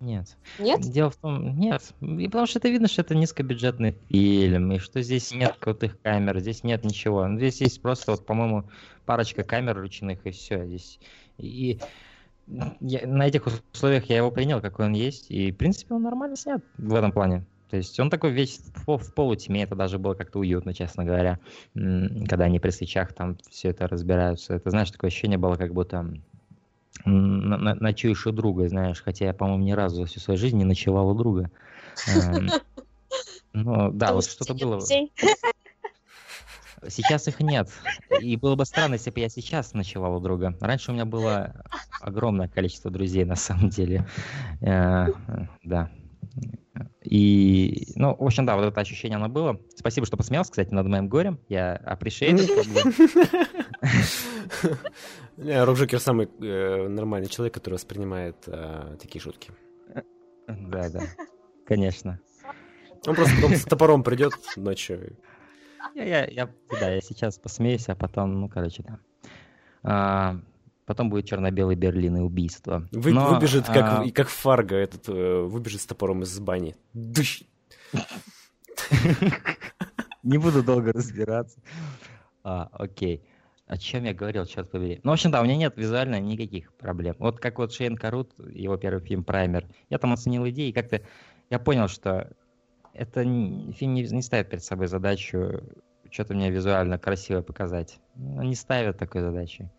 Нет. Нет? Дело в том, нет. И потому что это видно, что это низкобюджетный фильм, и что здесь нет крутых камер, здесь нет ничего. Ну, Здесь есть просто, вот, по-моему, парочка камер ручных, и все. Здесь. И я- на этих условиях я его принял, какой он есть, и, в принципе, он нормально снят в этом плане. То есть он такой весь в, в полутьме, это даже было как-то уютно, честно говоря, когда они при свечах там все это разбираются. Это, знаешь, такое ощущение было, как будто ночуешь у друга, знаешь, хотя я, по-моему, ни разу за всю свою жизнь не ночевал у друга. Эм, [laughs] Ну, да, вот что что-то было. Сейчас их нет. И было бы странно, если бы я сейчас ночевал у друга. Раньше у меня было огромное количество друзей, на самом деле. Э, Да. И, ну, в общем, да, вот это ощущение оно было. Спасибо, что посмеялся, кстати, над моим горем. Я. [laughs] Не, Рок Джокер самый э, нормальный человек, который воспринимает э, такие шутки. Да, да, конечно. Он просто потом с топором придет ночью. Я, я, я, да, я сейчас посмеюсь, а потом, ну, короче, да. А, потом будет черно-белый Берлин и убийство. Вы- Но, выбежит, как, а, как Фарго, этот, э, выбежит с топором из бани. Дыщ! Не буду долго разбираться. А, окей. О чем я говорил, черт побери. Ну, в общем, да, у меня нет визуально никаких проблем. Вот как вот Шейн Карут, его первый фильм «Праймер», я там оценил идеи, и как-то я понял, что это фильм не, не ставит перед собой задачу что-то мне визуально красиво показать. Он не ставит такой задачи.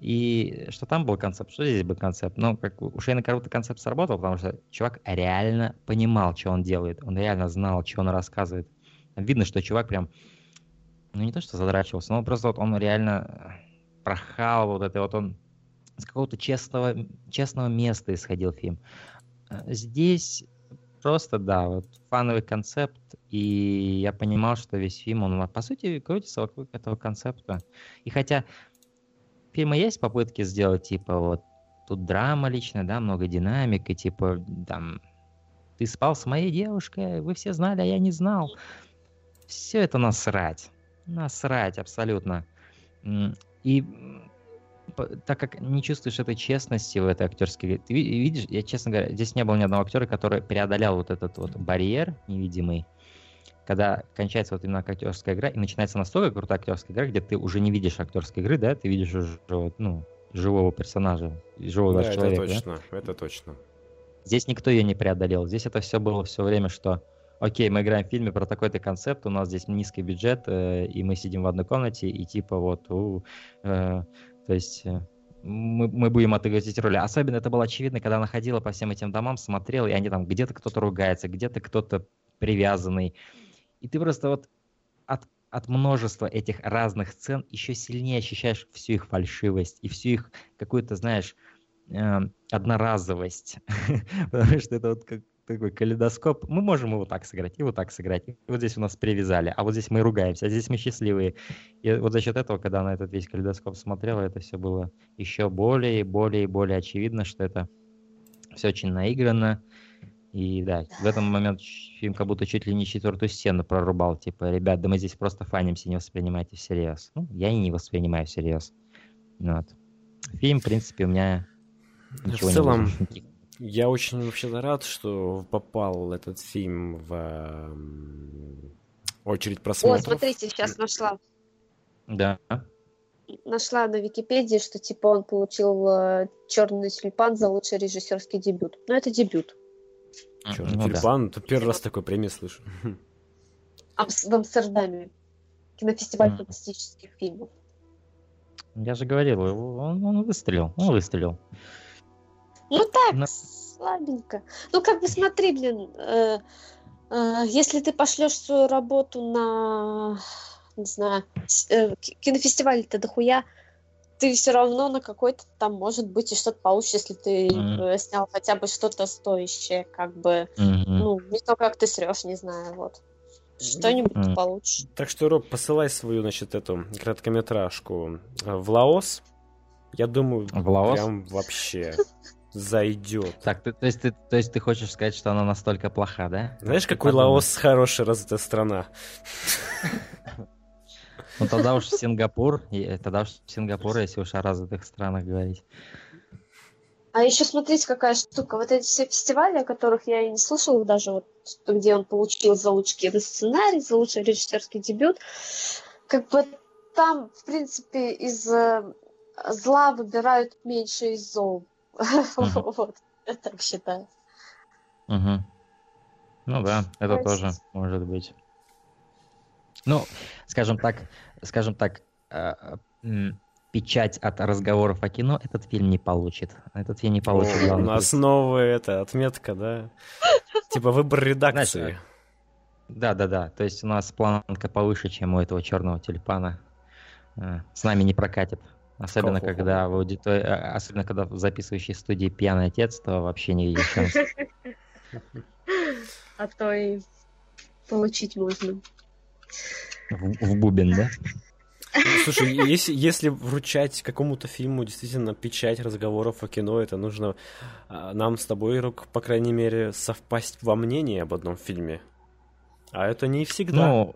И что там был концепт, что здесь был концепт. Ну, как у Шейна Карута концепт сработал, потому что чувак реально понимал, что он делает. Он реально знал, что он рассказывает. Видно, что чувак прям, ну не то что задрачивался, но просто вот он реально прохал вот это вот он с какого-то честного, честного места исходил фильм. Э, Здесь просто, да, вот фановый концепт, и я понимал, что весь фильм, он, по сути, крутится вокруг этого концепта. И хотя в фильме есть попытки сделать, типа, вот, тут драма лично, да, много динамики, типа, там, ты спал с моей девушкой, вы все знали, а я не знал. Все это насрать. Насрать абсолютно. И так как не чувствуешь этой честности в этой актерской игре, ты ви- видишь, я, честно говоря, здесь не было ни одного актера, который преодолял вот этот вот барьер невидимый, когда кончается вот именно актерская игра, и начинается настолько крутая актерская игра, где ты уже не видишь актерской игры, да, ты видишь уже вот, ну, живого персонажа, живого Да, даже это человека. да? точно, это точно. Здесь никто ее не преодолел. Здесь это все было все время, что окей, мы играем в фильме про такой-то концепт, у нас здесь низкий бюджет, э, и мы сидим в одной комнате, и типа вот, у, э, то есть э, мы, мы будем отыгрывать роли. Особенно это было очевидно, когда она ходила по всем этим домам, смотрела, и они там где-то кто-то ругается, где-то кто-то привязанный. И ты просто вот от, от множества этих разных сцен еще сильнее ощущаешь всю их фальшивость и всю их какую-то, знаешь, э, одноразовость. [laughs] Потому что это вот как такой калейдоскоп. Мы можем его так сыграть, и вот так сыграть. И вот здесь у нас привязали, а вот здесь мы ругаемся, а здесь мы счастливые. И вот за счет этого, когда на этот весь калейдоскоп смотрела, это все было еще более и более и более очевидно, что это все очень наиграно. И да, в этом момент фильм как будто чуть ли не четвертую стену прорубал. Типа, ребят, да мы здесь просто фанимся, не воспринимайте всерьез. Ну, я и не воспринимаю всерьез. Ну Вот. Фильм, в принципе, у меня ничего в целом, не я очень вообще рад, что попал этот фильм в эм, очередь О, просмотров. смотрите, сейчас нашла. Да. Нашла на Википедии, что типа он получил черный тюльпан за лучший режиссерский дебют. Но это дебют. Черный Ну да. тюльпан, тут первый раз такой премии слышу. Амс- В Амстердаме. Кинофестиваль Мгм. фантастических фильмов. Я же говорил, он, он выстрелил, он выстрелил. Ну так, На- слабенько. Ну как бы смотри, блин, э, э, если ты пошлешь свою работу на, не знаю, э, ки- кинофестиваль-то дохуя, ты все равно на какой-то там, может быть, и что-то получишь, если ты э, снял хотя бы что-то стоящее, как бы, Мгм. ну, не то, как ты срешь, не знаю, вот. Что-нибудь ты получишь. Так что, Роб, посылай свою, значит, эту короткометражку э, в Лаос. Я думаю, В Лаос? прям вообще [laughs] зайдет. Так, ты- то, есть ты, то есть ты хочешь сказать, что она настолько плоха, да? Знаешь, какой подумай. Лаос хорошая развитая страна? [laughs] Ну тогда уж Сингапур, и- тогда уж Сингапур, если уж о развитых странах говорить. А еще смотрите, какая штука. Вот эти все фестивали, о которых я и не слышала даже, вот, где он получил за лучший сценарий, за лучший режиссерский дебют, как бы там, в принципе, из э, зла выбирают меньше из зол. [laughs] Вот, я так считаю. Ну да, это тоже может быть. Ну, скажем так, скажем так, э, м, печать от разговоров о кино этот фильм не получит. Этот фильм не получит. О, у нас новая эта отметка, да? [laughs] Типа выбор редакции. Знаешь, Да, да, да. То есть у нас планка повыше, чем у этого черного тюльпана. Э, С нами не прокатит. Особенно Хо-хо-хо. когда в аудитор- э, особенно когда в записывающей студии пьяный отец, то вообще не видишь шанс. [laughs] А то и получить можно. В, в бубен, да? Ну, Слушай, если, если вручать какому-то фильму действительно печать разговоров о кино, это нужно а, нам с тобой, Рок, по крайней мере, совпасть во мнении об одном фильме. А это не всегда. Ну,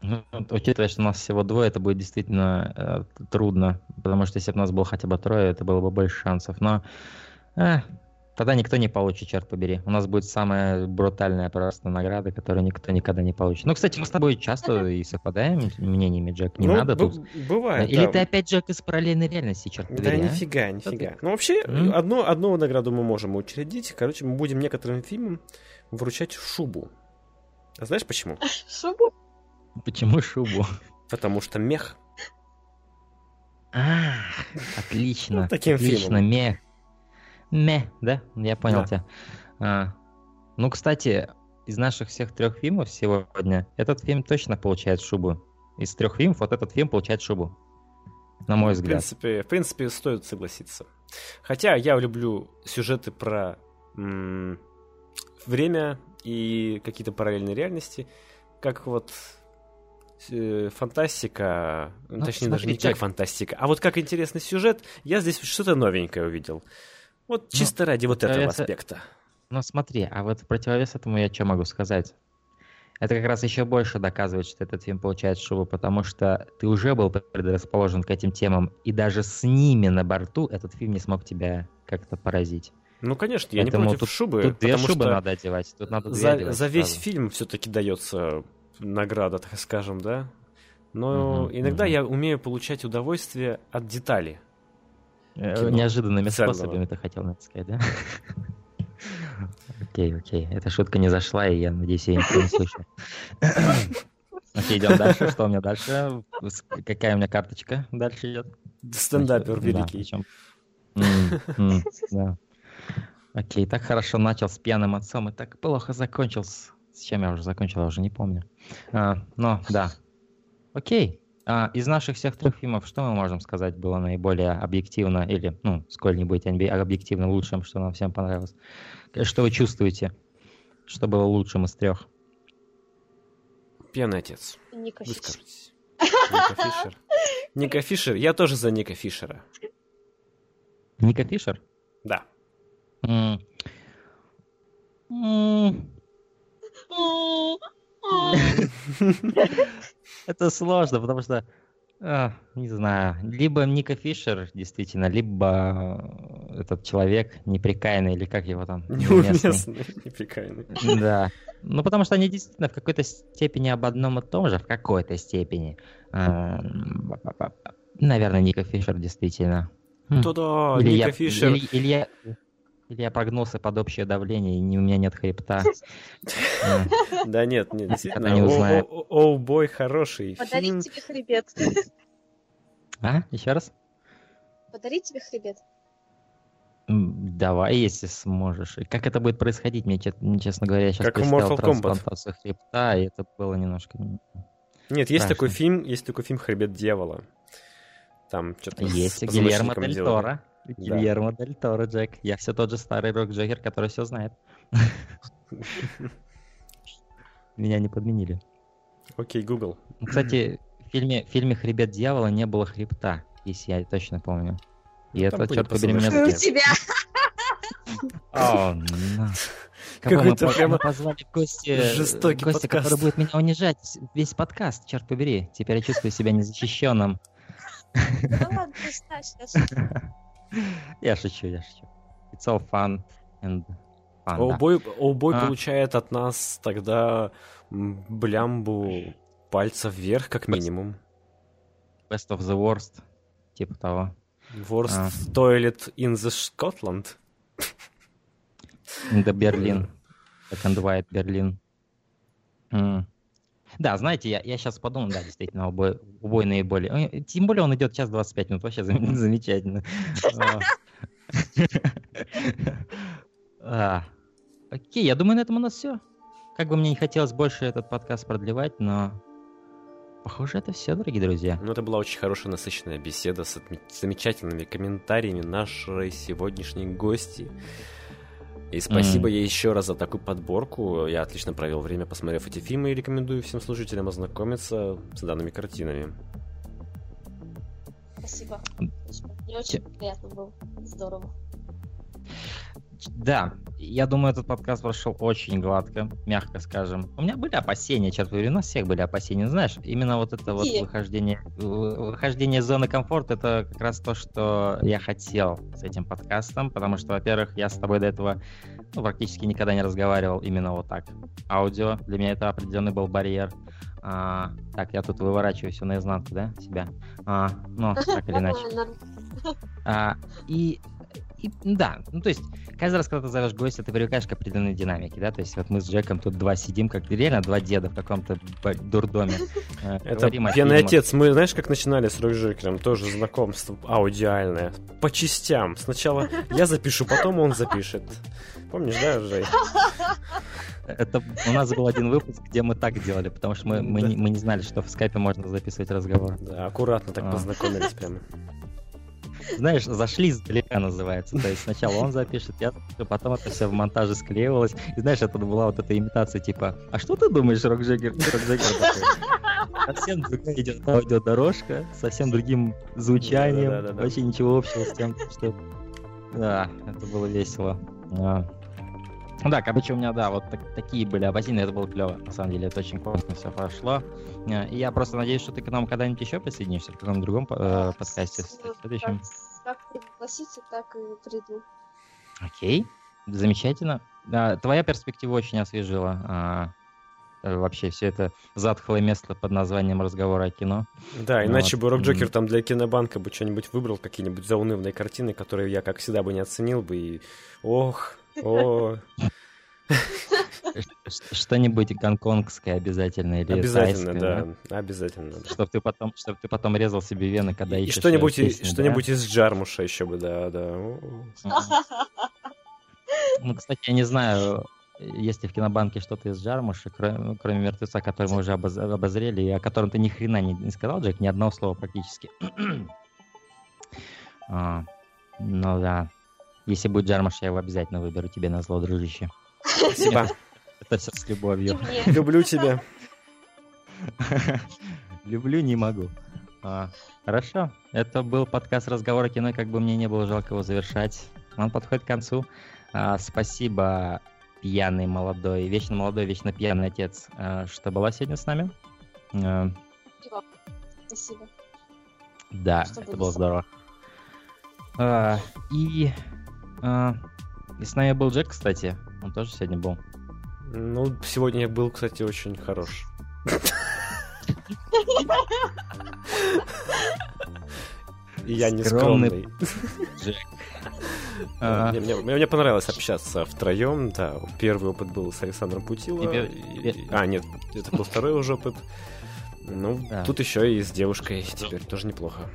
ну, учитывая, что у нас всего двое, это будет действительно э, трудно. Потому что если бы у нас было хотя бы трое, это было бы больше шансов. Но э, тогда никто не получит, черт побери. У нас будет самая брутальная просто награда, которую никто никогда не получит. Ну, кстати, мы с тобой часто и совпадаем мнениями, Джек. Не Ну, надо тут. Бывает, Или да. ты опять Джек из параллельной реальности, черт Да побери, а? нифига, нифига. Ну, вообще, М? одну, одну награду мы можем учредить. Короче, мы будем некоторым фильмам вручать шубу. А знаешь почему? Шубу? Почему шубу? Потому что мех. А, отлично. [laughs] Ну, таким отлично, фильмом. мех. Ме, да? Я понял Да. тебя. А, ну, кстати, из наших всех трех фильмов сегодня этот фильм точно получает шубу. Из трех фильмов вот этот фильм получает шубу. На мой В взгляд. принципе, в принципе, стоит согласиться. Хотя я люблю сюжеты про м, время и какие-то параллельные реальности, как вот фантастика, ну, Ну, точнее даже смотри, не как фантастика, а вот как интересный сюжет, я здесь что-то новенькое увидел. Вот чисто ради вот этого противовес- аспекта. Ну смотри, а вот в противовес этому я что могу сказать? Это как раз еще больше доказывает, что этот фильм получает шубу, потому что ты уже был предрасположен к этим темам, и даже с ними на борту этот фильм не смог тебя как-то поразить. Ну, конечно, я Поэтому не против тут- шубы, тут две потому шубы что надо одевать, тут надо за, одевать за весь сразу. фильм все-таки дается награда, так скажем, да? Но Мгм, иногда мгм. я умею получать удовольствие от деталей. Э, кино. Неожиданными Ценного. способами ты хотел надо сказать, да? Окей, окей. Эта шутка не зашла, и я надеюсь, ее никто не слышал. Окей, идем дальше. Что у меня дальше? Какая у меня карточка дальше идет? Стендапер Да, великий. Окей, так хорошо начал с пьяным отцом и так плохо закончил. С, с чем я уже закончил, я уже не помню. А, но, да. Окей. А, из наших всех трех фильмов, что мы можем сказать было наиболее объективно или, ну, сколь-нибудь объективно лучшим, что нам всем понравилось? Э, Что вы чувствуете? Что было лучшим из трех? Пьяный отец. Ника Фишер. Ника Фишер. Ника Фишер. Я тоже за Ника Фишера. Ника Фишер? Да. М. М. [laughs] Это сложно, потому что, а, не знаю, либо Ника Фишер, действительно, либо э, этот человек неприкаянный, или как его там, неуместный. [laughs] Неприкаянный. Да. Ну, потому что они действительно в какой-то степени об одном и том же, в какой-то степени. Эм, Наверное, Ника Фишер действительно. Хм. Да-да, Ника Фишер. Или, или я, прогнулся под общее давление, и не- у меня нет хребта. [laughs] Да нет, нет, действительно. Оу, бой, хороший фильм. Подарить тебе хребет. [laughs] А? Еще раз? Подарить тебе хребет. Давай, если сможешь. И Как это будет происходить? Мне, честно говоря, я сейчас Как в Mortal Kombat. трансплантацию хребта, и это было немножко... Нет, есть такой фильм, есть такой фильм «Хребет дьявола». Там что-то Есть Гильермо Дель Торо. Гильермо Дель Торо, Джек. Я все тот же старый рок-джокер, который все знает. [laughs] Меня не подменили. Окей, Google. Ну, Кстати, в фильме, в фильме «Хребет дьявола» не было хребта, если я точно помню. И Ну, это, черт побери, меня. У тебя. [laughs] Мы, Какой-то прямо мы позвали в гости, жестокий который подкаст. будет меня унижать весь подкаст, черт побери. Теперь я чувствую себя незащищенным. Да ладно. [laughs] Я шучу, я шучу. It's all fun and fun. да. Оубой, Оубой А. получает от нас тогда блямбу пальца вверх, как минимум. Best of the worst. Типа того. Worst А. toilet in the Scotland. In the Berlin. Black and white Berlin. М. Да, знаете, я, я сейчас подумал, да, действительно, убой, убой наиболее. Тем более он идет час 25 минут, вообще зам- замечательно. А. А, Окей, я думаю, на этом у нас все. Как бы мне не хотелось больше этот подкаст продлевать, но похоже, это все, дорогие друзья. Ну, это была очень хорошая, насыщенная беседа с замечательными комментариями нашей сегодняшней гости. И спасибо М. ей еще раз за такую подборку. Я отлично провел время, посмотрев эти фильмы, и рекомендую всем слушателям ознакомиться с данными картинами. Спасибо. Мне очень приятно было. Здорово. Да, я думаю, этот подкаст прошел очень гладко, мягко скажем. У меня были опасения, черт побери, у нас всех были опасения. Знаешь, именно вот это вот выхождение, вы- выхождение из зоны комфорта, это как раз то, что я хотел с этим подкастом, потому что, во-первых, я с тобой до этого ну, практически никогда не разговаривал именно вот так. Аудио, для меня это определенный был барьер. А, так, я тут выворачиваю все наизнанку, да, себя? А, ну, так или иначе. [laughs] А, и, и, да, ну то есть каждый раз, когда ты зовешь гостя, ты привыкаешь к определенной динамике, да, то есть вот мы с Джеком тут два сидим, как реально два деда в каком-то дурдоме. [laughs] э, Это пьяный отец. Мы, знаешь, как начинали с Рокжекером? Тоже знакомство аудиальное. По частям. Сначала я запишу, потом он запишет. Помнишь, да, Жей? Это у нас был один выпуск, где мы так делали, потому что мы, мы, Да. не, мы не знали, что в скайпе можно записывать разговор. Да, аккуратно так А. познакомились прямо. Знаешь, зашли издалека называется. То есть сначала он запишет, я запишу, потом это все в монтаже склеивалось. И знаешь, это была вот эта имитация типа, а что ты думаешь, Рок Джеггер? Рок Джеггер такой. Совсем другая идет аудиодорожка, совсем другим звучанием, вообще ничего общего с тем, что... Да, это было весело. Ну да, короче, у меня, да, вот так- такие были опасения, это было клево, на самом деле, это очень классно все прошло. А, И я просто надеюсь, что ты к нам когда-нибудь еще присоединишься, в каком-то другом э, подкасте, в Как, следующем. как пригласите, так и приду. Окей, замечательно. Да, твоя перспектива очень освежила а, э, вообще все это затхлое место под названием разговора о кино. Да, иначе Вот. бы Рок Джокер там для кинобанка бы что-нибудь выбрал, какие-нибудь заунывные картины, которые я, как всегда, бы не оценил бы. И ох, о, Что-нибудь гонконгское обязательно или обязательно, тайское, да, обязательно. да. Чтобы ты потом, чтобы ты потом резал себе вены, когда И ищешь что-нибудь, и- песню, да? что-нибудь из Джармуша еще бы, да, да. Ну, кстати, я не знаю, есть ли в кинобанке что-то из Джармуша, кроме, ну, кроме мертвеца, который мы уже обоз- обозрели, и о котором ты ни хрена не, не сказал, Джек, ни одного слова практически. [clears throat] А, ну да. Если будет Джармуш, я его обязательно выберу тебе на зло, дружище. Спасибо. Это все с любовью. Люблю тебя. [laughs] Люблю, не могу. А, хорошо. Это был подкаст «Разговор о кино», как бы мне не было жалко его завершать. Он подходит к концу. А, спасибо, пьяный молодой, вечно молодой, вечно пьяный отец, а, что была сегодня с нами. А, Спасибо. да, Что это было здорово. А, и, а, и с нами был Джек, кстати. Он тоже сегодня был. Ну, сегодня я был, кстати, очень хорош. И я не Скромный. Джек. А, Мне, понравилось общаться втроем, да. Первый опыт был с Александром Путило. А, нет, это был второй уже опыт. Ну, тут еще и с девушкой теперь тоже неплохо.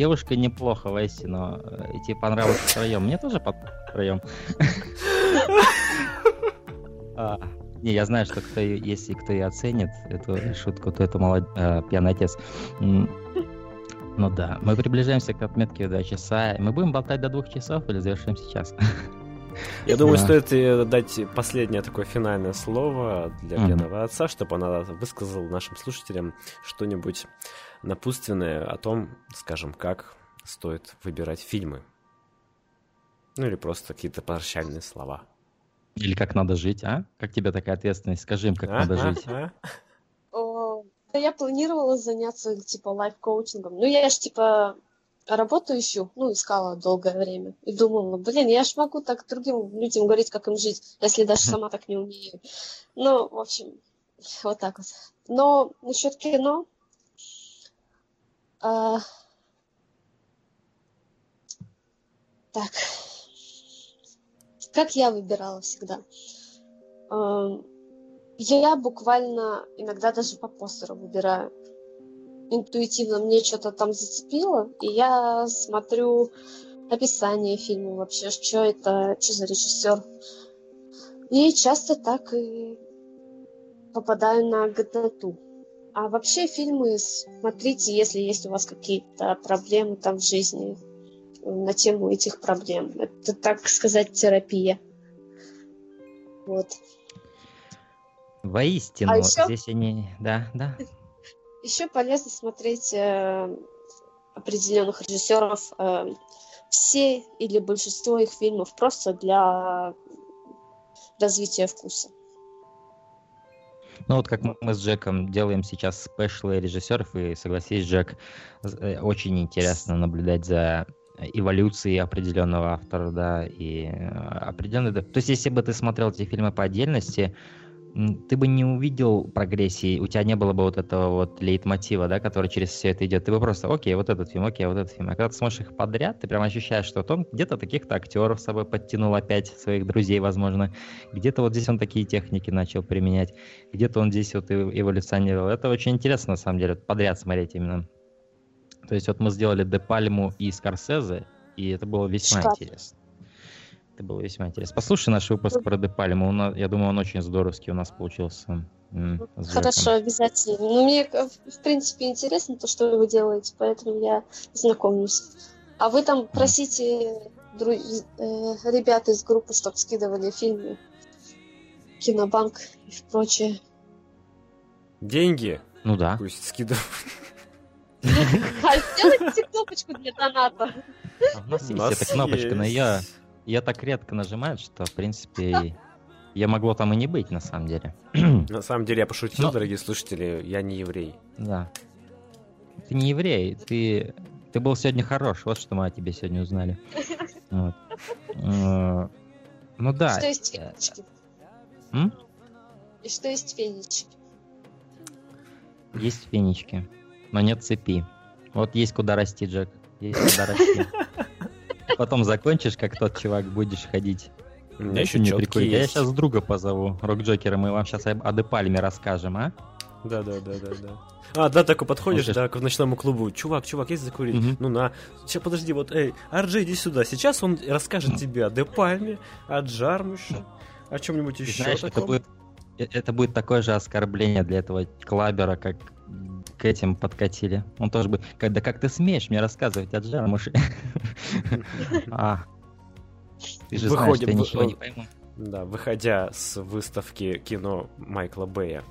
Девушка неплохо, Лесси, но э, тебе понравилось втроем. Мне тоже по- втроем. А, Не, я знаю, что кто, если кто и оценит эту шутку, то это молод... э, пьяный отец. Ну да, мы приближаемся к отметке до часа. Мы будем болтать до двух часов или завершим сейчас? Я думаю, Да. стоит дать последнее такое финальное слово для пьяного отца, чтобы она высказала нашим слушателям что-нибудь напутственное о том, скажем, как стоит выбирать фильмы. Ну или просто какие-то прощальные слова. Или как надо жить, а? Как тебе такая ответственность? Скажи им, как А? надо А? жить. А? О, да я планировала заняться, типа, лайф-коучингом. Ну, я ж, типа, работу ищу. Ну, искала долгое время. И думала, блин, я ж могу так другим людям говорить, как им жить, если даже сама так не умею. Ну, в общем, вот так вот. Но насчет кино... а, Так. Как я выбирала всегда? Эм, Я буквально иногда даже по постеру выбираю. Интуитивно мне что-то там зацепило, и я смотрю описание фильма вообще, что это, что за режиссер. И часто так и попадаю на годноту. А вообще фильмы смотрите, если есть у вас какие-то проблемы там в жизни э, на тему этих проблем. Это, так сказать, терапия. Вот. Воистину, А ещё- здесь они... Да, да. Еще полезно смотреть э, определенных режиссеров. э, все или большинство их фильмов просто для развития вкуса. Ну вот как мы с Джеком делаем сейчас спешлы режиссеров, и согласись, Джек, э, очень интересно наблюдать за эволюцией определенного автора, да, и э, определенной... То есть если бы ты смотрел эти фильмы по отдельности, ты бы не увидел прогрессии, у тебя не было бы вот этого вот лейтмотива, да, который через все это идет. Ты бы просто, окей, вот этот фильм, окей, вот этот фильм. А когда ты смотришь их подряд, ты прям ощущаешь, что вот он где-то таких-то актеров с собой подтянул опять, своих друзей, возможно. Где-то вот здесь он такие техники начал применять где-то он здесь вот эволюционировал. Это очень интересно, на самом деле, подряд смотреть именно. То есть вот мы сделали Де Пальму и Скорсезе, и это было весьма Шикарно. интересно. Это было весьма интересно. Послушай наш выпуск про Де Пальму, он, я думаю, он очень здоровский у нас получился. Хорошо, обязательно. Ну, мне, э, в принципе, интересно то, что вы делаете, поэтому я знакомлюсь. А вы там просите дру- э, ребят из группы, чтобы скидывали фильмы, кинобанк и прочее. Деньги Ну да. пусть скидывают. А сделайте кнопочку для доната. А У нас есть эта кнопочка, но я, я так редко нажимаю, что, в принципе, я могло там и не быть, на самом деле. [clears throat] На самом деле я пошутил, Но- дорогие слушатели, я не еврей. Да. Ты не еврей, ты, ты был сегодня хорош, вот что мы о тебе сегодня узнали. [laughs] Вот. Э, Ну да. Что есть фенечки? м? И что есть фенечки? Есть фенечки, но нет цепи. Вот есть куда расти, Джек. Есть куда расти. [laughs] Потом закончишь, как тот чувак, будешь ходить. У меня еще четкие прикурить. Я сейчас друга позову, Рок-Джокера, мы вам сейчас о Де Пальме расскажем, а? Да, да, да, да, да. А, да, такой подходишь, да, к ночному клубу. Чувак, чувак, есть закурить? Ну на. Сейчас, подожди, вот, эй, Арджи, иди сюда. Сейчас он расскажет тебе о Де Пальме, о Джармуше, о чем-нибудь еще знаешь, это таком. будет, э- это будет такое же оскорбление для этого клабера, как к этим подкатили. Он тоже будет, когда как ты смеешь мне рассказывать о Джармуше? [laughs] А. Ты же знаешь, Выходим что я ничего не пойму. Да, выходя с выставки кино Майкла Бэя.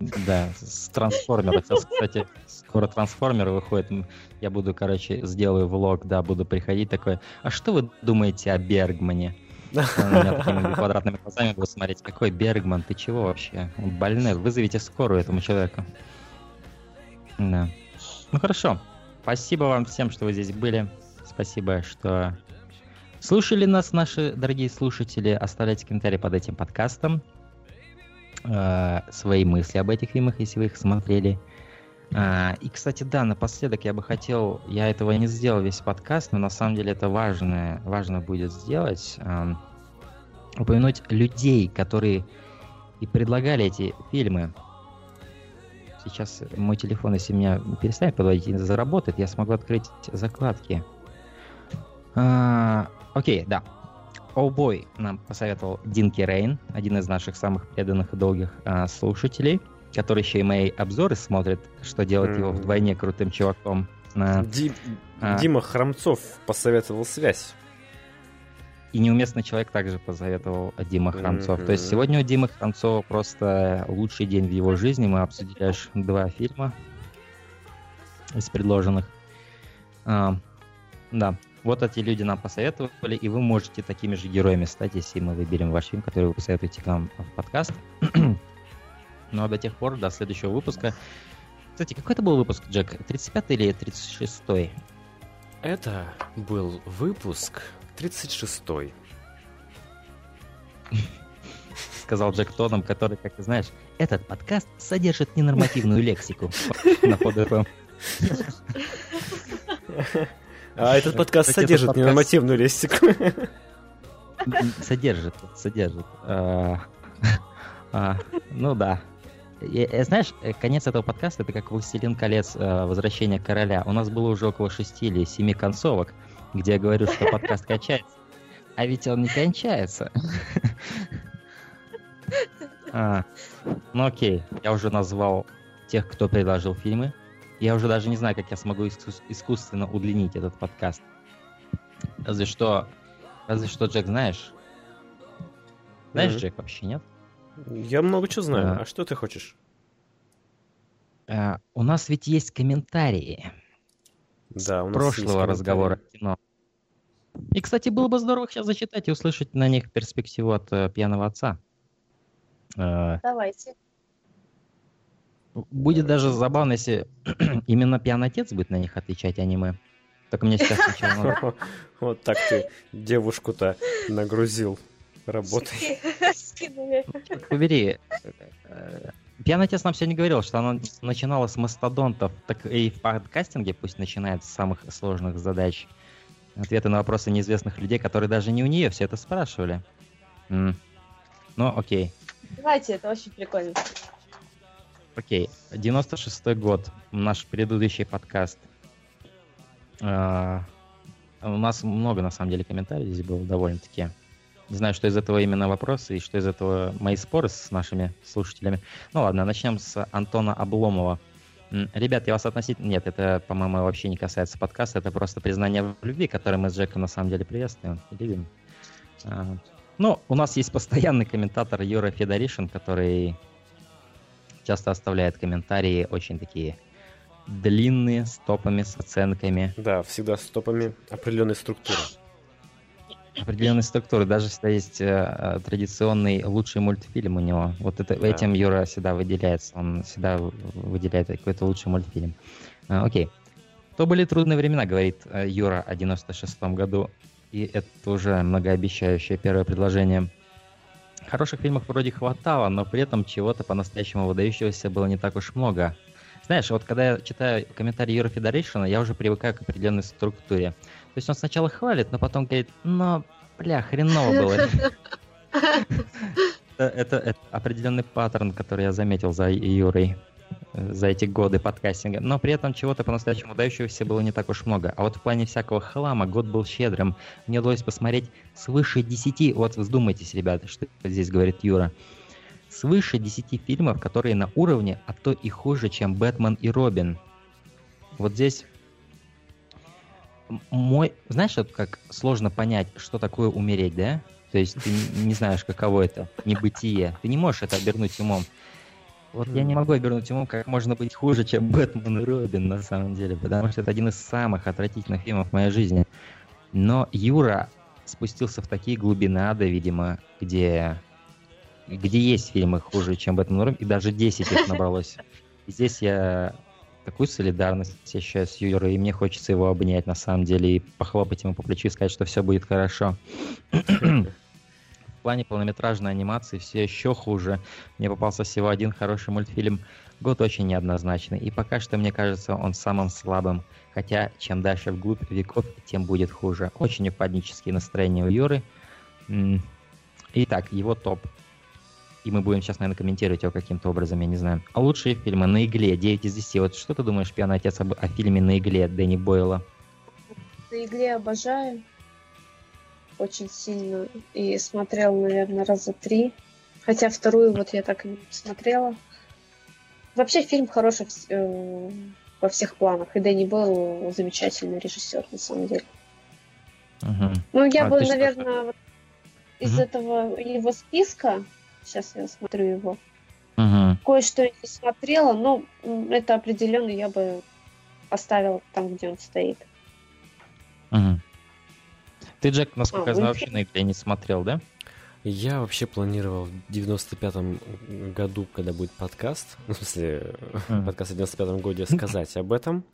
Да, с трансформера. Сейчас, кстати, скоро трансформеры выходят. Я буду, короче, сделаю влог, да, буду приходить такой. А что вы думаете о Бергмане? [laughs] Меня такими квадратными глазами будет смотреть. Какой Бергман? Ты чего вообще? Он больной. Вызовите скорую этому человеку. Да. Ну хорошо. Спасибо вам всем, что вы здесь были. Спасибо, что слушали нас, наши дорогие слушатели. Оставляйте комментарии под этим подкастом. Э, свои мысли об этих фильмах, если вы их смотрели. А, И, кстати, да, напоследок я бы хотел, я этого не сделал весь подкаст, но на самом деле это важно, важно будет сделать, упомянуть людей, которые и предлагали эти фильмы. Сейчас мой телефон, если меня перестанет подводить и заработает, я смогу открыть закладки. А, Окей, да. Оубой нам посоветовал Динки Рейн, один из наших самых преданных и долгих а, слушателей, который еще и мои обзоры смотрит, что делает его Мгм. вдвойне крутым чуваком. Ди- а. Дима Храмцов посоветовал связь. И неуместный человек также посоветовал Дима Храмцов. То есть сегодня у Димы Храмцова просто лучший день в его жизни. Мы обсудили аж два фильма из предложенных. А, да, вот эти люди нам посоветовали, и вы можете такими же героями стать, если мы выберем ваш фильм, который вы посоветуете к нам в подкаст. Ну а до тех пор, до следующего выпуска. Кстати, какой это был выпуск, Джек? 35 или 36 Это был выпуск 36-й. сказал Джек тоном, который, как ты знаешь, этот подкаст содержит ненормативную лексику [laughs] на FM. А этот подкаст содержит ненормативную лексику. Содержит, содержит. А, [laughs] а, Ну да. И, э, Знаешь, э, конец этого подкаста это как «Властелин колец. э, Возвращение короля». У нас было уже около шести или семи концовок, где я говорю, что подкаст кончается. А ведь он не кончается. А, Ну окей, я уже назвал тех, кто предложил фильмы. Я уже даже не знаю, как я смогу искус- искусственно удлинить этот подкаст. Разве что... Разве что, Джек, знаешь? Знаешь, Мгм. Джек, вообще нет? Я много чего знаю. Да. А что ты хочешь? А, у нас ведь есть комментарии Да, у нас есть прошлого комментарии. разговора о кино. И, кстати, было бы здорово сейчас зачитать и услышать на них перспективу от э, пьяного отца. Э, Давайте. будет даже забавно, если [clears throat] именно пьяный отец будет на них отвечать аниме. Только мне сейчас сначала надо... [laughs] Вот так ты девушку-то нагрузил [laughs] работой. Черт побери. Пьяный отец нам сегодня говорил, что она начинала с мастодонтов, так и в подкастинге пусть начинает с самых сложных задач. Ответы на вопросы неизвестных людей, которые даже не у нее все это спрашивали. М. Ну, окей. Давайте, это очень прикольно. Окей. 96-й год. Наш предыдущий подкаст. А, У нас много, на самом деле, комментариев здесь было довольно-таки. Не знаю, что из этого именно вопросы и что из этого мои споры с нашими слушателями. Ну ладно, начнем с Антона Обломова. Ребят, я вас относительно... Нет, это, по-моему, вообще не касается подкаста, это просто признание в любви, которое мы с Джеком на самом деле приветствуем и любим. А, Ну, у нас есть постоянный комментатор Юра Федоришин, который часто оставляет комментарии очень такие длинные, с топами, с оценками. Да, всегда с топами определенной структуры. Определенной структуры. Даже всегда есть э, э, традиционный лучший мультфильм у него. Вот это, Да. этим Юра всегда выделяется. Он всегда выделяет какой-то лучший мультфильм. А, окей. То были трудные времена, говорит э, Юра о 96 году. И это уже многообещающее первое предложение. Хороших фильмов вроде хватало, но при этом чего-то по-настоящему выдающегося было не так уж много. Знаешь, вот когда я читаю комментарий Юры Федоришина, я уже привыкаю к определенной структуре. То есть он сначала хвалит, но потом говорит, ну, бля, хреново было. [laughs] Это, определенный паттерн, который я заметил за Юрой за эти годы подкастинга. Но при этом чего-то по-настоящему дающегося было не так уж много. А вот в плане всякого хлама год был щедрым. Мне удалось посмотреть свыше 10... Вот вздумайтесь, ребята, что здесь говорит Юра. Свыше 10 фильмов, которые на уровне, а то и хуже, чем «Бэтмен и Робин». Вот здесь мой... Знаешь, вот как сложно понять, что такое умереть, да? То есть ты не- знаешь, каково это, небытие. Ты не можешь это обернуть умом. Вот я не могу обернуть умом, как можно быть хуже, чем Бэтмен и Робин, на самом деле, потому что это один из самых отвратительных фильмов в моей жизни. Но Юра спустился в такие глубины ада, видимо, где, где есть фильмы хуже, чем Бэтмен и Робин, и даже 10 их набралось. И здесь я такую солидарность ощущаю с Юрой, и мне хочется его обнять, на самом деле, и похлопать ему по плечу и сказать, что все будет хорошо. В плане полнометражной анимации все еще хуже. Мне попался всего один хороший мультфильм. Год очень неоднозначный. И пока что, мне кажется, он самым слабым. Хотя, чем дальше вглубь веков, тем будет хуже. Очень упаднические настроения у Юры. Итак, его топ. И мы будем сейчас, наверное, комментировать его каким-то образом, я не знаю. А лучшие фильмы «На игле» 9 из 10. Вот что ты думаешь, пьяный отец, об- о фильме «На игле» Дэнни Бойла? На игле обожаю. Очень сильно. И смотрел, наверное, раза три. Хотя вторую вот я так и не смотрела. Вообще фильм хороший э, во всех планах. И Дэнни был замечательный режиссер, на самом деле. Мгм. Ну, я А бы, наверное, вот из Мгм. этого его списка, сейчас я смотрю его, Мгм. кое-что я не смотрела, но это определенно я бы поставила там, где он стоит. Мгм. Ты, Джек, насколько А, я знаю, вообще на игле не смотрел, да? Я вообще планировал в 95-м году, когда будет подкаст, ну, [laughs] в смысле, Мгм. подкаст в 95-м году, [laughs] сказать об этом.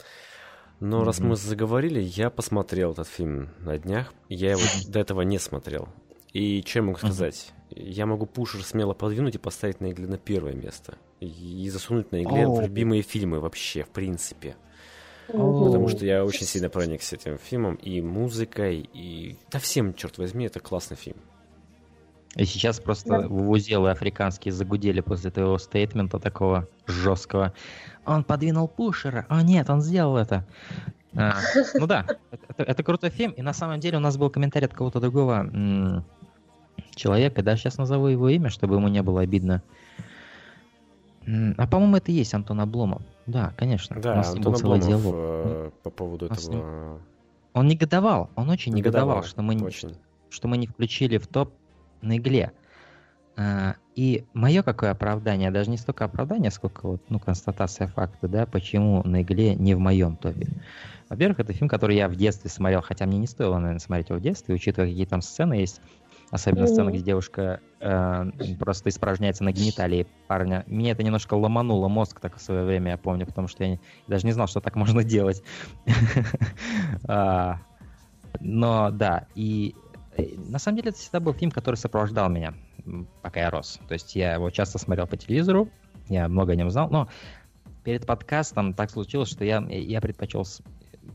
Но раз Мгм. мы заговорили, я посмотрел этот фильм на днях. Я его [laughs] до этого не смотрел. И что я могу сказать? Я могу Пушер смело подвинуть и поставить на игле на первое место. И засунуть на игле в О. любимые фильмы вообще, в принципе. О. Потому что я очень сильно проникся этим фильмом. И музыкой, и... Да всем, черт возьми, это классный фильм. И сейчас просто Да. вузелы африканские загудели после твоего стейтмента такого жесткого. Он подвинул Пушера. О нет, он сделал это. А, ну да, это, это- крутой фильм. И на самом деле у нас был комментарий от кого-то другого человека. Да, сейчас назову его имя, чтобы ему не было обидно. А по-моему, это и есть Антон Обломов. Да, конечно. у Да, нас с ним Антон был целый Обломов диалог. э, по поводу У нас с ним этого... Он негодовал, он очень негодовал, негодовал, что мы, не- очень. что мы не включили в топ на игле. А, и мое какое оправдание, даже не столько оправдание, сколько вот, ну, констатация факта, да, почему на игле не в моем топе. Во-первых, это фильм, который я в детстве смотрел, хотя мне не стоило, наверное, смотреть его в детстве, учитывая, какие там сцены есть. Особенно сцена, Мгм. где девушка э, просто испражняется на гениталии парня. Мне это немножко ломануло мозг так в свое время, я помню, потому что я не- даже не знал, что так можно делать. [laughs] А, Но да, и э, на самом деле это всегда был фильм, который сопровождал меня, пока я рос. То есть я его часто смотрел по телевизору, я много о нем знал, но перед подкастом так случилось, что я, я предпочел...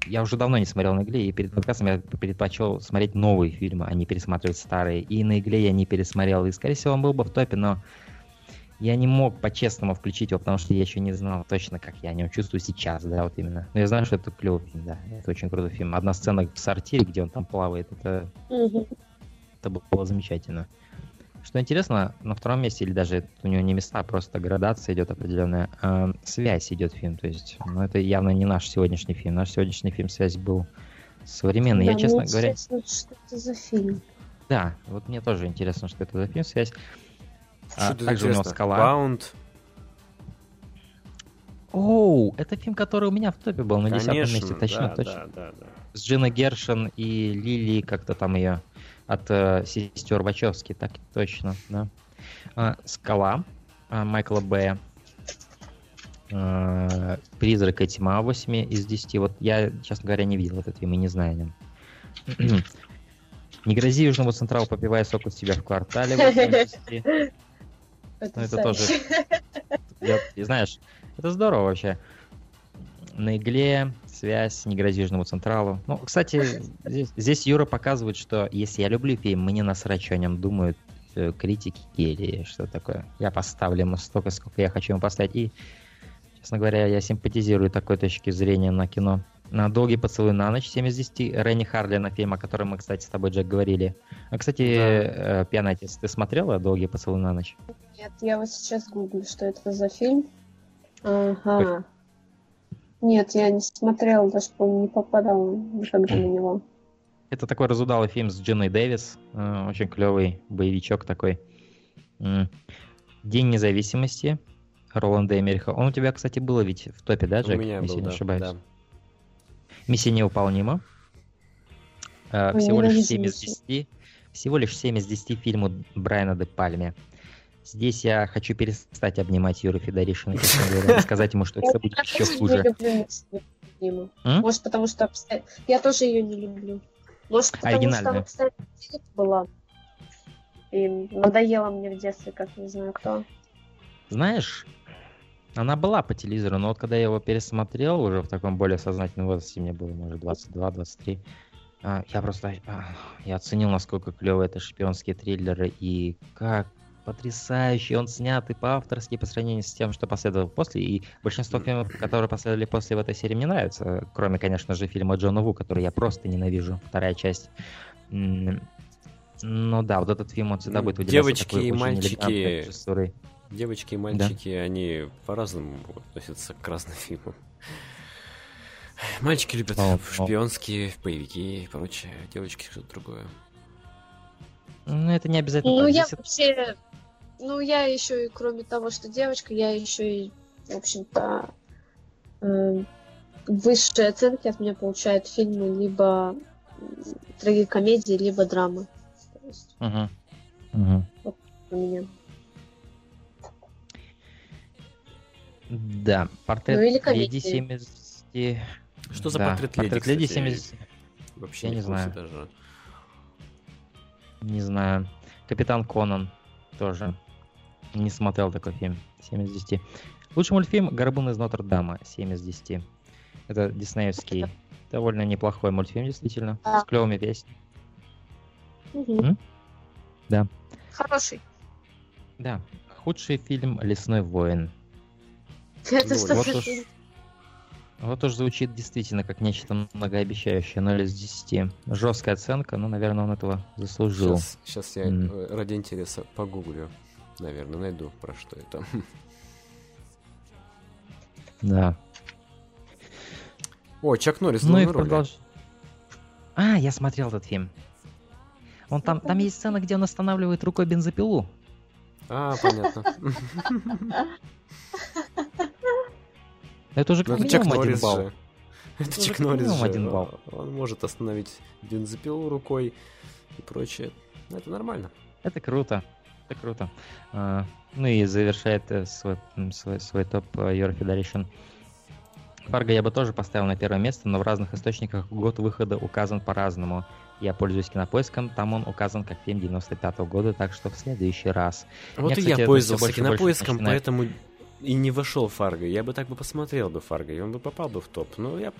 Я уже давно не смотрел на игле, и перед подкастом я предпочел смотреть новые фильмы, а не пересматривать старые. И на игле я не пересмотрел. И, скорее всего, он был бы в топе, но я не мог по-честному включить его, потому что я еще не знал точно, как я о нем чувствую сейчас, да, вот именно. Но я знаю, что это клевый фильм, да, это очень крутой фильм. Одна сцена в сортире, где он там плавает, это, Мгм. это было замечательно. Что интересно, на втором месте, или даже у него не места, а просто градация идет определенная, э, связь идет фильм. То есть, ну, это явно не наш сегодняшний фильм. Наш сегодняшний фильм «Связь» был современный. Да, Я, честно мне говоря, интересно, что это за фильм. да, вот мне тоже интересно, что это за фильм «Связь». А, Что-то также у него интересно. «Скала». Баунд. Оу, это фильм, который у меня в топе был на Конечно, месте. Точно, да, точно. да, да, да. С Джина Гершин и Лили, как-то там ее, от э, сестер Вачовски, так точно, да. А, Скала а, Майкла Б. А, Призрак и тьма 8 из 10. Вот я, честно говоря, не видел этот фильм и не знаю о нем. Не грози Южному Централу, попивая сок у себя в квартале. 8 из 10. Ну, это тоже... Я- знаешь, это здорово вообще. На игле связь не грози Южному Централу. Ну, кстати, здесь, здесь Юра показывает, что если я люблю фильм, мне насрать, что о нем думают э, критики или что такое. Я поставлю ему столько, сколько я хочу ему поставить. И, честно говоря, я симпатизирую такой точки зрения на кино. На «Долгий поцелуй на ночь» 7 из 10. Ренни Харлина, фильм, о котором мы, кстати, с тобой, Джек, говорили. А, кстати, э, «Пьяный отец», ты смотрела «Долгий поцелуй на ночь»? Нет, я вот сейчас гуглю, что это за фильм. Ага. Нет, я не смотрела, даже, по-моему, не попадала никогда на него. Это такой разудалый фильм с Джиной Дэвис. э, Очень клевый боевичок такой. День независимости. Роланда Эмериха. Он у тебя, кстати, было ведь в топе, да, У Джек? меня Если был, не да, ошибаюсь. да. Миссия невыполнима. Э, Всего лишь ненавижу 7 из «Миссию». 10. Всего лишь 7 из 10 фильму Брайана де Пальме. Здесь я хочу перестать обнимать Юру Федоришина, и сказать ему, что все будет еще хуже. Может, потому что я тоже ее не люблю. Может, потому что она, была. И надоела мне в детстве, как не знаю кто. Знаешь, она была по телевизору, но вот когда я его пересмотрел уже в таком более сознательном возрасте, мне было, может, 22-23, а, я просто а, я оценил, насколько клевые это шпионские триллеры и как потрясающе он снят и по-авторски по сравнению с тем, что последовало после. И большинство фильмов, которые последовали после в этой серии, мне нравятся. Кроме, конечно же, фильма Джона Ву, который я просто ненавижу. Вторая часть. Ну да, вот этот фильм, он всегда будет выделяться Девочки такой и мальчики-. Девочки и мальчики, они по-разному относятся к разным фильмам. Мальчики любят О, о. шпионские, боевики и прочее. Девочки что-то другое. Ну, это не обязательно. Ну, так. я Здесь это- вообще... Ну, я еще и, кроме того, что девочка, я еще и, в общем-то, э, высшие оценки от меня получают фильмы либо трагикомедии, либо драмы. То есть Мгм. Мгм. у меня. Да, портрет Ну, или леди комедии. 70... Что за Да, портрет леди, портрет леди кстати? 70... Вообще Я не курсе знаю. даже. Не знаю. Капитан Конан тоже. Не смотрел такой фильм. 7 из 10. Лучший мультфильм «Горбун из Нотр-Дама». 7 из 10. Это диснеевский. Довольно неплохой мультфильм, действительно. Да. С клевыми песнями. М? Да. Хороший. Да. Худший фильм «Лесной воин». Это что вот уж- Вот уж звучит действительно как нечто многообещающее. 0 из 10. Жесткая оценка, но, наверное, он этого заслужил. Сейчас, я М. э, ради интереса погуглю. Наверное, найду, про что это. Да. О, Чак Норрис в Ну и продолж... А, я смотрел этот фильм. Он там, там есть сцена, где он останавливает рукой бензопилу. А, понятно. [laughs] Это уже Ну, как это минимум один балл. же. Это как Норрис же. один балл. Он может остановить бензопилу рукой и прочее. Ну, Это нормально. Это круто. Это круто. А, ну и завершает э, свой, свой, свой топ э, Your Federation. Фарго я бы тоже поставил на первое место, но в разных источниках год выхода указан по-разному. Я пользуюсь кинопоиском, там он указан как фильм 95 года, так что в следующий раз. Вот Меня, и кстати, я это пользовался больше больше кинопоиском, начинает- поэтому и не вошел Фарго. Я бы так бы посмотрел бы Фарго, и он бы попал бы в топ. Ну, я...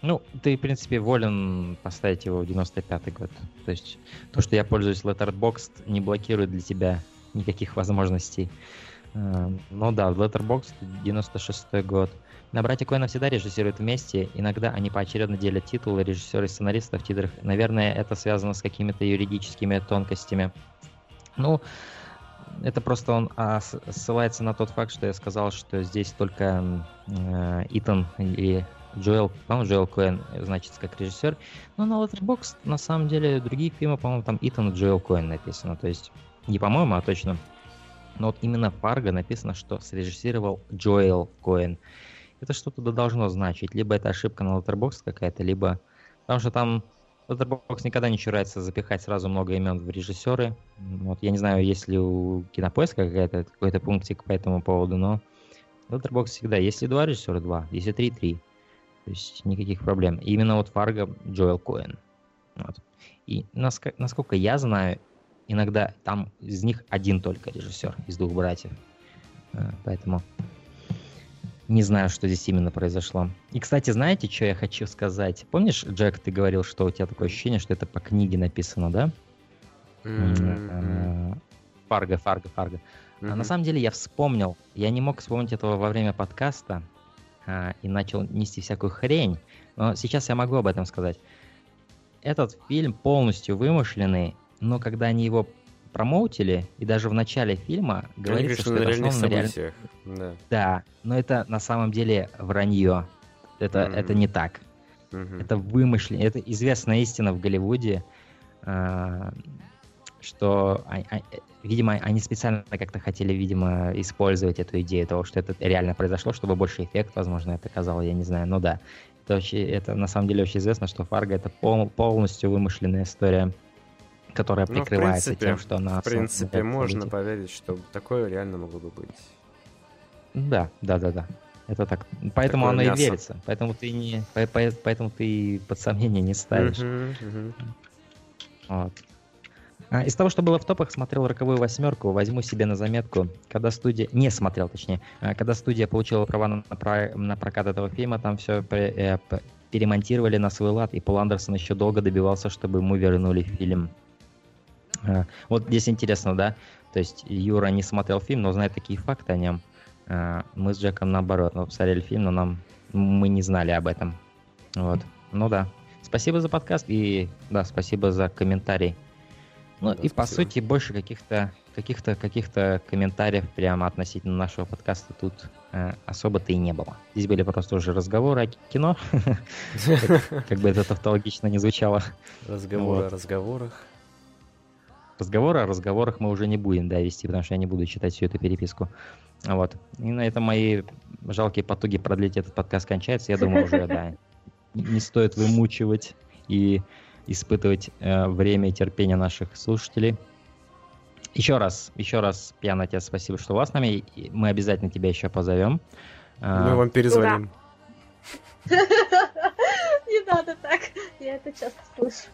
Ну, ты, в принципе, волен поставить его в 95-й год. То есть то, что я пользуюсь Letterboxd, не блокирует для тебя никаких возможностей Э, Ну да, Letterboxd 96 год. На «Братья Коэна» всегда режиссируют вместе, иногда они поочередно делят титулы режиссера и сценариста в титрах. Наверное, это связано с какими-то юридическими тонкостями. Ну, это просто он а, ссылается на тот факт, что я сказал, что здесь только э, Итан и Джоэл, по-моему, Джоэл Коэн значится как режиссер. Но на Letterboxd, на самом деле, другие фильмы, по-моему, там Итан и Джоэл Коэн написано. То есть, не по-моему, а точно. Но вот именно Фарго написано, что срежиссировал Джоэл Коэн. Это что-то должно значить. Либо это ошибка на Letterboxd какая-то, либо... Потому что там Letterboxd никогда не чурается запихать сразу много имен в режиссеры. Вот, я не знаю, есть ли у Кинопоиска какая-то, какой-то пунктик по этому поводу, но Letterboxd всегда. Если два режиссера, два. Если три, три. То есть никаких проблем. И именно вот Фарго Джоэл Коэн. Вот. И наск- насколько я знаю, иногда там из них один только режиссер из двух братьев. Э, Поэтому не знаю, что здесь именно произошло. И, кстати, знаете, что я хочу сказать? Помнишь, Джек, ты говорил, что у тебя такое ощущение, что это по книге написано, да? Э, Фарго, Фарго, Фарго. А на самом деле я вспомнил, я не мог вспомнить этого во время подкаста а, и начал нести всякую хрень, но сейчас я могу об этом сказать. Этот фильм полностью вымышленный, но когда они его промоутили, и даже в начале фильма говорится, что на это реальных основано на реаль- событиях. Да. Да, но это на самом деле вранье. Это, Мгм. это не так. Мгм. Это вымышление. Это известная истина в Голливуде, а, что, а- а- видимо, они специально как-то хотели, видимо, использовать эту идею того, что это реально произошло, чтобы больше эффект, возможно, это казало, я не знаю. Но да, это, очень, это на самом деле очень известно, что Фарго это пол- полностью вымышленная история, которая Ну, прикрывается принципе, тем, что она... В принципе, можно поверить, что такое реально могло бы быть. Да, да, да, да. Это так. Поэтому Такое оно и мясо. верится. Поэтому ты не, по- по- поэтому ты под сомнение не ставишь. Мгм, мгм. Вот. А, Из того, что было в топах, смотрел роковую восьмерку, возьму себе на заметку, когда студия... Не смотрел, точнее. А, Когда студия получила права на, на на прокат этого фильма, там все перемонтировали на свой лад, и Пол Андерсон еще долго добивался, чтобы ему вернули фильм. А, Вот здесь интересно, да? То есть Юра не смотрел фильм, но знает такие факты о нем. А, Мы с Джеком наоборот, ну, посмотрели фильм, но нам мы не знали об этом. Вот. Ну да. Спасибо за подкаст и да, спасибо за комментарий. Ну Да, и по спасибо. сути больше каких-то каких-то каких-то комментариев прямо относительно нашего подкаста тут э, особо-то и не было. Здесь были просто уже разговоры о кино, [laughs] [laughs] как- бы это тавтологично не звучало. Разговоры о разговорах. Разговоры о разговорах мы уже не будем, да, вести, потому что я не буду читать всю эту переписку. Вот. И на этом мои жалкие потуги продлить этот подкаст кончаются. Я думаю, уже, да, [laughs] не стоит вымучивать и испытывать э, время и терпение наших слушателей. Еще раз, еще раз, Пьяный Отец, спасибо, что у вас с нами. Мы обязательно тебя еще позовем. А, Мы вам перезвоним. [laughs] Не надо так. Я это часто слышу.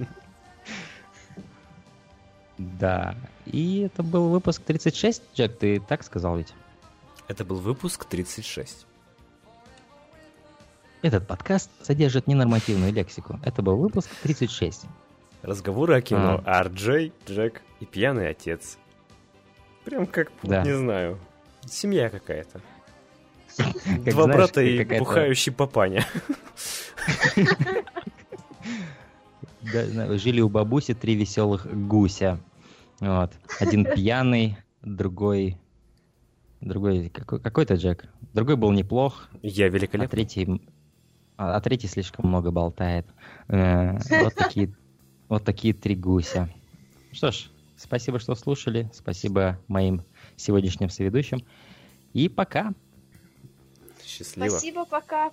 [laughs] Да. И это был выпуск 36, Джек, ты так сказал ведь? Это был выпуск 36. Этот подкаст содержит ненормативную лексику. Это был выпуск 36. Разговоры о кино. Арджей, Джек и пьяный отец. Прям как, Да. не знаю, семья какая-то. [laughs] Как Два знаешь, брата и бухающий папаня. [laughs] Жили у бабуси три веселых гуся. Вот. Один [laughs] пьяный, другой... Другой... Какой, какой-то Джек. Другой был неплох, Я а великолепный. третий... А, а третий слишком много болтает. Э, вот такие... [laughs] Вот такие три гуся. Что ж, спасибо, что слушали. Спасибо моим сегодняшним соведущим. И пока. Счастливо. Спасибо, пока.